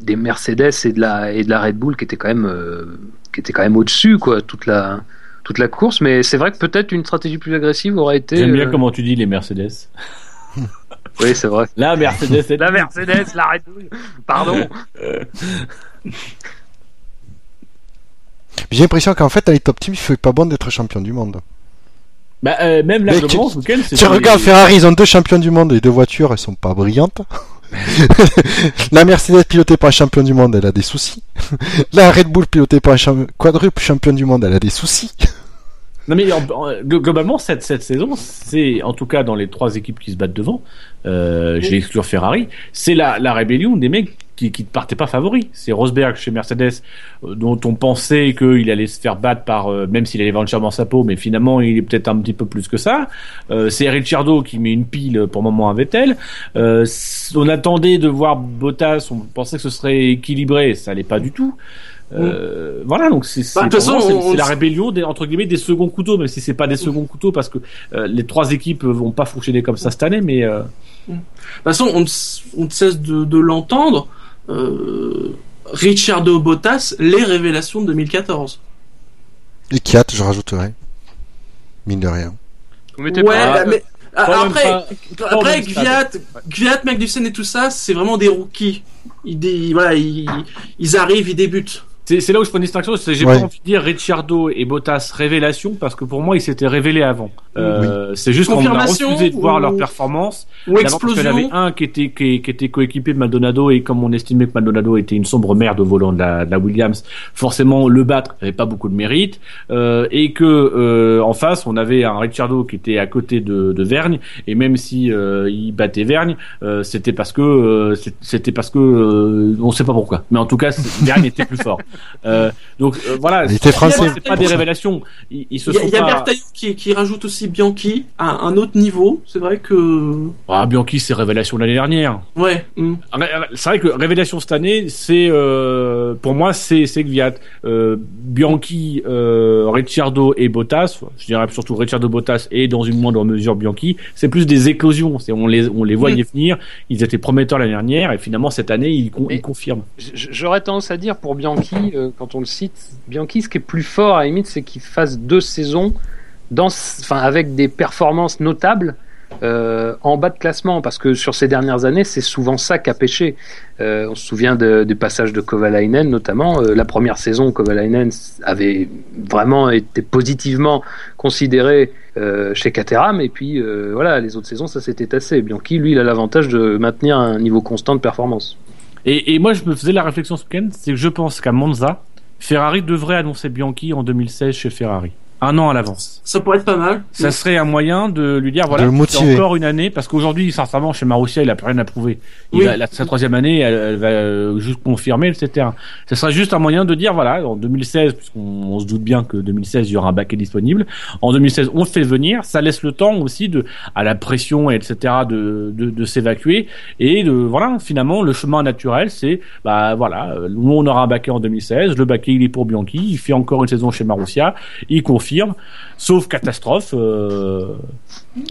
des Mercedes et de la et de la Red Bull qui étaient quand même euh, qui étaient quand même au-dessus quoi toute la toute la course mais c'est vrai que peut-être une stratégie plus agressive aurait été J'aime bien euh, comment tu dis les Mercedes. oui c'est vrai La Mercedes, c'est la Mercedes la Red Bull pardon J'ai l'impression qu'en fait dans les top teams, il fait pas bon d'être champion du monde. Bah, euh, même là, je tu- Tu regardes les- Ferrari, ils ont deux champions du monde et deux voitures, elles sont pas brillantes. la Mercedes pilotée par un champion du monde, elle a des soucis. la Red Bull pilotée par un quadruple champion du monde, elle a des soucis. Non mais en- en- glo- globalement cette cette saison, c'est en tout cas dans les trois équipes qui se battent devant, euh, j'ai exclu Ferrari, c'est la la rébellion des mecs qui qui ne partaient pas favoris. C'est Rosberg chez Mercedes euh, dont on pensait qu'il allait se faire battre par euh, même s'il allait vendre chèrement sa peau, mais finalement il est peut-être un petit peu plus que ça. Euh, c'est Ricciardo qui met une pile pour le moment à Vettel. Euh, on attendait de voir Bottas, on pensait que ce serait équilibré, ça l'est pas du tout. Euh, Voilà, donc c'est Bah, la rébellion des entre guillemets des seconds couteaux, même si c'est pas des seconds couteaux parce que euh, les trois équipes vont pas fonctionner comme ça cette année, mais euh, De toute façon, on ne, s- on ne cesse de, de l'entendre. Euh, Ricciardo Bottas, les révélations de 2014. Et Kiat, je rajouterais. Mine de rien. vous mettez Ouais, pas mais ah, après, pas- après. Gviat, Gviat, Magnussen et tout ça, c'est vraiment des rookies. Ils, dé- voilà, ils, ils arrivent, ils débutent. C'est c'est là où je fais une distinction. c'est- J'ai Ouais. pas envie de dire Ricciardo et Bottas révélation parce que pour moi ils s'étaient révélés avant. Euh, C'est juste qu'on a Confirmation refusé de voir ou- leur performance. Ou D'abord parce qu'il y en avait explosion. un qui était qui, qui était coéquipé de Maldonado et comme on estimait que Maldonado était une sombre merde au volant de la, de la Williams, forcément le battre avait pas beaucoup de mérite euh, et que euh, en face on avait un Ricciardo qui était à côté de, de Vergne et même si euh, il battait Vergne, euh, c'était parce que euh, c'est- c'était parce que euh, on sait pas pourquoi, mais en tout cas c'est- Vergne était plus fort. Euh, donc euh, voilà, Il était français. c'est pas des révélations, ils, ils se Il y a, sont il y a pas. Bertaillon qui, qui rajoute aussi Bianchi à un autre niveau. C'est vrai que. Ah, Bianchi c'est révélation de l'année dernière. Ouais. ré- C'est vrai que révélation cette année, c'est euh, pour moi c'est c'est Gviat, euh, Bianchi, euh, Ricciardo et Bottas. Je dirais surtout Ricciardo Bottas et dans une moindre mesure Bianchi. C'est plus des éclosions. C'est on les on les voyait venir. Ils étaient prometteurs l'année dernière et finalement cette année ils, con- ils confirment. J'aurais tendance à dire pour Bianchi, euh, quand on le cite, Bianchi, ce qui est plus fort à la limite, c'est qu'il fasse deux saisons enfin, avec des performances notables euh, en bas de classement, parce que sur ces dernières années, c'est souvent ça qui a pêché. Euh, on se souvient de- du passage de Kovalainen, notamment. La première saison, Kovalainen avait vraiment été positivement considéré chez Caterham, et puis voilà, les autres saisons, ça s'était tassé. Bianchi, lui, il a l'avantage de maintenir un niveau constant de performance. Et, moi je me faisais la réflexion ce week-end, c'est que je pense qu'à Monza, Ferrari devrait annoncer Bianchi en 2016 chez Ferrari. Un an à l'avance. Ça pourrait être pas mal. Ça serait un moyen de lui dire voilà, De le c'est motiver. encore une année parce qu'aujourd'hui, sincèrement, chez Marussia, il a plus rien à prouver. Il Oui. va- la- sa troisième année, elle, elle va euh, juste confirmer, etc. Ce serait juste un moyen de dire voilà, en 2016, puisqu'on on se doute bien que 2016 il y aura un baquet disponible. En 2016, on le fait venir. Ça laisse le temps aussi de à la pression, etc. de de, de s'évacuer et de voilà. Finalement, le chemin naturel, c'est bah voilà, euh, nous on aura un baquet en 2016. Le baquet il est pour Bianchi. Il fait encore une saison chez Marussia. Il confirme. Sauf catastrophe. euh,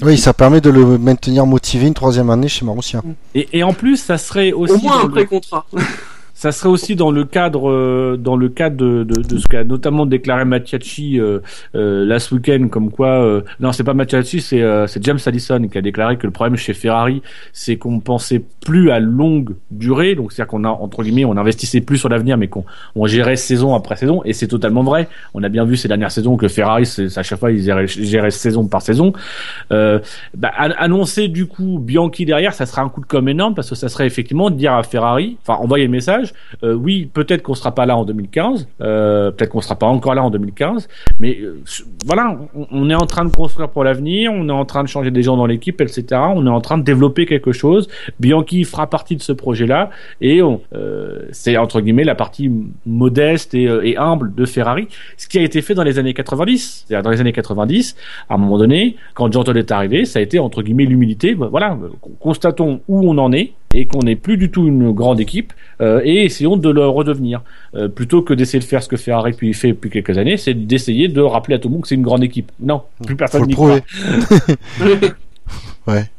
Oui, ça permet de le maintenir motivé une troisième année chez Marussia. Et, et en plus, ça serait aussi Au moins un pré-contrat. Ça serait aussi dans le cadre euh, dans le cadre de, de, de ce qu'a notamment déclaré Mattiacci euh, euh, last week-end comme quoi euh, non c'est pas Mattiacci c'est euh, c'est James Allison qui a déclaré que le problème chez Ferrari c'est qu'on pensait plus à longue durée donc c'est à dire qu'on a entre guillemets on investissait plus sur l'avenir mais qu'on on gérait saison après saison et c'est totalement vrai. On a bien vu ces dernières saisons que Ferrari à chaque fois ils géraient, saison par saison. Euh, bah, an- annoncer du coup Bianchi derrière, ça serait un coup de com énorme parce que ça serait effectivement dire à Ferrari, enfin envoyer le message, euh, oui peut-être qu'on sera pas là en 2015, euh, peut-être qu'on sera pas encore là en 2015, mais euh, voilà, on, est en train de construire pour l'avenir, on est en train de changer des gens dans l'équipe, etc. On est en train de développer quelque chose. Bianchi fera partie de ce projet-là et c'est entre guillemets la partie modeste et, humble de Ferrari, ce qui a été fait dans les années 90. C'est-à-dire dans les années 90, à un moment donné, quand Todt est arrivé, ça a été entre guillemets l'humilité. Voilà, constatons où on en est et qu'on n'est plus du tout une grande équipe euh, et essayons de le redevenir. Euh, plutôt que d'essayer de faire ce que Ferrari puis fait depuis quelques années, c'est d'essayer de rappeler à tout le monde que c'est une grande équipe. Non, plus personne n'y croit. Ouais.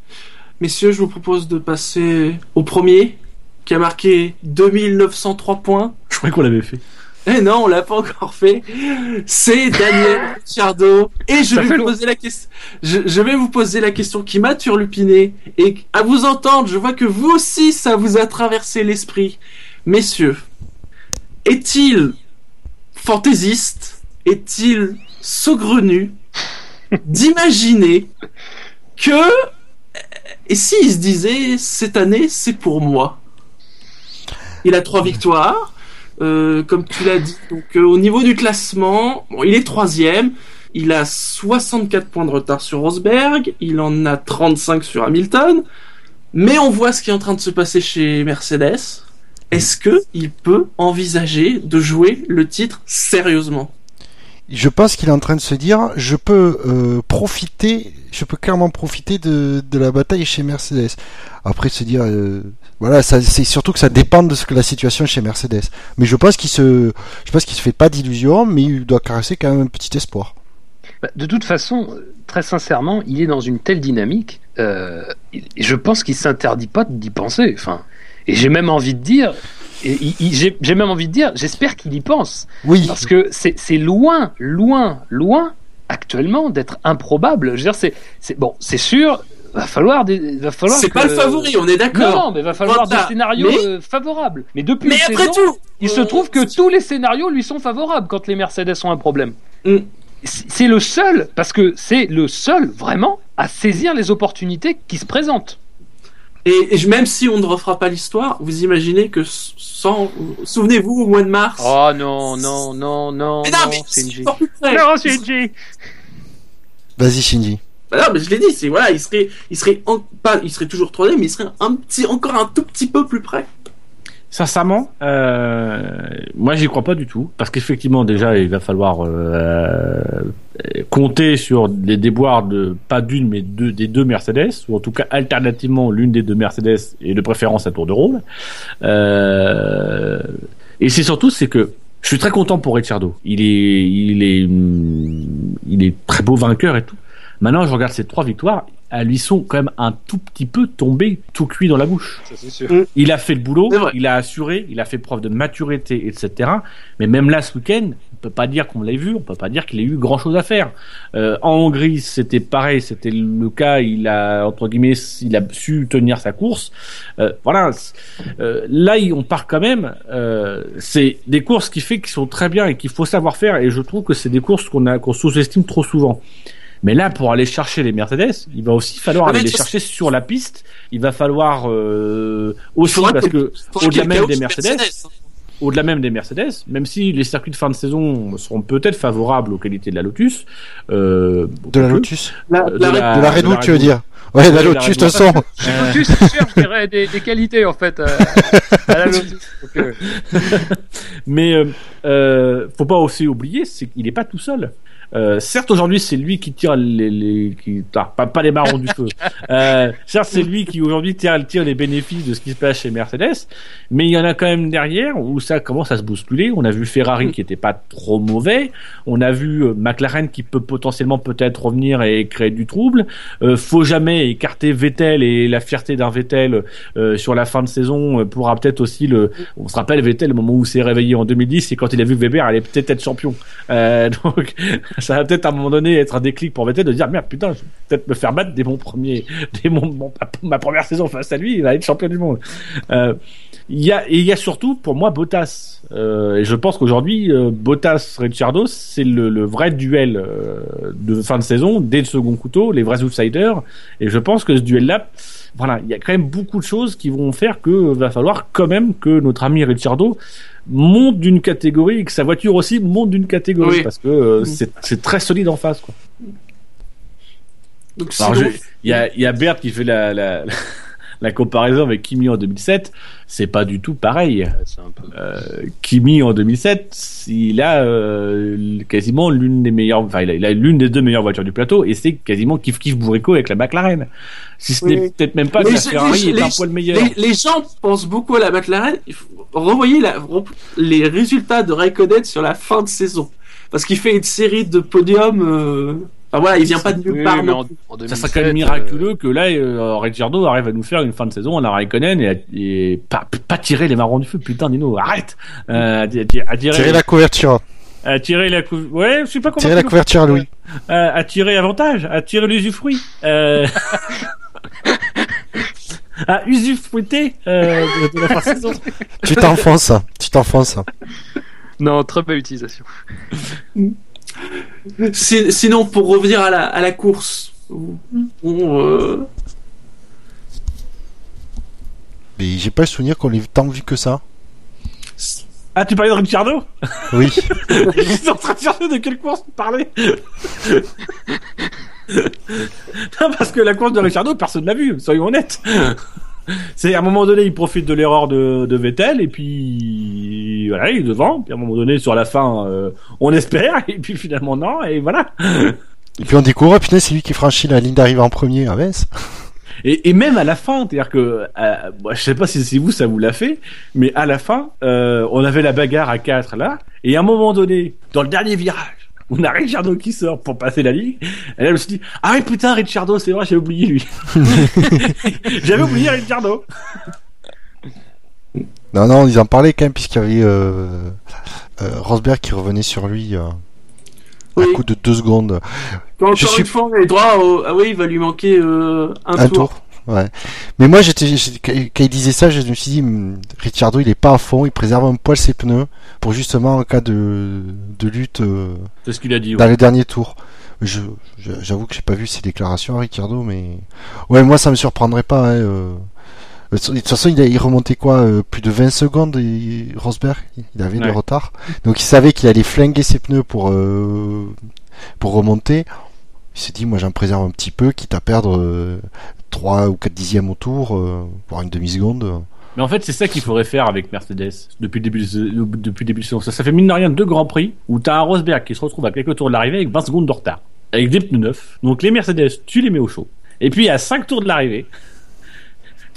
Messieurs, je vous propose de passer au premier, qui a marqué 2903 points. Je croyais qu'on l'avait fait. Eh non, on l'a pas encore fait. C'est Daniel Ricciardo. Et je Ça vais vous poser la question. Je, je vais vous poser la question qui m'a turlupiné. Et à vous entendre, je vois que vous aussi, ça vous a traversé l'esprit. Messieurs, est-il fantaisiste? Est-il saugrenu d'imaginer que et s'il se disait cette année c'est pour moi? Il a trois victoires euh, comme tu l'as dit donc euh, au niveau du classement il est troisième. Il a 64 points de retard sur Rosberg. Il en a 35 sur Hamilton. Mais on voit ce qui est en train de se passer chez Mercedes. Est-ce que il peut envisager de jouer le titre sérieusement? Je pense qu'il est en train de se dire, je peux euh, profiter, je peux clairement profiter de, la bataille chez Mercedes. Après se dire, euh, voilà, c'est surtout que ça dépend de ce que la situation chez Mercedes. Mais je pense qu'il se, je pense qu'il se fait pas d'illusions, mais il doit caresser quand même un petit espoir. Bah, De toute façon, très sincèrement, il est dans une telle dynamique. euh, je pense qu'il s'interdit pas d'y penser. Enfin, et j'ai même envie de dire, j'ai j'ai même envie de dire, j'espère qu'il y pense, Oui, parce que c'est loin, loin, loin actuellement d'être improbable. Je veux dire, c'est bon, c'est sûr. Va falloir des, va falloir. c'est que- pas le favori on est Non, d'accord non, mais va falloir Voilà. des scénarios Mais- euh, favorables. Mais depuis mais une après saison, tout il se euh, trouve que tous les scénarios lui sont favorables quand les Mercedes ont un problème. Mm. C'est le seul, parce que c'est le seul vraiment à saisir les opportunités qui se présentent. Et, même si on ne refera pas l'histoire, vous imaginez que s- sans, souvenez-vous au mois de mars. Oh non, non, non, non, mais non, non, mais Shinji. Non, Shinji. vas-y Shinji. Bah non, mais je l'ai dit, c'est voilà, il serait, il serait en- pas, il serait toujours troisième, mais il serait un petit, encore un tout petit peu plus près. Sincèrement, euh, moi j'y crois pas du tout parce qu'effectivement déjà il va falloir euh, compter sur les déboires de pas d'une mais des deux Mercedes ou en tout cas alternativement l'une des deux Mercedes et de préférence à tour de rôle. Euh, et c'est surtout c'est que je suis très content pour Ricciardo. Il est il est il est très beau vainqueur et tout. Maintenant je regarde ces trois victoires, elles lui sont quand même un tout petit peu tombées tout cuit dans la bouche. Ça, c'est sûr. Il a fait le boulot, il a assuré, il a fait preuve de maturité, etc. Mais même là, ce week-end, on peut pas dire qu'on l'a vu, on peut pas dire qu'il ait eu grand-chose à faire. Euh, en Hongrie, c'était pareil, c'était le cas. Il a entre guillemets, il a su tenir sa course. Euh, voilà. Euh, là, on part quand même. euh, c'est des courses qui fait qui sont très bien et qu'il faut savoir faire. Et je trouve que c'est des courses qu'on a qu'on sous-estime trop souvent. Mais là, pour aller chercher les Mercedes, il va aussi falloir Ah, aller les chercher sur la piste. Il va falloir euh, aussi Faudra parce que- au-delà même des Mercedes, chez au-delà même des Mercedes, même si les circuits de fin de saison seront peut-être favorables aux qualités de la Lotus. euh, De la Lotus La, euh, de la- De la Red Bull, tu veux dire Ouais, la Ouais, de la Lotus, de toute façon. Euh, Lotus cherche je dirais, des, des qualités en fait. euh, à la Lotus. Donc, euh, Mais euh, euh, faut pas aussi oublier, c'est qu'il n'est pas tout seul. Euh, certes, aujourd'hui, c'est lui qui tire les, les qui, ah, pas, pas les marrons du feu. Euh, certes, c'est lui qui aujourd'hui tire, tire les bénéfices de ce qui se passe chez Mercedes, mais il y en a quand même derrière où ça commence à se bousculer. On a vu Ferrari qui était pas trop mauvais, on a vu euh, McLaren qui peut potentiellement peut-être revenir et créer du trouble. Euh, faut jamais écarter Vettel et la fierté d'un Vettel euh, sur la fin de saison pourra peut-être aussi le. On se rappelle Vettel, le moment où il s'est réveillé en 2010, c'est quand il a vu que Weber allait peut-être être champion. Euh, donc ça va peut-être à un moment donné être un déclic pour Vettel de dire merde putain, je vais peut-être me faire battre dès mon premier, dès mon, mon- ma première saison face à lui, il va être champion du monde. Euh, il y a et il y a surtout pour moi Bottas Euh, et je pense qu'aujourd'hui euh, Bottas Ricciardo c'est le, le vrai duel euh, de fin de saison dès le second couteau les vrais outsiders et je pense que ce duel là voilà il y a quand même beaucoup de choses qui vont faire que va falloir quand même que notre ami Ricciardo monte d'une catégorie et que sa voiture aussi monte d'une catégorie Oui. parce que euh, Mm. c'est c'est très solide en face quoi. donc, Alors, sinon- je- il y a, il y a Bert qui fait la, la, la comparaison avec Kimi en 2007. C'est pas du tout pareil. ouais, c'est un peu. Euh, Kimi en 2007, il a euh, quasiment l'une des meilleures, enfin il a, l'une des deux meilleures voitures du plateau et c'est quasiment kiff kiff bourrico avec la McLaren. Si ce Oui. n'est peut-être même pas que Les- la Ferrari les- est un poil meilleur. Les, les gens pensent beaucoup à la McLaren. Revoyez la, les résultats de Raikkonen sur la fin de saison. Parce qu'il fait une série de podiums. euh, Enfin voilà, il vient pas de nulle part. mais non en- en Ça serait 2007, quand même euh, miraculeux que là, euh, Ricciardo arrive à nous faire une fin de saison à la Raikkonen et, à- et pas, pas tirer les marrons du feu. Putain, Nino, arrête euh, à, à- à tirer, Tirer la couverture. à tirer la cou- Ouais, je suis pas Tirer la couverture à Louis. Euh, à tirer avantage, à tirer l'usufruit. Euh... à usufruiter euh, de, de la fin de saison. Tu t'enfonces, tu t'enfonces. Non, très belle utilisation. Si- Sinon, pour revenir à la, à la course, on, euh, Mais j'ai pas le souvenir qu'on l'ait tant vu que ça. Ah, tu parlais de Ricciardo Oui. J'étais en train de chercher de quelle course tu parlais. non, parce que la course de Ricciardo, personne l'a vue, soyons honnêtes. C'est à un moment donné, il profite de l'erreur de, de Vettel, et puis voilà, il est devant. Puis à un moment donné, sur la fin, euh, on espère, et puis finalement non, et voilà. Et puis on découvre, ah, putain, c'est lui qui franchit la ligne d'arrivée en premier. Ah, mince. Et, et même à la fin, c'est-à-dire que, euh, je sais pas si c'est vous, ça vous l'a fait, mais à la fin, euh, on avait la bagarre à 4 là, et à un moment donné, dans le dernier virage, on a Ricciardo qui sort pour passer la ligne, et là je me suis dit, ah oui putain Ricciardo, c'est vrai, j'ai oublié lui. J'avais oublié Ricciardo. Non, non, ils en parlaient quand même, puisqu'il y avait euh, euh, Rosberg qui revenait sur lui euh, Oui. un coup de deux secondes. encore Je suis- une fois, on a les droits au... Ah oui, il va lui manquer euh, un, Un tour. tour. Ouais. Mais moi, j'étais, quand il disait ça, je me suis dit, hum, Ricciardo, il est pas à fond, il préserve un poil ses pneus pour justement en cas de, de lutte euh, C'est ce qu'il a dit. dans Ouais. les derniers tours. Je, je- j'avoue que j'ai pas vu ses déclarations à Ricciardo, mais ouais, moi, ça me surprendrait pas. Hein, euh. De toute façon, il, a, il remontait quoi euh, Plus de 20 secondes, et Rosberg? Il avait Ouais. du retard. Donc il savait qu'il allait flinguer ses pneus pour, euh, pour remonter. Il s'est dit, moi j'en préserve un petit peu, quitte à perdre euh, 3 ou 4 dixièmes au tour, euh, voire une demi-seconde. Mais en fait, c'est ça qu'il faudrait faire avec Mercedes depuis le début de, depuis saison. Ça, ça fait mine de rien deux grands prix où t'as un Rosberg qui se retrouve à quelques tours de l'arrivée avec 20 secondes de retard, avec des pneus neufs. Donc les Mercedes, tu les mets au chaud. Et puis à 5 tours de l'arrivée,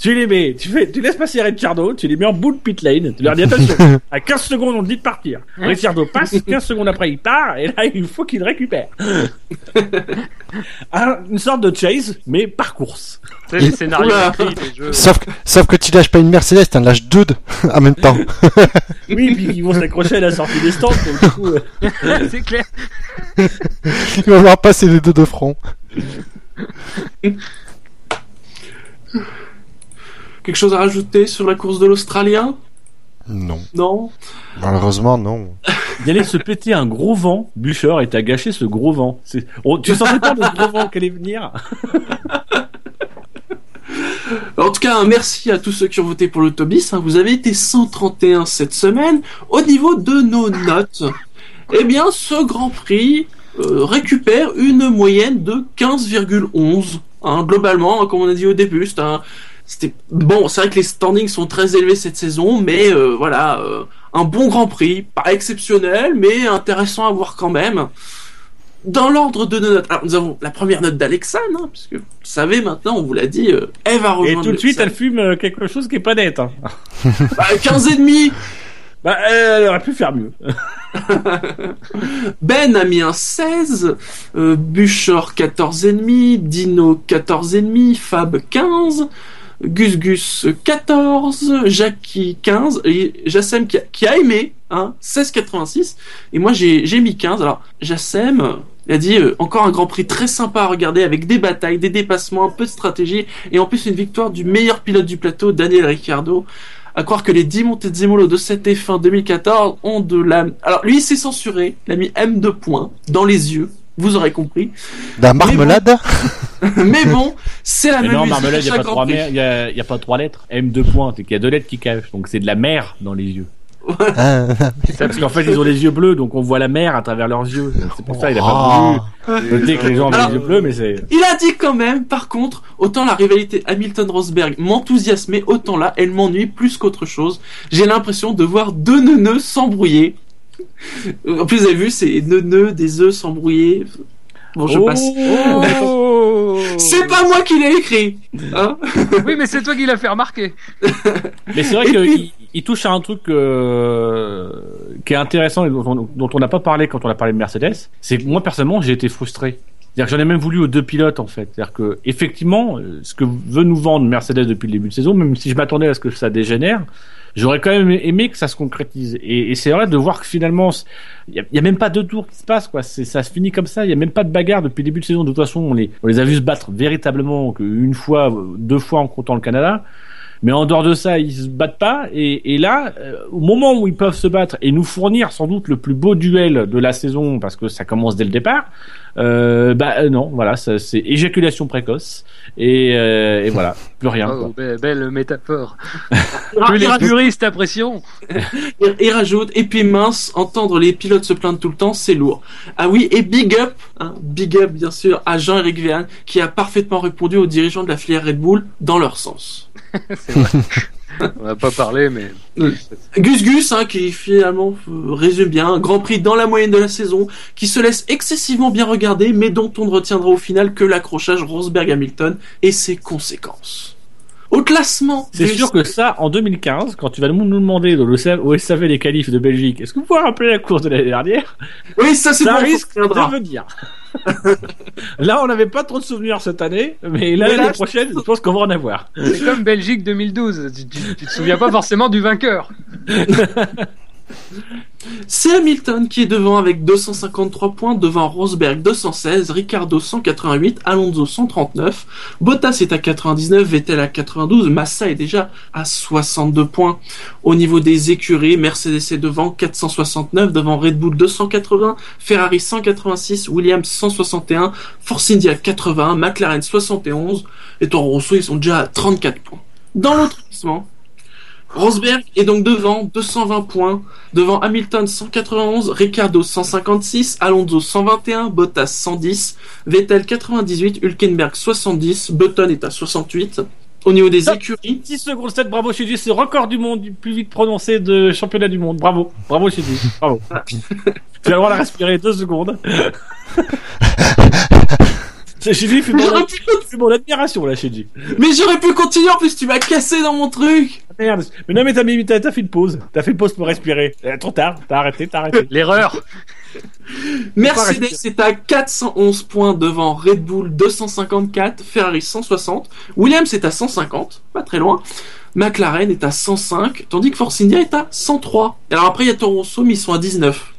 tu les mets, tu fais, tu laisses passer Ricciardo, tu les mets en bout de pit lane, tu leur dis attention, à 15 secondes on te dit de partir. Ricciardo passe, 15 secondes après il part, et là il faut qu'il récupère. Un- une sorte de chase, mais par course. Tu sais, les scénarios Oula. écrits, les jeux. Sauf, que- sauf que tu lâches pas une Mercedes, t'en lâches deux de- en même temps. Oui, puis ils vont s'accrocher à la sortie des stands, donc du coup, euh, c'est clair. Il va falloir passer les deux de front. Quelque chose à rajouter sur la course de l'Australien? Non. Non? Malheureusement, non. Il allait se péter un gros vent, Bûcher, et t'as gâché ce gros vent. C'est- on- tu sentais pas le gros vent qui allait venir? Oh, en tout cas, un merci à tous ceux qui ont voté pour l'autobus. hein. Vous avez été 131 cette semaine. Au niveau de nos notes, eh bien, ce Grand Prix euh, récupère une moyenne de 15,11. hein. globalement, hein, comme on a dit au début, c'est un- c'était bon. C'est vrai que les standings sont très élevés cette saison, mais euh, voilà, euh, un bon Grand Prix, pas exceptionnel, mais intéressant à voir quand même. Dans l'ordre de nos notes, alors nous avons la première note d'Alexane, hein, puisque vous savez maintenant, on vous l'a dit, euh, elle va Et tout de suite, elle fume euh, quelque chose qui est pas net. hein. Bah, 15 et demi. Bah, elle aurait pu faire mieux. Ben a mis un 16, euh, Buchor 14,5, Dino 14,5, Fab 15, Gus Gus 14, Jackie 15, et Jassem qui a, qui aimé, hein, 16,86, et moi j'ai mis 15. Alors, Jassem, il a dit euh, encore un Grand Prix très sympa à regarder avec des batailles, des dépassements, un peu de stratégie, et en plus une victoire du meilleur pilote du plateau, Daniel Ricciardo. À croire que les 10 Montezemolo de cette F1 2014 ont de la... Alors lui, il s'est censuré. Il a mis M2 points dans les yeux. Vous aurez compris. La marmelade Mais bon, c'est la Mais même non, marmelade, il n'y a, pas trois a, a pas lettres. M2 points, c'est qu'il y a deux lettres qui cachent. Donc c'est de la mer dans les yeux. Ah, Parce qu'en fait, ils ont les yeux bleus, donc on voit la mer à travers leurs yeux. C'est pour ça il a pas voulu noter que les gens avaient Alors- les yeux bleus, mais c'est. Il a dit quand même, par contre, autant la rivalité Hamilton-Rosberg m'enthousiasmait, autant là, elle m'ennuie plus qu'autre chose. J'ai l'impression de voir deux neuneux s'embrouiller. En plus, vous avez vu, c'est neuneux, des œufs s'embrouiller. Bon, je passe. Oh C'est pas moi qui l'ai écrit. Hein Oui, mais c'est toi qui l'as fait remarquer. Mais c'est vrai qu'il il touche à un truc euh, qui est intéressant et dont on dont on n'a pas parlé quand on a parlé de Mercedes. C'est que moi personnellement, j'ai été frustré. C'est-à-dire que j'en ai même voulu aux deux pilotes en fait. C'est-à-dire que effectivement, euh, ce que veut nous vendre Mercedes depuis le début de saison, même si je m'attendais à ce que ça dégénère, j'aurais quand même aimé que ça se concrétise. Et, c'est vrai de voir que finalement, il y, a- même pas deux tours qui se passent quoi. Ça se finit comme ça. Il y a même pas de bagarre depuis le début de saison. De toute façon, on les on les a vus se battre véritablement qu'une fois, deux fois en comptant le Canada. Mais en dehors de ça, ils se battent pas. Et, et là, euh, au moment où ils peuvent se battre et nous fournir sans doute le plus beau duel de la saison, parce que ça commence dès le départ, euh, bah euh, non, voilà, ça, c'est éjaculation précoce. Et, euh, et voilà, plus rien. quoi. Oh, belle, belle métaphore. Il Que les puristes apprécions. il- il rajoute, et puis mince, entendre les pilotes se plaindre tout le temps, c'est lourd. Ah oui, et big up, hein, big up bien sûr à Jean-Éric Véhan, qui a parfaitement répondu aux dirigeants de la filière Red Bull dans leur sens. On va pas parler, mais. Gus Gus, hein, qui finalement euh, résume bien, un Grand Prix dans la moyenne de la saison, qui se laisse excessivement bien regarder, mais dont on ne retiendra au final que l'accrochage Rosberg-Hamilton et ses conséquences. Au classement, C'est des- sûr que ça, en 2015, quand tu vas nous demander dans le SAV au SAV les qualifs de Belgique, est-ce que vous pouvez rappeler la course de l'année dernière? Oui, ça c'est Ça risque de venir. là, on n'avait pas trop de souvenirs cette année, mais l'année prochaine, je pense qu'on va en avoir. C'est comme Belgique 2012. Tu, tu, tu te souviens pas forcément du vainqueur. C'est Hamilton qui est devant avec 253 points, devant Rosberg 216, Ricardo 188, Alonso 139, Bottas est à 99, Vettel à 92, Massa est déjà à 62 points. Au niveau des écuries, Mercedes est devant 469, devant Red Bull 280, Ferrari 186, Williams 161, Force India 81, McLaren 71 et Toro Rosso ils sont déjà à 34 points. Dans l'autre classement, Rosberg est donc devant 220 points, devant Hamilton 191, Ricardo 156, Alonso 121, Bottas 110, Vettel 98, Hülkenberg 70, Button est à 68. Au niveau des écuries, 6 secondes 7, bravo Shinji, c'est le record du monde du plus vite prononcé de championnat du monde. Bravo, bravo Shinji, bravo. tu as le droit de respirer 2 secondes. C'est Shinji, fait mon, admiration là, Shinji. mais j'aurais pu continuer en plus tu m'as cassé dans mon truc. Merde. Mais non, mais t'as mis- t'as t'as fait une pause. T'as fait une pause pour respirer. Euh, trop tard, t'as arrêté, t'as arrêté. L'erreur. Mercedes est à 411 points devant Red Bull 254, Ferrari 160, Williams est à 150, pas très loin. McLaren est à 105, tandis que Force India est à 103. Alors après il y a Toro Rosso, mais ils sont à 19.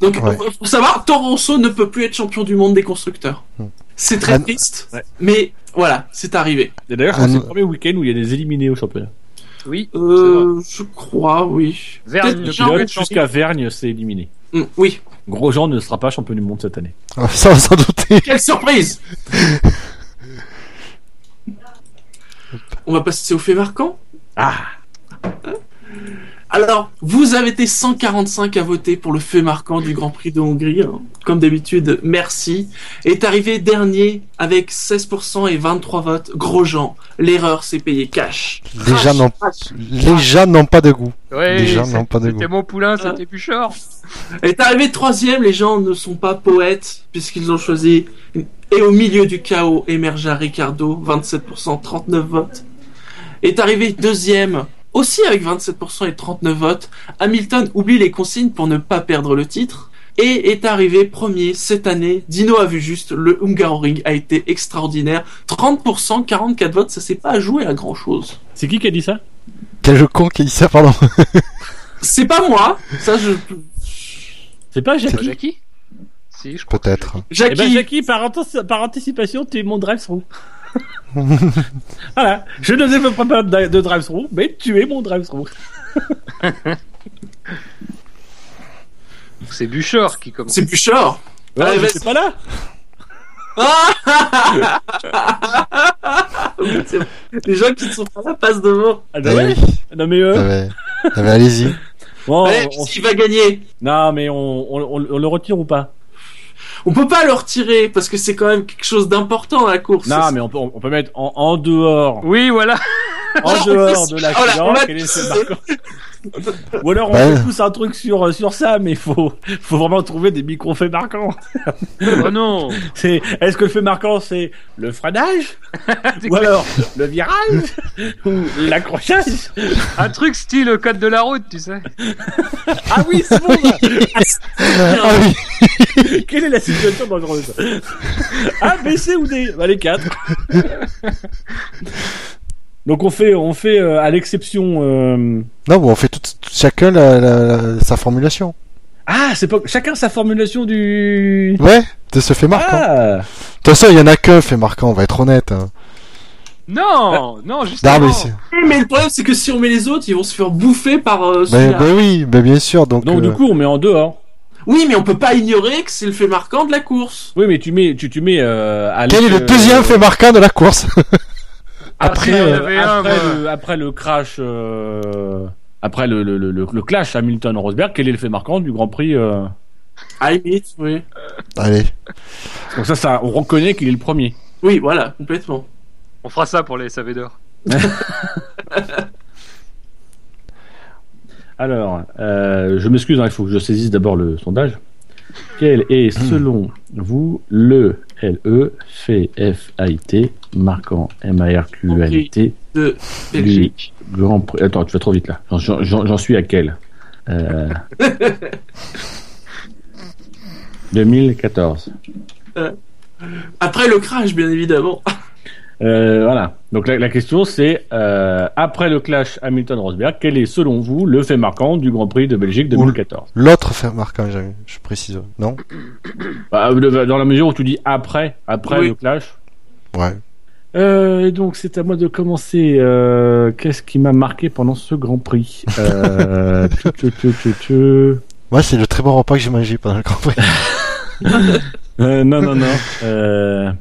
Donc Ouais. faut savoir, Toro Rosso ne peut plus être champion du monde des constructeurs. C'est très triste, ouais. mais voilà, c'est arrivé. Et d'ailleurs, c'est le premier week-end où il y a des éliminés au championnat. Oui. Euh, je crois, oui. Vergne jusqu'à Vergne, c'est éliminé. Mm, oui. Grosjean ne sera pas champion du monde cette année. Ah, Ça, sans douter. Quelle surprise On va passer au fait marquant. Ah Alors, vous avez été 145 à voter pour le fait marquant du Grand Prix de Hongrie. hein. Comme d'habitude, merci. Est arrivé dernier avec 16% et 23 votes. Grosjean, l'erreur s'est payée cash. Les gens n'ont- Crash. Les gens n'ont pas de goût. Ouais, Les gens n'ont pas de C'était goût. mon poulain, c'était Bouchard. Est arrivé troisième, les gens ne sont pas poètes puisqu'ils ont choisi. Et au milieu du chaos émergea Ricardo, 27%, 39 votes. Est arrivé deuxième, aussi avec 27% et 39 votes. Hamilton oublie les consignes pour ne pas perdre le titre. Et est arrivé premier cette année. Dino a vu juste, le Hungaroring a été extraordinaire. 30%, 44 votes, ça s'est pas joué à grand chose. C'est qui qui a dit ça? Quel con qui a dit ça, pardon. C'est pas moi, ça je. C'est pas Jackie Jackie? Si, je Peut-être. Eh Jackie, ben Jackie, par anticipation, tu es mon drive-through. voilà, je ne développerai pas de, de drive-through, mais tu es mon drive-through. C'est Bouchard qui commence. c'est Bouchard. Ouais, j'étais vas-y. pas là C'est. Les gens qui ne sont pas là passent devant. ah, bah Eh ouais. oui. Non mais euh, Ah. Ah ouais, allez-y. bon, Allez, on- qui va gagner? Non mais on, on, on- on le retire ou pas? On peut pas le retirer parce que c'est quand même quelque chose d'important à la course. Non mais on peut, on peut mettre en, en dehors, Oui, voilà. en dehors de Voilà, l'accident, on Ou alors on Ouais. fait tous un truc sur sur ça, mais faut faut vraiment trouver des micro faits marquants. Oh non. C'est est-ce que le fait marquant c'est le freinage ou alors le virage ou l'accrochage Un truc style code de la route, tu sais. Ah oui, c'est bon. Ah oui. Quelle est la situation dangereuse A, B, C ou D? Bah les quatre. Donc on fait, on fait euh, à l'exception. euh, Non, bon, on fait tout, tout- chacun la, la- la- sa formulation. Ah, c'est pas chacun sa formulation du. Ouais, de ce fait marquant. Ah, De toute façon, il y en a qu'un fait marquant, on va être honnête. hein. Non, non, justement. Non, mais le problème c'est que si on met les autres, ils vont se faire bouffer par euh, mais, celui-là. mais oui, mais bien sûr. Donc, donc euh, du coup on met en dehors. Oui, mais on peut pas ignorer que c'est le fait marquant de la course. Oui, mais tu mets, tu, tu mets. Euh, à quel est le deuxième fait marquant de la course? après, Ah, euh, après, le, après le crash, euh, après le, le, le, le- le clash Hamilton-Rosberg, quel est le fait marquant du Grand Prix euh... Limite, oui. Allez. Donc ça, ça, on reconnaît qu'il est le premier. Oui, voilà, complètement. On fera ça pour les SAV d'or. Alors, euh, je m'excuse, hein, il faut que je saisisse d'abord le sondage. Quel est, selon vous, le LE fait F-A-I-T, marquant M-A-R-Q-U-A-L-T, De du Belgique. Grand Prix? Attends, tu vas trop vite là. J'en- suis à quel? Euh... 2014. Après le crash, bien évidemment. Euh, voilà. Donc la, la question c'est euh, après le clash Hamilton-Rosberg, quel est selon vous le fait marquant du Grand Prix de Belgique 2014 L'autre fait marquant, je, je précise. Non Bah, euh, Dans la mesure où tu dis après, après Oui. le clash. Ouais. Euh, et donc c'est à moi de commencer. Euh, Qu'est-ce qui m'a marqué pendant ce Grand Prix euh, tu, tu, tu, tu, tu. Moi, c'est le très bon repas que j'ai mangé pendant le Grand Prix. Euh, Non, non, non.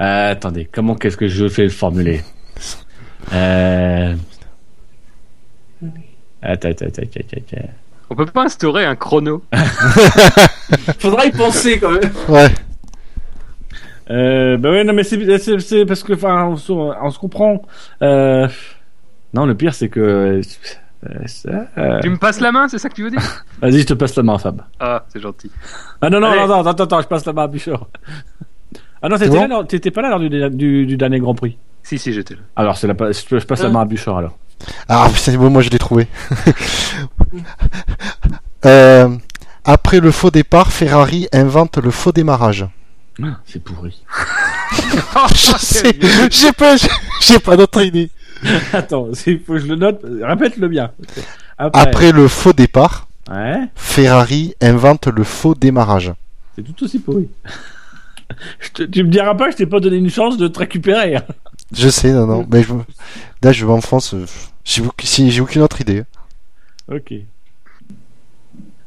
Euh... Attendez, comment qu'est-ce que je fais le formuler euh... Attends, attends, attends, attends, attends. On peut pas instaurer un chrono? Faudra y penser quand même. Ouais. Euh, bah ouais, non, mais c'est, c'est, c'est parce que, enfin, on, se- on se comprend. Euh, non, le pire, c'est que. euh, ça, euh, Tu me passes la main, c'est ça que tu veux dire? Vas-y, je te passe la main, Fab. Ah, c'est gentil. Ah non, non, Allez. non, non, attends, attends, je passe la main à Bouchard. Ah non, t'étais, bon là, lors- t'étais pas là lors du, du, du dernier Grand Prix. Si, si, j'étais là. Alors, c'est la, pa- je passe la Ah. main à Bouchard alors. Ah, c'est bon, moi je l'ai trouvé. Euh, après le faux départ, Ferrari invente le faux démarrage. Ah, c'est pourri. Je sais, j'ai pas, j'ai pas d'autre idée. Attends, il faut que je le note. Répète-le bien. Après. Après le faux départ, Ouais, Ferrari invente le faux démarrage. c'est tout aussi pourri. Te- tu me diras pas que je t'ai pas donné une chance de te récupérer. hein. Je sais, non, non, mais je, là je m'enfonce. euh, J'ai si- j'ai aucune autre idée. Ok.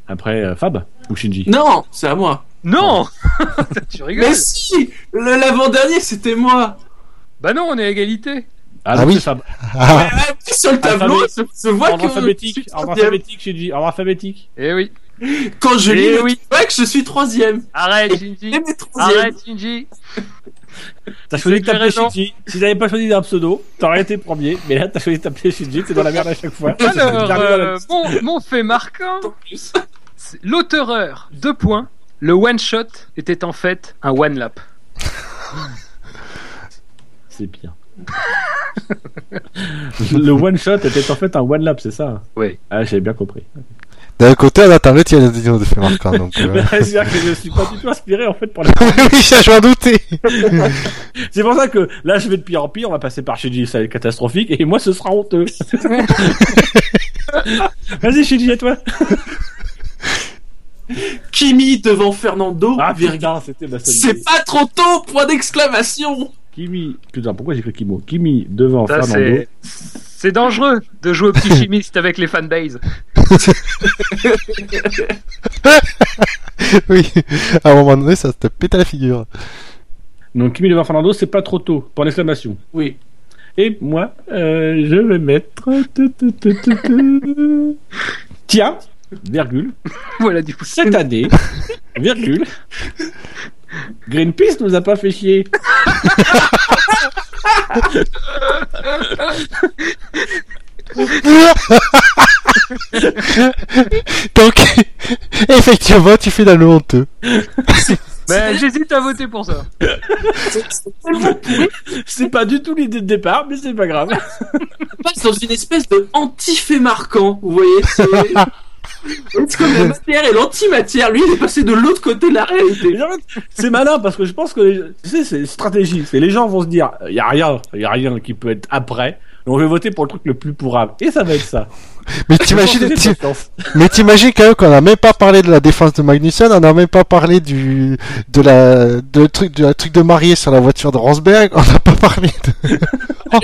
Après, euh, Fab ou Shinji? Non, c'est à moi. Non Tu rigoles Mais si Le- L'avant-dernier, c'était moi. Bah non, on est à égalité. Ah donc oui. c'est ça. Ah, sur le tableau, vois Ordre que alphabétique, troisième. alphabétique, dit, ordre alphabétique. Eh oui. Quand je lis Eh le oui. feedback, je suis troisième. Arrête, Shinji. Arrête, Shinji. T'as choisi de t'appeler. Shinji. Si t'avais pas choisi un pseudo, t'aurais été premier. Mais là, t'as choisi de t'appeler Shinji, t'es dans la merde à chaque fois. Alors, euh, mon, mon fait marquant, l'auteureur. Deux points. Le one shot était en fait un one lap. C'est pire. le one shot était en fait un one lap, c'est ça? Oui. Ah, j'ai bien compris. D'un côté, on attend l'autre, il y a des de fait marquant, donc, euh... C'est-à-dire que je suis pas du tout inspiré en fait pour la... oui, ça, je m'en doutais. C'est pour ça que là, je vais de pire en pire. On va passer par Shinji, ça va être catastrophique, et moi, ce sera honteux. Vas-y, Shinji, à toi. Kimi devant Fernando. Ah, putain, c'était ma C'est pas trop tôt, point d'exclamation. Kimi, putain, pourquoi j'ai écrit Kimo Kimi devant Ça, Fernando. c'est, c'est dangereux de jouer au petit chimiste avec les fanbase. oui. À un moment donné, ça te pète à la figure. Donc Kimi devant Fernando, c'est pas trop tôt. Point d'exclamation. Oui. Et moi, euh, je vais mettre. Tiens, virgule. voilà, du coup. Cette année, virgule. Greenpeace nous a pas fait chier. Donc, effectivement, tu fais le honteux. Mais j'hésite à voter pour ça. C'est pas du tout l'idée de départ, mais c'est pas grave. On passe dans une espèce de anti-fait marquant, vous voyez. C'est comme la matière et l'antimatière. Lui, il est passé de l'autre côté de la réalité. C'est malin parce que je pense que les- tu sais, c'est une stratégie. C'est les gens vont se dire, il y a rien, il y a rien qui peut être après. Donc je vais voter pour le truc le plus pourrable. Et ça va être ça. Mais t'imagines, mais t'imagines quand même qu'on a même pas parlé de la défense de Magnussen, on a même pas parlé du, de la, de truc, de la truc de marié sur la voiture de Rosberg, on n'a pas parlé de...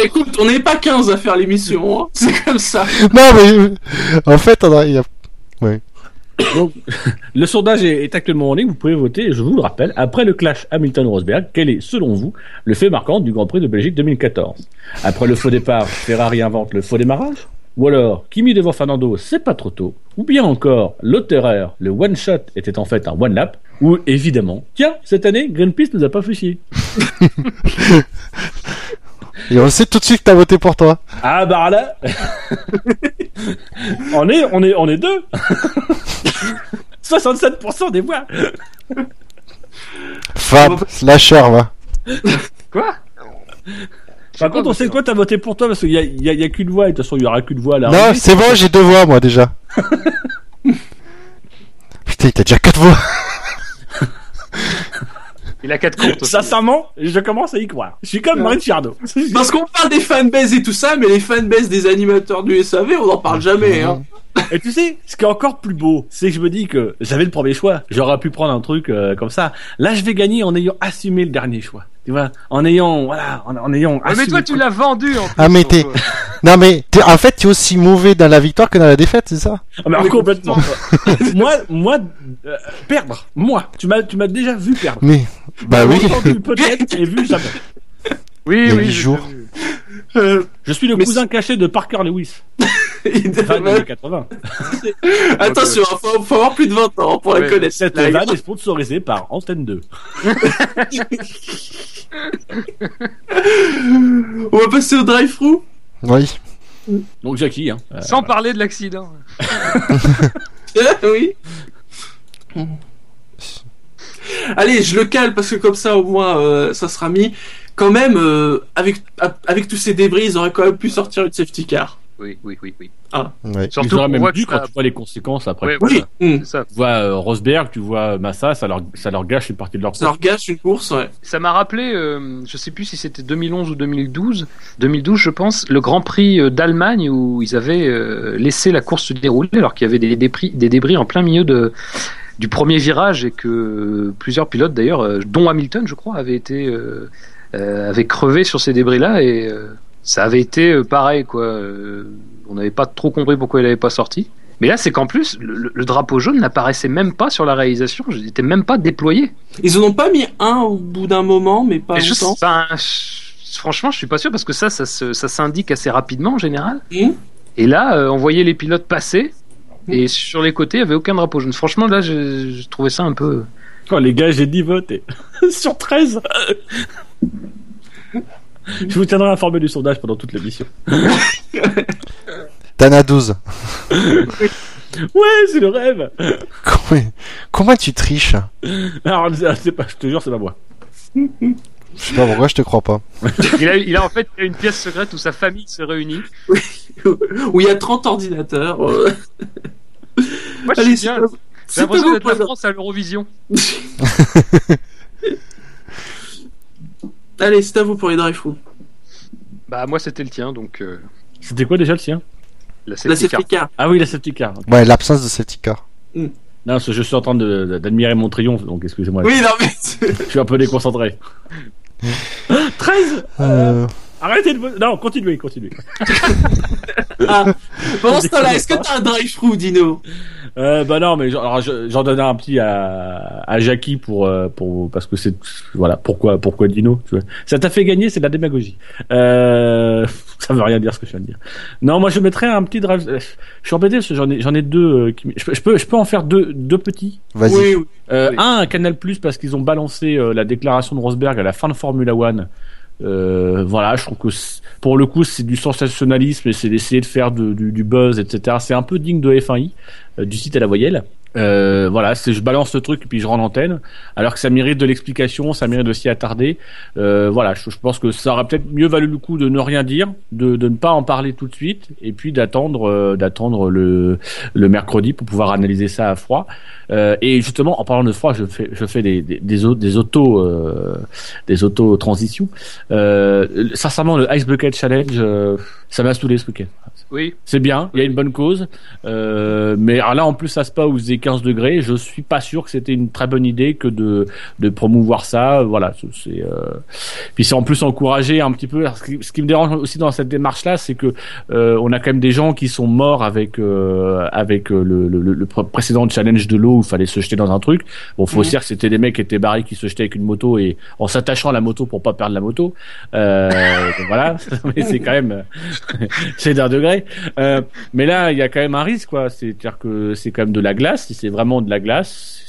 Écoute, on n'est pas 15 à faire l'émission. hein. C'est comme ça. Non, mais, en fait, on a, il y a- Donc, le sondage est, actuellement en ligne. Vous pouvez voter. Je vous le rappelle, après le clash Hamilton-Rosberg, quel est, selon vous, le fait marquant du Grand Prix de Belgique 2014 Après le faux départ, Ferrari invente le faux démarrage? Ou alors, Kimi devant Fernando, c'est pas trop tôt? Ou bien encore, l'autre erreur, le one shot était en fait un one lap? Ou évidemment, tiens, cette année, Greenpeace nous a pas fait chier. et on sait tout de suite que t'as voté pour toi. Ah bah là, on est, on est, on est deux. 67% des voix. Fab, slasher, va. Quoi? Par contre, on sait que toi, t'as voté pour toi parce qu'il y a, il y a- il y a qu'une voix et de toute façon, il y aura qu'une voix là. Non, c'est bon, j'ai deux voix, moi, déjà. Putain, t'as déjà quatre voix. Il a quatre comptes. aussi. Sincèrement, je commence à y croire. Je suis comme Ouais. Ricciardo. Parce qu'on parle des fanbases et tout ça, mais les fanbases des animateurs du SAV, on n'en parle jamais. Hein. Et tu sais, ce qui est encore plus beau, c'est que je me dis que j'avais le premier choix. J'aurais pu prendre un truc euh, comme ça. Là, je vais gagner en ayant assumé le dernier choix. Tu vois, en ayant, voilà, en, en ayant. Mais toi, tu l'as vendu en plus. Ah, mais t'es- Non, mais, t'es- en fait, t'es aussi mauvais dans la victoire que dans la défaite, c'est ça? Ah, mais Mais complètement. moi, moi, euh, perdre. Moi, tu m'as, tu m'as déjà vu perdre. Mais, bah oui. Peut-être et vu jamais. Oui, oui. jours. Je suis le Mais cousin caché de Parker Lewis. Des années 80. Attention, hein, faut, faut avoir plus de 20 ans pour la connaître. Cette Là, vanne est sponsorisée par Antenne 2. On va passer au drive-thru. Oui. Donc Jackie, hein. Euh, Sans parler de l'accident. oui. Allez, je le cale parce que comme ça au moins euh, ça sera mis. Quand même, euh, avec avec tous ces débris, ils auraient quand même pu sortir une safety car. Oui, oui, oui, oui. Ouais. Ils Surtout même dû quand ça- tu vois les conséquences après. Oui, voilà. C'est ça. Tu vois euh, Rosberg, tu vois Massa, ça leur, ça leur gâche une partie de leur ça leur gâche une course. Ouais. Ça m'a rappelé, euh, je sais plus si c'était 2011 ou 2012, 2012 je pense, le Grand Prix euh, d'Allemagne où ils avaient euh, laissé la course se dérouler alors qu'il y avait des débris, des débris en plein milieu de, du premier virage et que plusieurs pilotes d'ailleurs, dont Hamilton je crois, avaient été euh, euh, avaient crevé sur ces débris-là et euh, ça avait été euh, pareil quoi. Euh, on n'avait pas trop compris pourquoi il n'avait pas sorti. Mais là, c'est qu'en plus, le, le- le drapeau jaune n'apparaissait même pas sur la réalisation, il n'était même pas déployé. Ils en ont pas mis un au bout d'un moment, mais pas je, longtemps. enfin, je- franchement, je suis pas sûr parce que ça, ça, s'indique assez rapidement en général. Hum Et là, euh, on voyait les pilotes passer. Et sur les côtés, il n'y avait aucun drapeau jaune. Franchement, là, je, je trouvais ça un peu. Oh, les gars, j'ai 10 votes et... sur 13 Je vous tiendrai informé du sondage pendant toute l'émission. T'en as 12. Ouais, c'est le rêve Comment, comment tu triches Alors, c'est c'est pas, je te jure, c'est pas moi. Je sais pas pourquoi je te crois pas. Il a, il a en fait il a une pièce secrète où sa famille se réunit. Où il y a 30 ordinateurs. Moi, je Allez, suis bien. c'est- J'ai l'impression d'être la France à l'Eurovision. Allez, c'est à vous pour les drive through. Bah, moi, c'était le tien, donc euh, C'était quoi déjà le sien? la La safety car. safety car. Ah oui, la safety car. Ouais, l'absence de safety car. Non, parce que je suis en train de- d'admirer mon triomphe, donc excusez-moi. Oui, non, mais. Je suis un peu déconcentré. 13 Euh, Arrêtez de... Non, continuez, continuez. Ah. Pendant ce temps-là, est-ce que t'as un drive through, Dino Euh, bah non, mais j'en- alors, je- j'en donne un petit à, à Jackie pour, euh, pour, parce que c'est, voilà, pourquoi, pourquoi Dino, tu vois. Ça t'a fait gagner, c'est de la démagogie. Euh, ça veut rien dire ce que je viens de dire. Non, moi je mettrais un petit drive, euh, je suis embêté parce que j'en ai, j'en ai deux, euh, qui, je, peux- je peux, je peux en faire deux, deux petits. Vas-y. Oui, oui. Euh, Oui. Un, un Canal Plus parce qu'ils ont balancé euh, la déclaration de Rosberg à la fin de Formula One. Euh, voilà, je trouve que pour le coup c'est du sensationnalisme et c'est d'essayer de faire du, buzz, etc. C'est un peu digne de F1i, euh, du site à la voyelle. Euh, voilà, c'est je balance le truc et puis je rends l'antenne, alors que ça mérite de l'explication, ça mérite de s'y attarder. Euh, voilà, je, je pense que ça aurait peut-être mieux valu le coup de ne rien dire, de, de ne pas en parler tout de suite, et puis d'attendre, euh, d'attendre le, le mercredi pour pouvoir analyser ça à froid. Euh, et justement, en parlant de froid, je fais, je fais des, des, des, au- des auto, euh, des auto transitions. Euh, sincèrement, le Ice Bucket Challenge, euh, ça m'a saoulé ce week-end. Oui, C'est bien, il y a une bonne cause, euh, mais alors là en plus à Spa où faisait 15 degrés, je suis pas sûr que c'était une très bonne idée que de, de promouvoir ça. Voilà, c'est euh... puis c'est en plus encouragé un petit peu. Ce qui, ce qui me dérange aussi dans cette démarche là, c'est que euh, on a quand même des gens qui sont morts avec euh, avec euh, le, le, le pré- précédent challenge de l'eau où il fallait se jeter dans un truc. Bon, faut dire que c'était des mecs qui étaient barrés qui se jetaient avec une moto et en s'attachant à la moto pour pas perdre la moto. Euh, donc voilà, mais c'est quand même c'est d'un degré. Euh, mais là, il y a quand même un risque, quoi. C'est-à-dire que c'est quand même de la glace. C'est vraiment de la glace,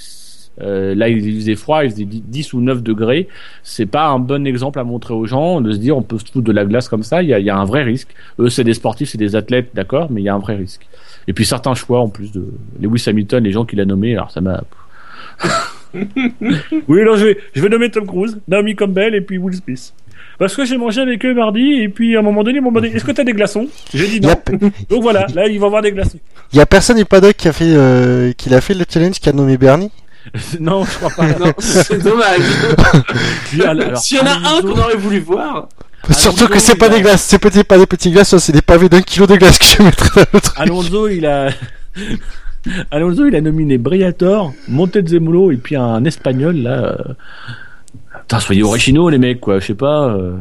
euh, là, il faisait froid, il faisait 10 ou 9 degrés. C'est pas un bon exemple à montrer aux gens de se dire on peut se foutre de la glace comme ça. Il y a, il y a un vrai risque. Eux, c'est des sportifs, c'est des athlètes, d'accord, mais il y a un vrai risque. Et puis certains choix, en plus de Lewis Hamilton, les gens qu'il a nommés, alors ça m'a. oui, non, je vais, je vais nommer Tom Cruise, Naomi Campbell et puis Will Smith. Parce que j'ai mangé avec eux mardi, et puis à un moment donné, ils m'ont demandé Est-ce que t'as des glaçons? J'ai dit non. a, Donc voilà, là, ils vont avoir des glaçons. il y a personne du paddock qui a fait, euh, qui l'a fait le challenge qui a nommé Bernie? non, je crois pas. Non, c'est dommage. Alors, S'il y en a un Alonso- qu'on aurait voulu voir. Surtout que c'est pas a- des glaces, c'est peut-être pas des petits glaces, c'est des pavés d'un kilo de glace que je mettrais dans le truc. Alonso, il a. Alonso, il a nominé Briator, Montezemolo et puis un espagnol là. Euh, Putain, soyez originaux les mecs quoi, je sais pas. euh,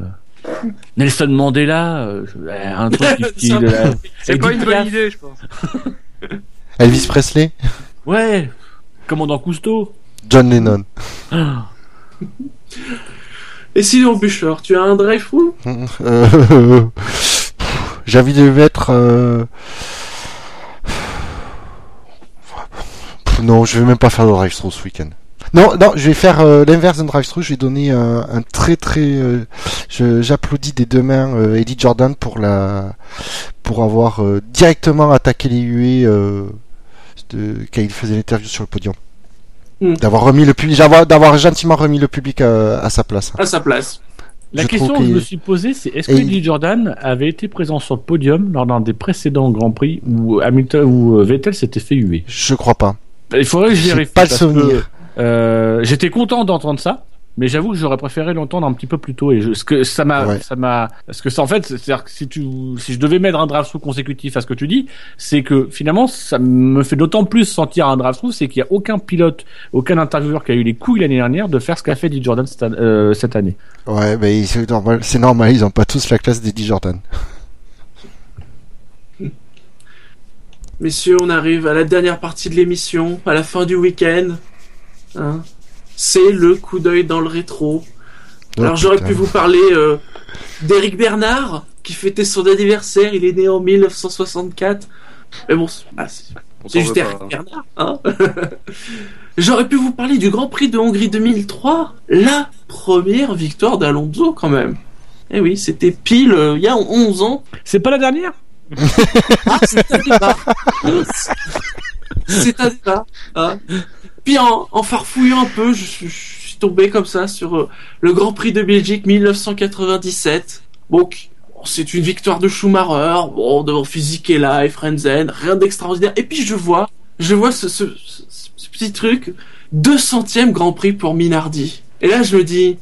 Nelson Mandela, euh, euh, un truc qui. c'est Edith pas une bonne idée, je pense. Elvis Presley, Ouais, commandant Cousteau. John Lennon. Et sinon, Bûcheur, tu as un drive through Euh, J'ai envie de mettre. euh, Non, je vais même pas faire de drive-thru ce week-end. Non, non, je vais faire euh, l'inverse d'un drive-thru. Je vais donner un, un très très. euh, je- J'applaudis des deux mains euh, Eddie Jordan pour la, pour avoir euh, directement attaqué les huées euh, de, quand il faisait l'interview sur le podium. Hmm. D'avoir remis le public, d'avoir gentiment remis le public à, à sa place. à sa place. La Je question que je me suis posée, c'est est-ce que Eddie Jordan avait été présent sur le podium lors d'un des précédents Grands Prix où Hamilton ou euh, Vettel s'était fait huer Je crois pas. Il faudrait que je vérifie. pas le souvenir. Euh, J'étais content d'entendre ça, mais j'avoue que j'aurais préféré l'entendre un petit peu plus tôt. Et je, ce que ça m'a, Ouais. ça m'a, parce que ça en fait, c'est-à-dire que si tu, si je devais mettre un draft through consécutif à ce que tu dis, c'est que finalement, ça me fait d'autant plus sentir un draft through, c'est qu'il y a aucun pilote, aucun intervieweur qui a eu les couilles l'année dernière de faire ce qu'a fait Eddie Jordan cette, euh, cette année. Ouais, mais c'est normal, c'est normal, ils ont pas tous la classe d'Eddie Jordan. Messieurs, on arrive à la dernière partie de l'émission, à la fin du week-end. Hein c'est le coup d'œil dans le rétro. Alors Oh, j'aurais putain. pu vous parler euh, d'Éric Bernard, qui fêtait son anniversaire, il est né en 1964. Mais bon, c'est ah, juste Eric pas, hein. Bernard. Hein J'aurais pu vous parler du Grand Prix de Hongrie 2003, la première victoire d'Alonso quand même. Eh oui, c'était pile euh, il y a 11 ans. C'est pas la dernière? Ah, c'est un débat. C'est un débat. hein. Puis en, en farfouillant un peu, je, suis- je suis tombé comme ça sur euh, le Grand Prix de Belgique 1997. Bon, qui- bon, c'est une victoire de Schumacher, bon, devant Physique et Life, Frenzen, rien d'extraordinaire. Et puis je vois, je vois ce, ce, ce- ce petit truc, 200e Grand Prix pour Minardi. Et là je me dis,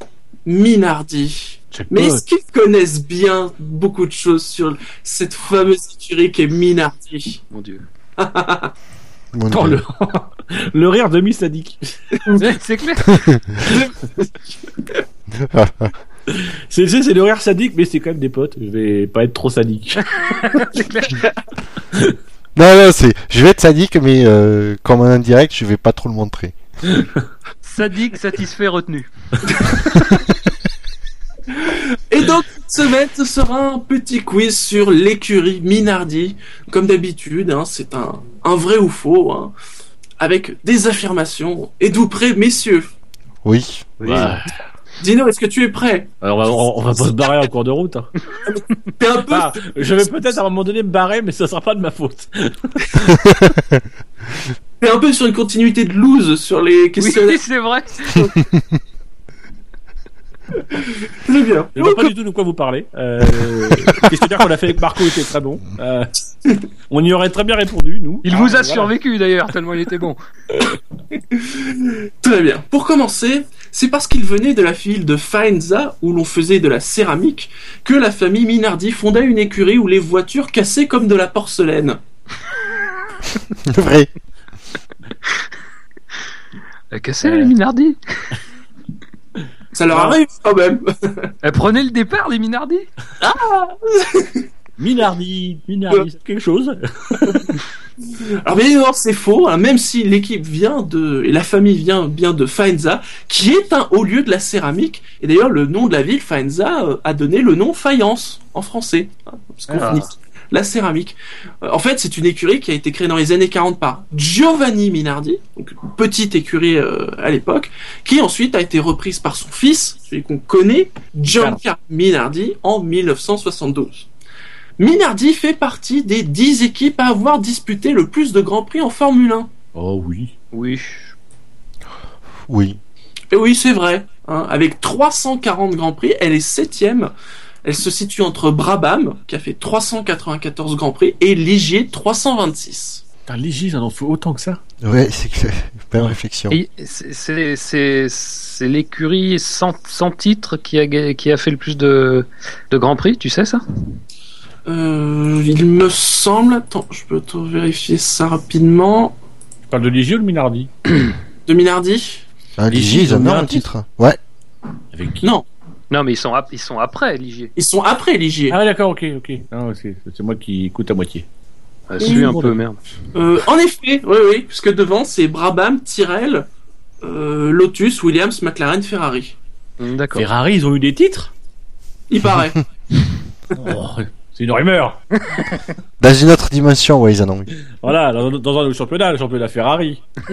Minardi. Mais est-ce qu'ils connaissent bien beaucoup de choses sur cette fameuse écurie qui est Minardi? Mon dieu. Le... le rire demi-sadique. C'est clair. C'est c'est- c'est le rire sadique, mais c'est quand même des potes. Je vais pas être trop sadique. C'est clair. Non, non, c'est. Je vais être sadique, mais euh, comme en indirect, je vais pas trop le montrer. Sadique, satisfait, retenu. Et donc, cette semaine, ce sera un petit quiz sur l'écurie Minardi. Comme d'habitude, hein, c'est un, un vrai ou faux, hein, avec des affirmations. Êtes-vous prêts, messieurs Oui. Ouais. Dino, est-ce que tu es prêt? Alors, on, va, on- on va pas se barrer en cours de route. hein. T'es un peu... Ah, je vais peut-être à un moment donné me barrer, mais ça sera pas de ma faute. T'es un peu sur une continuité de lose sur les Oui, questionnaires. c'est vrai. Très bien. Je vois pas du tout de quoi vous parlez. Euh, questionnaire qu'on a fait avec Marco était très bon. Euh, on y aurait très bien répondu, nous. Il Ah, vous a voilà. survécu d'ailleurs, tellement il était bon. Très bien. Pour commencer, c'est parce qu'il venait de la ville de Faenza, où l'on faisait de la céramique, que la famille Minardi fonda une écurie où les voitures cassaient comme de la porcelaine. Vrai. Elle cassait Ouais. les Minardi? Ça leur Ah. arrive quand même. Elle prenait le départ, les Minardi. Minardi, Minardi, c'est quelque chose. Alors bien évidemment c'est faux, hein, même si l'équipe vient de et la famille vient bien de Faenza, qui est un haut lieu de la céramique. Et d'ailleurs le nom de la ville Faenza euh, a donné le nom Faïence en français, hein, parce qu'on Ah. finit la céramique. Euh, en fait c'est une écurie qui a été créée dans les années 40 par Giovanni Minardi, donc une petite écurie euh, à l'époque, qui ensuite a été reprise par son fils, celui qu'on connaît, Giancarlo Minardi, en 1972. Minardi fait partie des 10 équipes à avoir disputé le plus de Grands Prix en Formule 1. Oh oui. Oui. Oui. Et oui, c'est vrai. hein, avec 340 Grands Prix, elle est septième. Elle se situe entre Brabham, qui a fait 394 Grands Prix, et Ligier, 326. Putain, Légi, ça en faut autant que ça. Ouais, c'est que belle réflexion. C'est- c'est c'est c'est l'écurie sans, sans titre qui a ga- qui a fait le plus de de grands prix, tu sais ça? Euh, il me semble... Attends, je peux te vérifier ça rapidement. Tu parles de Légi ou de Minardi? De Minardi Ah, Ligier, ils en ont un un titre. Ouais. Avec qui? Non, Non, mais ils sont ap- ils sont après Ligier. ils sont après Ligier. Ah ouais, d'accord, ok, ok. Non, c'est c'est moi qui écoute à moitié. Euh, suis un bon, peu merde. Euh, en effet, oui, oui, puisque devant, c'est Brabham, Tyrrell, euh, Lotus, Williams, McLaren, Ferrari. D'accord. Ferrari, ils ont eu des titres? Il paraît. Oh, C'est une rumeur. Dans une autre dimension, ouais, ils en ont eu. Voilà, dans, dans un autre championnat, le championnat Ferrari.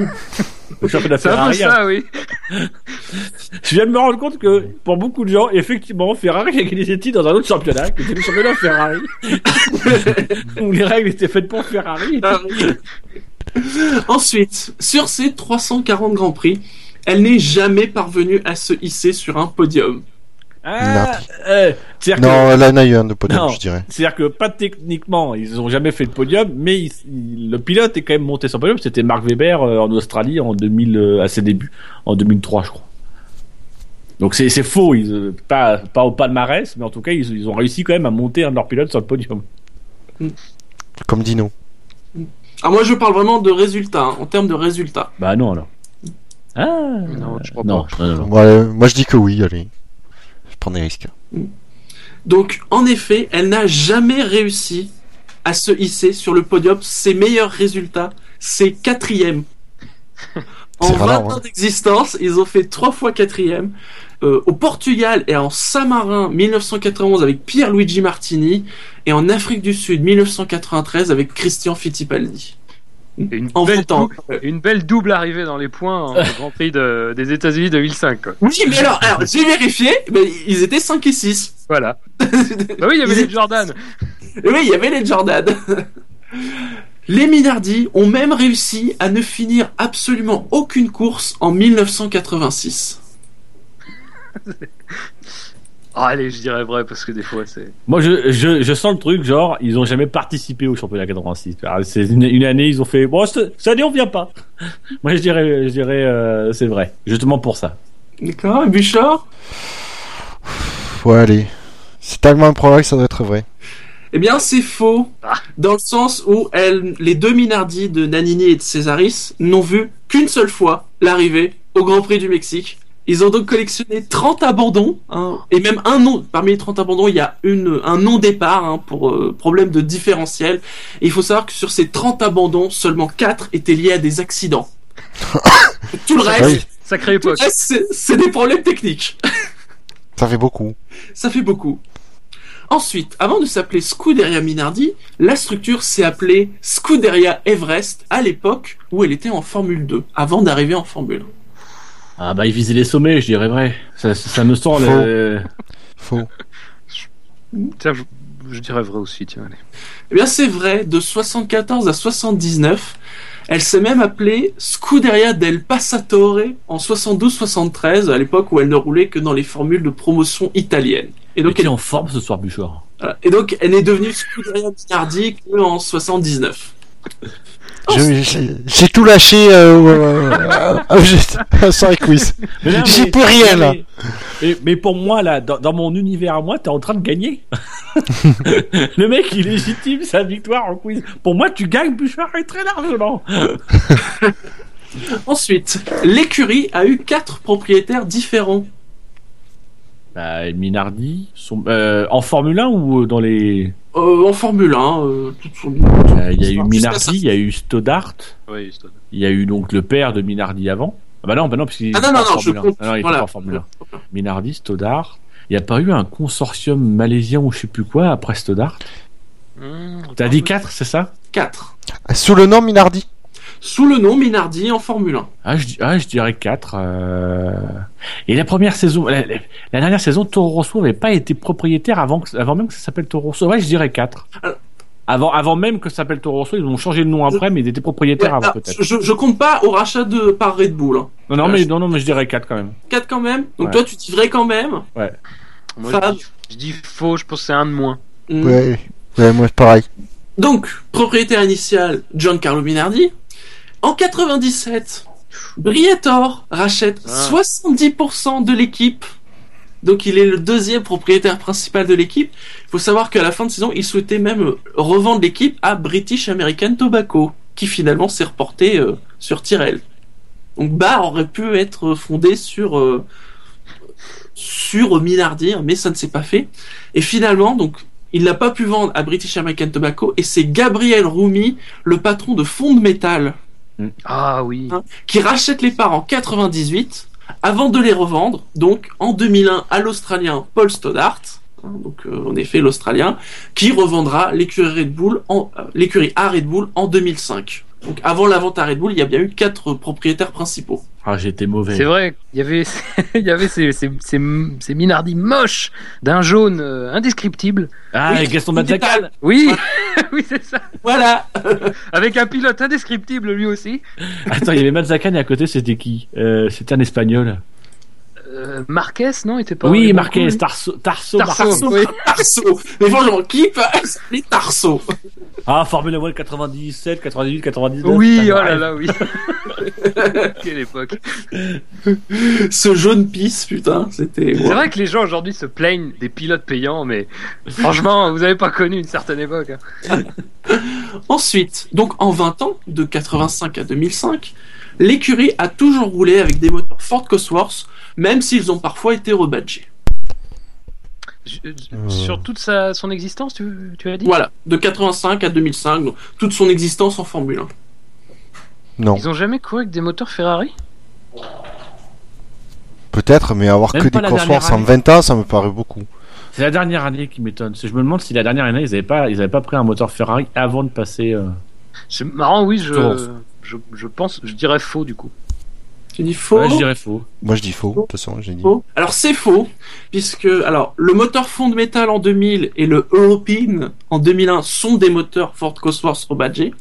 Le championnat Ferrari. hein. ça, oui. Je viens de me rendre compte que pour beaucoup de gens, effectivement, Ferrari a gagné des titres dans un autre championnat, qui était le championnat Ferrari, où les règles étaient faites pour Ferrari. Ensuite, sur ces 340 Grands Prix, elle n'est jamais parvenue à se hisser sur un podium. Ah, euh, c'est-à-dire que- Non, là, il y en a eu un de podium, Non. je dirais. C'est-à-dire que pas techniquement, ils ont jamais fait le podium, mais le pilote est quand même monté sur le podium. C'était Mark Webber euh, en Australie en 2000, euh, à ses débuts, en 2003, je crois. Donc c'est faux, ils, euh, pas pas au palmarès, mais en tout cas ils, ils ont réussi quand même à monter un de leurs pilotes sur le podium. Comme Dino. Alors moi je parle vraiment de résultats, hein, en termes de résultats. Bah non alors. Ah Non, je crois non, pas. non, non, non. Moi, moi, je dis que oui, allez. Des risques. Donc en effet, elle n'a jamais réussi à se hisser sur le podium. Ses meilleurs résultats, c'est quatrième. En C'est 20 rare, ans hein. d'existence, ils ont fait trois fois quatrième. Euh, au Portugal et en Saint-Marin 1991 avec Pierluigi Martini et en Afrique du Sud 1993 avec Christian Fittipaldi. Et une, En belle votant. dou- une belle double arrivée dans les points au Grand Prix de- des États-Unis 2005. Quoi. Oui, mais alors, alors j'ai vérifié, mais ils étaient 5 et 6. Voilà. Bah oui, il y avait Ils les Jordan. Oui, il y avait les Jordan. Les Minardi ont même réussi à ne finir absolument aucune course en 1986. Ah, allez, je dirais vrai parce que des fois c'est. Moi, je, je, je sens le truc, genre, ils ont jamais participé au championnat 86. Alors, C'est une, une année, ils ont fait, bon, ce- cette année, on vient pas. Moi, je dirais, je dirais, euh, c'est vrai. Justement pour ça. D'accord, et Bouchard? Ouais, allez. C'est tellement improbable que ça doit être vrai. Eh bien, c'est faux. Ah. Dans le sens où elles, les deux Minardi de Nanini et de Césaris n'ont vu qu'une seule fois l'arrivée au Grand Prix du Mexique. Ils ont donc collectionné 30 abandons, hein, et même un nom. Parmi les 30 abandons, il y a une, un non-départ hein, pour euh, problème de différentiel. Et il faut savoir que sur ces 30 abandons, seulement 4 étaient liés à des accidents. Tout le reste, Oui. Le époque. c'est des problèmes techniques. Ça fait beaucoup. Ça fait beaucoup. Ensuite, avant de s'appeler Scuderia Minardi, la structure s'est appelée Scuderia Everest à l'époque où elle était en Formule 2, avant d'arriver en Formule 1. Ah, bah, ils visaient les sommets, je dirais vrai. Ça, ça me sent Faux. le... Faux. Tiens, je, je dirais vrai aussi, tiens, allez. Eh bien, c'est vrai, de 74 à 79, elle s'est même appelée Scuderia del Passatore en 72-73, à l'époque où elle ne roulait que dans les formules de promotion italiennes. Et Donc, il est elle, en forme ce soir, Bouchard. et donc, elle n'est devenue Scuderia Minardi que en 79. Je- J'ai tout lâché euh, euh, les quiz. J'y peux rien, mais- là. Mais, mais pour moi, là, dans, dans mon univers à moi, t'es en train de gagner. le mec, il légitime sa victoire en quiz. Pour moi, tu gagnes Bouchard et très largement. Ensuite, l'écurie a eu quatre propriétaires différents. Bah, Minardi, sont, euh, en Formule 1 ou dans les. Euh, en Formule 1, euh, toutes sont- Euh, Il y a eu Minardi, il y a eu Stoddart, Oui, il y a eu donc le père de Minardi avant. Ah bah non, bah non, parce qu'il Ah non, pas non, en non, je Formule 1. compte. Ah non, il était Voilà. pas en Formule 1. Minardi, Stoddart. Il n'y a pas eu un consortium malaisien ou je sais plus quoi après Stoddart? Mmh, T'as dit 4, c'est ça? 4. Sous le nom Minardi. Sous le nom Minardi en Formule 1. ah je, ah, je dirais 4. Et la première saison, la, la- la dernière saison, Toro Rosso n'avait pas été propriétaire avant, que- avant même que ça s'appelle Toro Rosso. Ouais, je dirais 4. Alors- Avant, avant même que ça s'appelle Toro Rosso, ils ont changé de nom après, mais ils étaient propriétaires Ouais, avant ah, peut-être. je, je compte pas au rachat de par Red Bull. Hein. Non, non, mais, non, non, mais je dirais 4 quand même. 4 quand même. Donc Ouais. toi, tu dis vrai quand même. Moi, Fab. je, dis, je dis faux, je pense que c'est un de moins. Mm. Ouais. Ouais, moi pareil. Donc, propriétaire initial, Giancarlo Minardi. En 97, Briator rachète Ah. 70% de l'équipe. Donc il est le deuxième propriétaire principal de l'équipe. Il faut savoir qu'à la fin de saison, il souhaitait même revendre l'équipe à British American Tobacco, qui finalement s'est reporté euh, sur Tyrrell. Donc Bar aurait pu être fondé sur euh, sur Minardi, hein, mais ça ne s'est pas fait. Et finalement, donc il n'a pas pu vendre à British American Tobacco et c'est Gabriel Rumi, le patron de Fond de Métal, Ah oui. Hein qui rachète les parts en 98 avant de les revendre, donc en 2001 à l'Australien Paul Stoddart, hein, donc euh, en effet l'Australien, qui revendra l'écurie Red Bull en euh, l'écurie à Red Bull en 2005. Donc avant la vente à Red Bull, il y a bien eu quatre propriétaires principaux. Ah, j'étais mauvais. C'est vrai, il y avait, il y avait ces, ces, ces, ces minardis moches d'un jaune euh, indescriptible. Ah, Oui, et Gaston. Métal. Oui, oui, c'est ça. Voilà. Avec un pilote indescriptible lui aussi. Attends, il y avait Mazzacan et à côté, c'était qui? Euh, C'était un espagnol. Euh, Marquez, non, il était pas. oui, Marquez, Tarso, Tarso, Tarso. Marquez. oui. Tarso. Mais franchement, qui peut les Tarso Ah, Formule 1 97, 98, 99. Oui, oh là là, oui. Quelle époque. Ce jaune pisse, putain, c'était. C'est vrai que les gens aujourd'hui se plaignent des pilotes payants, mais franchement, vous avez pas connu une certaine époque. hein. Ensuite, donc en 20 ans, de 85 à 2005, l'écurie a toujours roulé avec des moteurs Ford Cosworth, même s'ils ont parfois été rebadgés. Je- Sur toute sa, son existence, tu, tu as dit? Voilà, de 85 à 2005, donc toute son existence en Formule 1. Non. Ils ont jamais couru avec des moteurs Ferrari? Peut-être, mais avoir Même que des Cosworth en 20 ans, ça me paraît beaucoup. C'est la dernière année qui m'étonne. Je me demande si la dernière année, ils avaient pas, ils avaient pas pris un moteur Ferrari avant de passer. euh, C'est marrant, oui, je, je, je pense, je dirais faux du coup. Tu dis faux. Ouais, je dirais faux. Moi, je dis faux, de toute façon, j'ai dit. Faux. Alors c'est faux, puisque alors le moteur fond de métal en 2000 et le European en 2001 sont des moteurs Ford Cosworth rebadgés.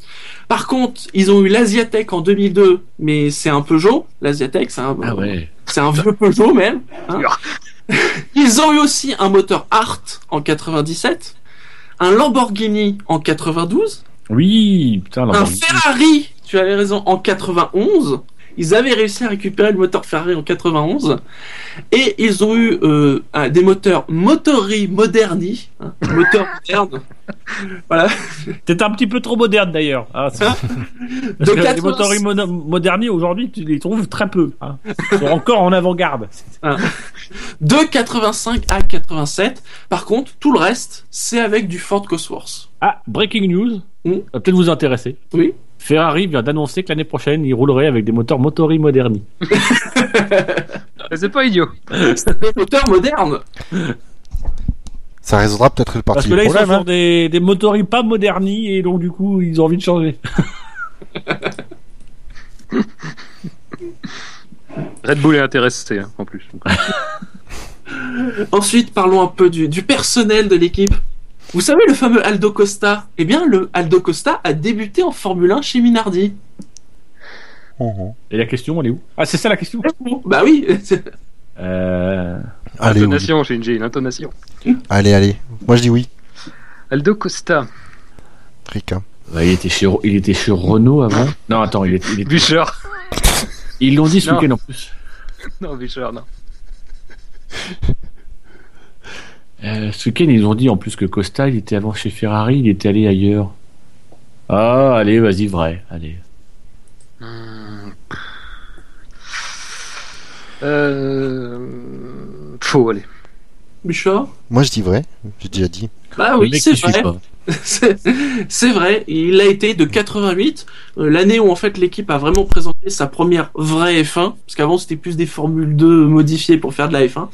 Par contre, ils ont eu l'Asiatech en 2002, mais c'est un Peugeot. L'Asiatech, c'est un, Ah ouais. c'est un vieux Peugeot même. hein. Ils ont eu aussi un moteur Art en 97, un Lamborghini en 92, Oui, putain. un. Ferrari, tu avais raison, en 91. Ils avaient réussi à récupérer le moteur Ferrari en 91. Et ils ont eu euh, des moteurs Motori Moderni, hein, moteur moderne. voilà. T'es un petit peu trop moderne d'ailleurs. hein, c'est- De Parce que les 80 motories mono- modernes aujourd'hui, tu les trouves très peu. Hein. Ils sont encore en avant-garde. De 85 à 87. Par contre, tout le reste, c'est avec du Ford Cosworth. Ah, breaking news. Mm. Ça va peut-être vous intéresser. Oui. Ferrari vient d'annoncer que l'année prochaine, il roulerait avec des moteurs Motori Moderni. C'est pas idiot. C'est des moteurs modernes. Ça résoudra peut-être une Parce partie que là, du ils sont problème. sur hein. des, des pas moderni et donc du coup, ils ont envie de changer. Red Bull est intéressé hein, en plus. Ensuite, parlons un peu du, du personnel de l'équipe. Vous savez le fameux Aldo Costa Eh bien, le Aldo Costa a débuté en Formule 1 chez Minardi. Et la question, elle est où? Ah, c'est ça la question? Bah oui, euh... Allez, oui. Intonation, Shinji, une intonation. allez, allez. Moi, je dis oui. Aldo Costa, Trick. hein. bah, il, était chez, il était chez Renault avant. Non, attends, il était, il était- Bûcher. ils l'ont dit ce Non. week-end en plus. non, Bûcher, non. Euh, ce week-end, ils ont dit en plus que Costa, il était avant chez Ferrari, il était allé ailleurs. Ah, allez, vas-y, vrai, allez. Hmm. Euh... Faux, allez. Moi, je dis vrai. J'ai déjà dit. Bah oui, c'est vrai. C'est vrai, il a été de 88, euh, l'année où en fait l'équipe a vraiment présenté sa première vraie F1, parce qu'avant c'était plus des Formule 2 modifiées pour faire de la F1,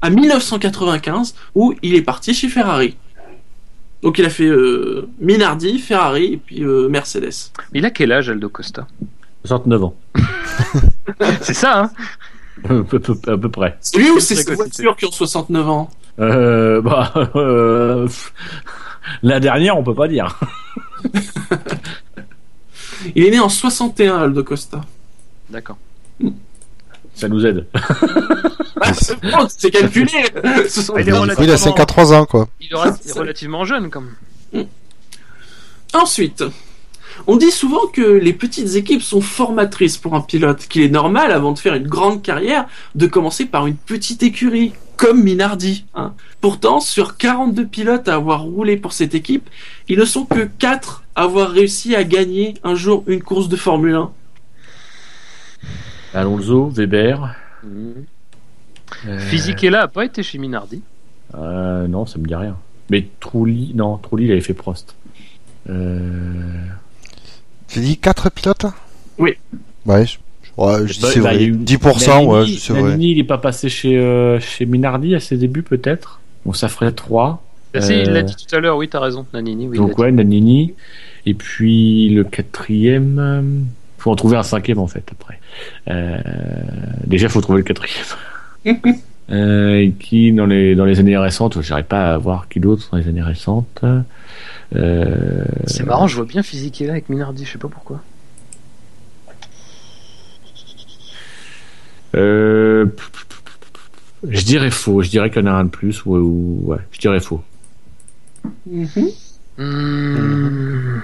à 1995 où il est parti chez Ferrari. Donc il a fait euh, Minardi, Ferrari et puis euh, Mercedes. Mais il a quel âge, Aldo Costa? 69 ans. C'est ça, hein? À, peu, à peu près. C'est lui ou c'est cotisé. voitures qui ont 69 ans? Euh, bah, euh, pff, la dernière, on peut pas dire. Il est né en 61, Aldo Costa. D'accord. Ça nous aide. Ah, c'est bon, c'est calculé Ce sont- il est relativement- il a 5 à 3 ans, quoi. Il est re- relativement jeune, comme. Ensuite, on dit souvent que les petites équipes sont formatrices pour un pilote, qu'il est normal, avant de faire une grande carrière, de commencer par une petite écurie, comme Minardi. hein. Pourtant, sur 42 pilotes à avoir roulé pour cette équipe, ils ne sont que 4 à avoir réussi à gagner un jour une course de Formule 1. Alonso, Weber. euh, Fisichella a pas été chez Minardi. euh, non, ça me dit rien. Mais Trulli, non, Trulli, il avait fait Prost. Euh, J'ai dit 4 pilotes Oui. Ouais, je, ouais, je dis bah, c'est bah, vrai. il eu 10%, ouais, c'est vrai. Il est pas passé chez, euh, chez Minardi à ses débuts, peut-être? Bon, ça ferait 3. Ah, si, il l'a Euh, dit tout à l'heure, oui, t'as raison, Nanini. Oui, il Donc ouais, Nannini. Et puis le quatrième, euh, faut en trouver un cinquième en fait après. Euh, déjà, faut trouver le quatrième. euh, et qui dans les dans les années récentes, j'arrive pas à voir qui d'autre dans les années récentes. Euh, C'est marrant, je vois bien Fisichella avec Minardi, je sais pas pourquoi. Euh, je dirais faux. Je dirais qu'il y en a un de plus ou, ou- ouais, je dirais faux. Hmm.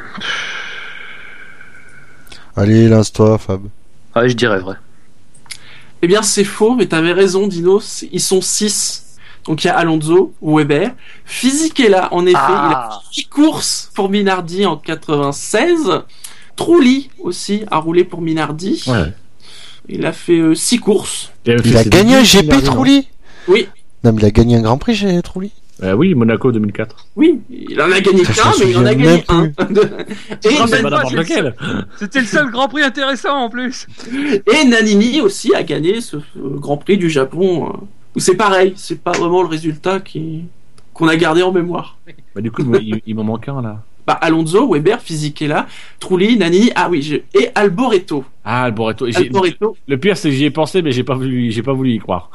Allez, lance-toi, Fab. Ouais, je dirais vrai. Eh bien, c'est faux, mais t'avais raison, Dino. Ils sont 6. Donc il y a Alonso, Weber, Fisichella, en effet, il a Ah. 6 courses pour Minardi en 96. Trulli aussi a roulé pour Minardi. Ouais. Il a fait 6 courses. avait Il a gagné un GP, Trulli Oui, Non, mais il a gagné un Grand Prix chez Trulli Euh, oui, Monaco 2004. Oui, il en a gagné qu'un, mais il en a gagné un. C'était le seul Grand Prix intéressant en plus. et Nanini aussi a gagné ce, ce Grand Prix du Japon. euh, où c'est pareil, c'est pas vraiment le résultat qui qu'on a gardé en mémoire. Bah, du coup, il, il m'en manque un là. Bah, Alonso, Weber, Fisichella, Trulli, Nanini, ah oui, je- et Alboreto. Ah, Alboreto. Le pire, c'est que j'y ai pensé, mais j'ai pas voulu, j'ai pas voulu y croire.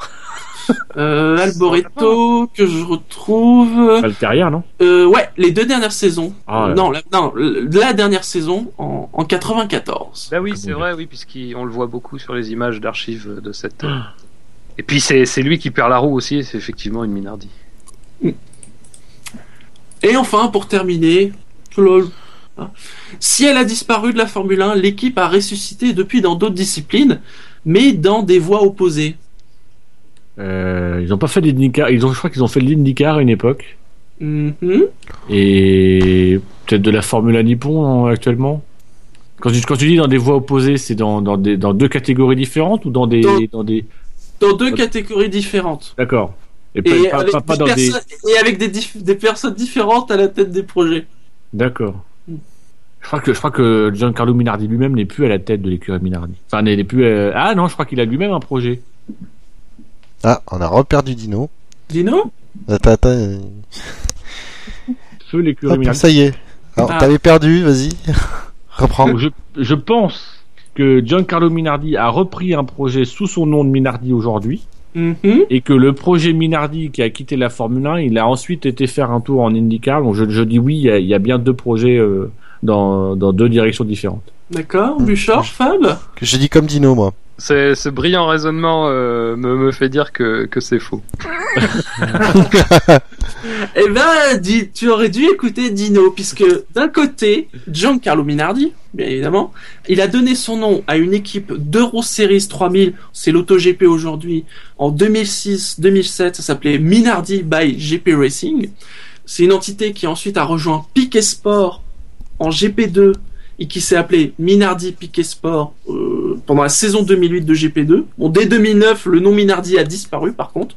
euh, Alboreto que je retrouve. Pas non? Euh, ouais, les deux dernières saisons. Ah, ouais. non, la, non, la dernière saison en, en 94. Bah oui, Ah, c'est bon, vrai, oui, puisqu'on le voit beaucoup sur les images d'archives de cette. euh, Et puis c'est lui qui perd la roue aussi, c'est effectivement une Minardi. Et enfin, pour terminer, si elle a disparu de la Formule 1, l'équipe a ressuscité depuis dans d'autres disciplines, mais dans des voies opposées. euh, Ils ont pas fait l'IndyCar. Ils ont, je crois qu'ils ont fait l'IndyCar à une époque. Mhm. Et peut-être de la Formule 1 Nippon hein, actuellement. Quand tu, quand tu dis dans des voies opposées, c'est dans, dans, des, dans deux catégories différentes ou dans des. Dans- Dans des... Dans deux catégories différentes. D'accord. Et avec, des et avec des personnes différentes à la tête des projets. D'accord. Mm. Je crois que je crois que Giancarlo Minardi lui-même n'est plus à la tête de l'écurie Minardi. Enfin, n'est plus. euh, Ah non, je crois qu'il a lui-même un projet. Ah, on a reperdu Dino. Dino? Attends, attends. Feu l'écurie hop, Minardi. ça y est. Alors, Ah. t'avais perdu, vas-y. Reprends. Je pense que Giancarlo Minardi a repris un projet sous son nom de Minardi aujourd'hui Mhm. et que le projet Minardi qui a quitté la Formule 1, il a ensuite été faire un tour en IndyCar. Donc je, dis oui, il y, a, bien deux projets euh, dans deux directions différentes. D'accord, Bouchard, Fab Que j'ai dit comme Dino, moi. C'est- Ce brillant raisonnement euh, me, me fait dire que, que c'est faux. Eh ben, dis- tu aurais dû écouter Dino, puisque d'un côté, Giancarlo Minardi, bien évidemment, il a donné son nom à une équipe d'Euro Series 3000, c'est l'AutoGP aujourd'hui, en 2006-2007, ça s'appelait Minardi by GP Racing. C'est une entité qui ensuite a rejoint Piquet Sport en GP2 et qui s'est appelée Minardi Piquet Sport euh, pendant la saison 2008 de GP2. Bon, dès 2009, le nom Minardi a disparu par contre.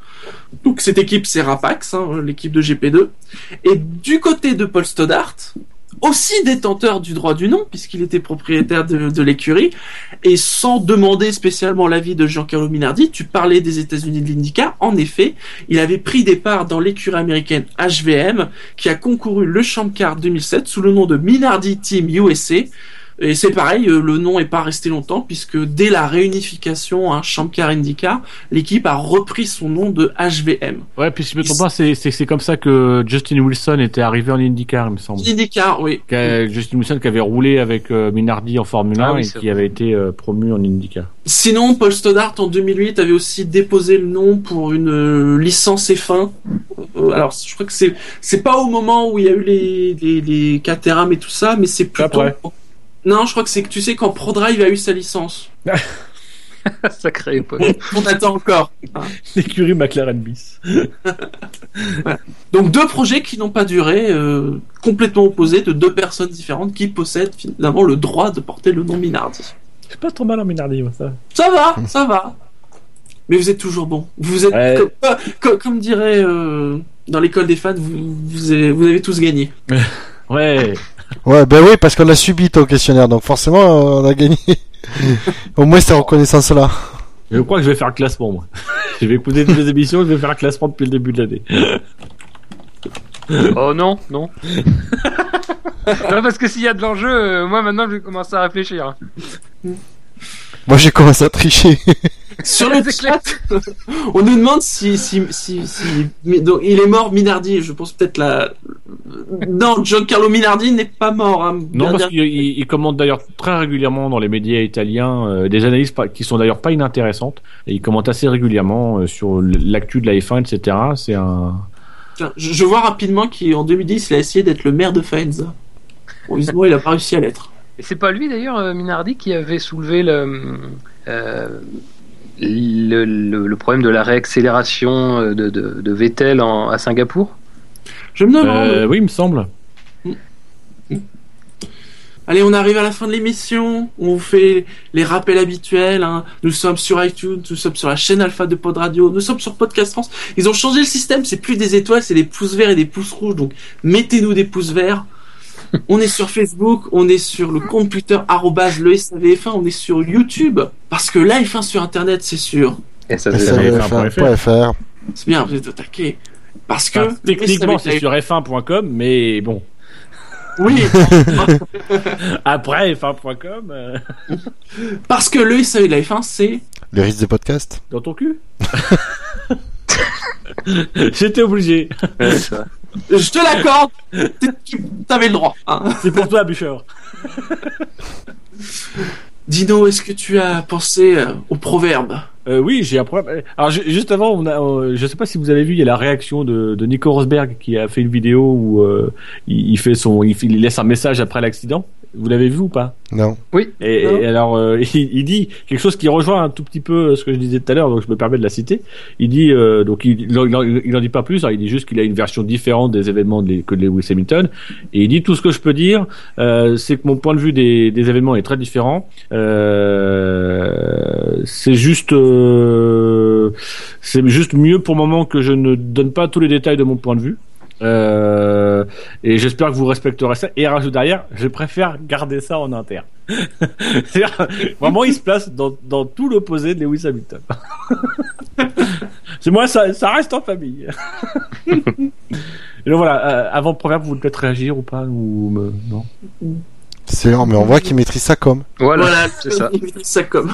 Donc cette équipe, c'est Rapax, hein, l'équipe de GP2. Et du côté de Paul Stoddart, aussi détenteur du droit du nom, puisqu'il était propriétaire de, l'écurie, et sans demander spécialement l'avis de Giancarlo Minardi, tu parlais des États-Unis de l'IndyCar, en effet, il avait pris des parts dans l'écurie américaine HVM, qui a concouru le Champ Car 2007 sous le nom de Minardi Team USA, et c'est pareil, euh, le nom est pas resté longtemps puisque dès la réunification, hein, Champ Car IndyCar, l'équipe a repris son nom de HVM. Ouais, puis si je me trompe pas, c'est comme ça que Justin Wilson était arrivé en IndyCar, il me semble. IndyCar, oui. Justin Wilson qui avait roulé avec euh, Minardi en Formule 1 Ah oui, et qui vrai. avait été euh, promu en IndyCar. Sinon, Paul Stoddart en 2008 avait aussi déposé le nom pour une euh, licence F1. Euh, alors, je crois que c'est c'est pas au moment où il y a eu les les, les Caterham et tout ça, mais c'est plutôt. Après. Non, je crois que c'est que tu sais quand ProDrive a eu sa licence. Sacrée époque. On attend encore. L'écurie McLaren bis. Donc deux projets qui n'ont pas duré, euh, complètement opposés, de deux personnes différentes qui possèdent finalement le droit de porter le nom Minardi. C'est pas trop mal en Minardi, moi, ça. Ça va, ça va. Mais vous êtes toujours bon. Vous êtes Ouais. comme, euh, comme, comme dirait euh, dans l'école des fans, vous, vous, avez, vous avez tous gagné. Ouais. Ouais, ben oui, parce qu'on a subi ton questionnaire, donc forcément, on a gagné. Au moins, cette reconnaissance-là. Je crois que je vais faire le classement, moi. je vais écouter toutes les émissions, je vais faire le classement depuis le début de l'année. Oh non, non. non parce que s'il y a de l'enjeu, euh, moi maintenant je vais commencer à réfléchir. hein. Moi, j'ai commencé à tricher. Sur le chat, on nous demande si, si, si, si mais donc, il est mort Minardi. Je pense peut-être la. Non, Giancarlo Minardi n'est pas mort. Hein, Non, parce qu'il il, il commente d'ailleurs très régulièrement dans les médias italiens euh, des analyses pas- qui sont d'ailleurs pas inintéressantes. Et il commente assez régulièrement euh, sur l'actu de la F1, etc. C'est un. Tiens, je, je vois rapidement qu'en 2010, il a essayé d'être le maire de Faenza. Bon, visiblement, il a pas réussi à l'être. Et c'est pas lui d'ailleurs, euh, Minardi, qui avait soulevé le, euh, le, le- le problème de la réaccélération euh, de, de, de Vettel en- à Singapour? Je me demande. Euh, oui, il me semble. Allez, on arrive à la fin de l'émission. On vous fait les rappels habituels. hein. Nous sommes sur iTunes, nous sommes sur la chaîne Alpha de Pod Radio, nous sommes sur Podcast France. Ils ont changé le système. C'est plus des étoiles, c'est des pouces verts et des pouces rouges. Donc, mettez-nous des pouces verts. On est sur Facebook, on est sur le compte Twitter arrobase le SAVF1, on est sur YouTube. Parce que la F1 sur Internet, c'est sûr. Et ça, ça c'est fait- SAVF1.fr. C'est bien, vous êtes attaqué. Parce que Enfin, techniquement, le c'est sur f1.com, mais bon. Oui, Après f1.com, euh, parce que le SAV de la F1, c'est Les risques des podcasts. dans ton cul. J'étais obligé. Ouais, ça. Je te l'accorde, t'es- tu avais le droit. hein. C'est pour toi, Bûcheur. Dino, est-ce que tu as pensé euh, au proverbe? Euh, oui, j'ai un problème. Alors ju- juste avant, on a, euh, je sais pas si vous avez vu, il y a la réaction de, de Nico Rosberg qui a fait une vidéo où euh, il, il fait son, il, il laisse un message après l'accident. Vous l'avez vu ou pas? Non. et, Non. et alors, euh, il, il dit quelque chose qui rejoint un tout petit peu ce que je disais tout à l'heure, donc je me permets de la citer. Il dit, euh, donc il, il, en- il en dit pas plus, hein, il dit juste qu'il a une version différente des événements de que de Lewis Hamilton. Et il dit tout ce que je peux dire, euh, c'est que mon point de vue des, des événements est très différent. Euh, c'est juste, euh, c'est juste mieux pour le moment que je ne donne pas tous les détails de mon point de vue. Euh, et j'espère que vous respecterez ça. Et rajoute derrière, je préfère garder ça en interne. C'est-à-dire, vraiment, il se place dans, dans tout l'opposé de Lewis Hamilton. C'est moi, ça, ça reste en famille. et donc voilà, euh, avant le proverbe, vous voulez peut-être réagir ou pas ou me- non? C'est mais on voit qu'il maîtrise ça comme. Voilà, Voilà, c'est ça. ça comme.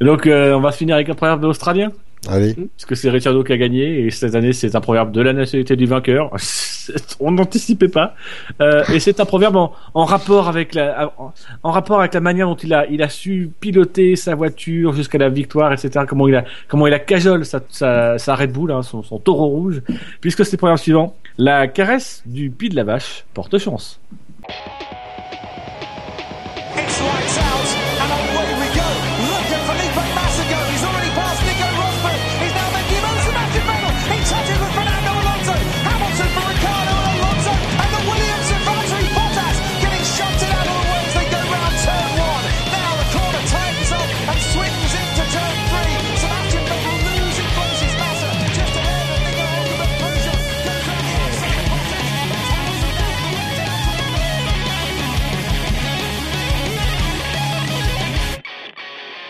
Et donc, euh, on va se finir avec un proverbe de l'Australien, Allez. puisque c'est Ricciardo qui a gagné, et cette année, c'est un proverbe de la nationalité du vainqueur. on n'anticipait pas. Euh, et c'est un proverbe en, en rapport avec la, en rapport avec la manière dont il a, il a su piloter sa voiture jusqu'à la victoire, etc. Comment il a, comment il a cajole sa, sa, sa Red Bull, hein, son, son taureau rouge, puisque c'est le proverbe suivant. La caresse du pied de la vache porte chance.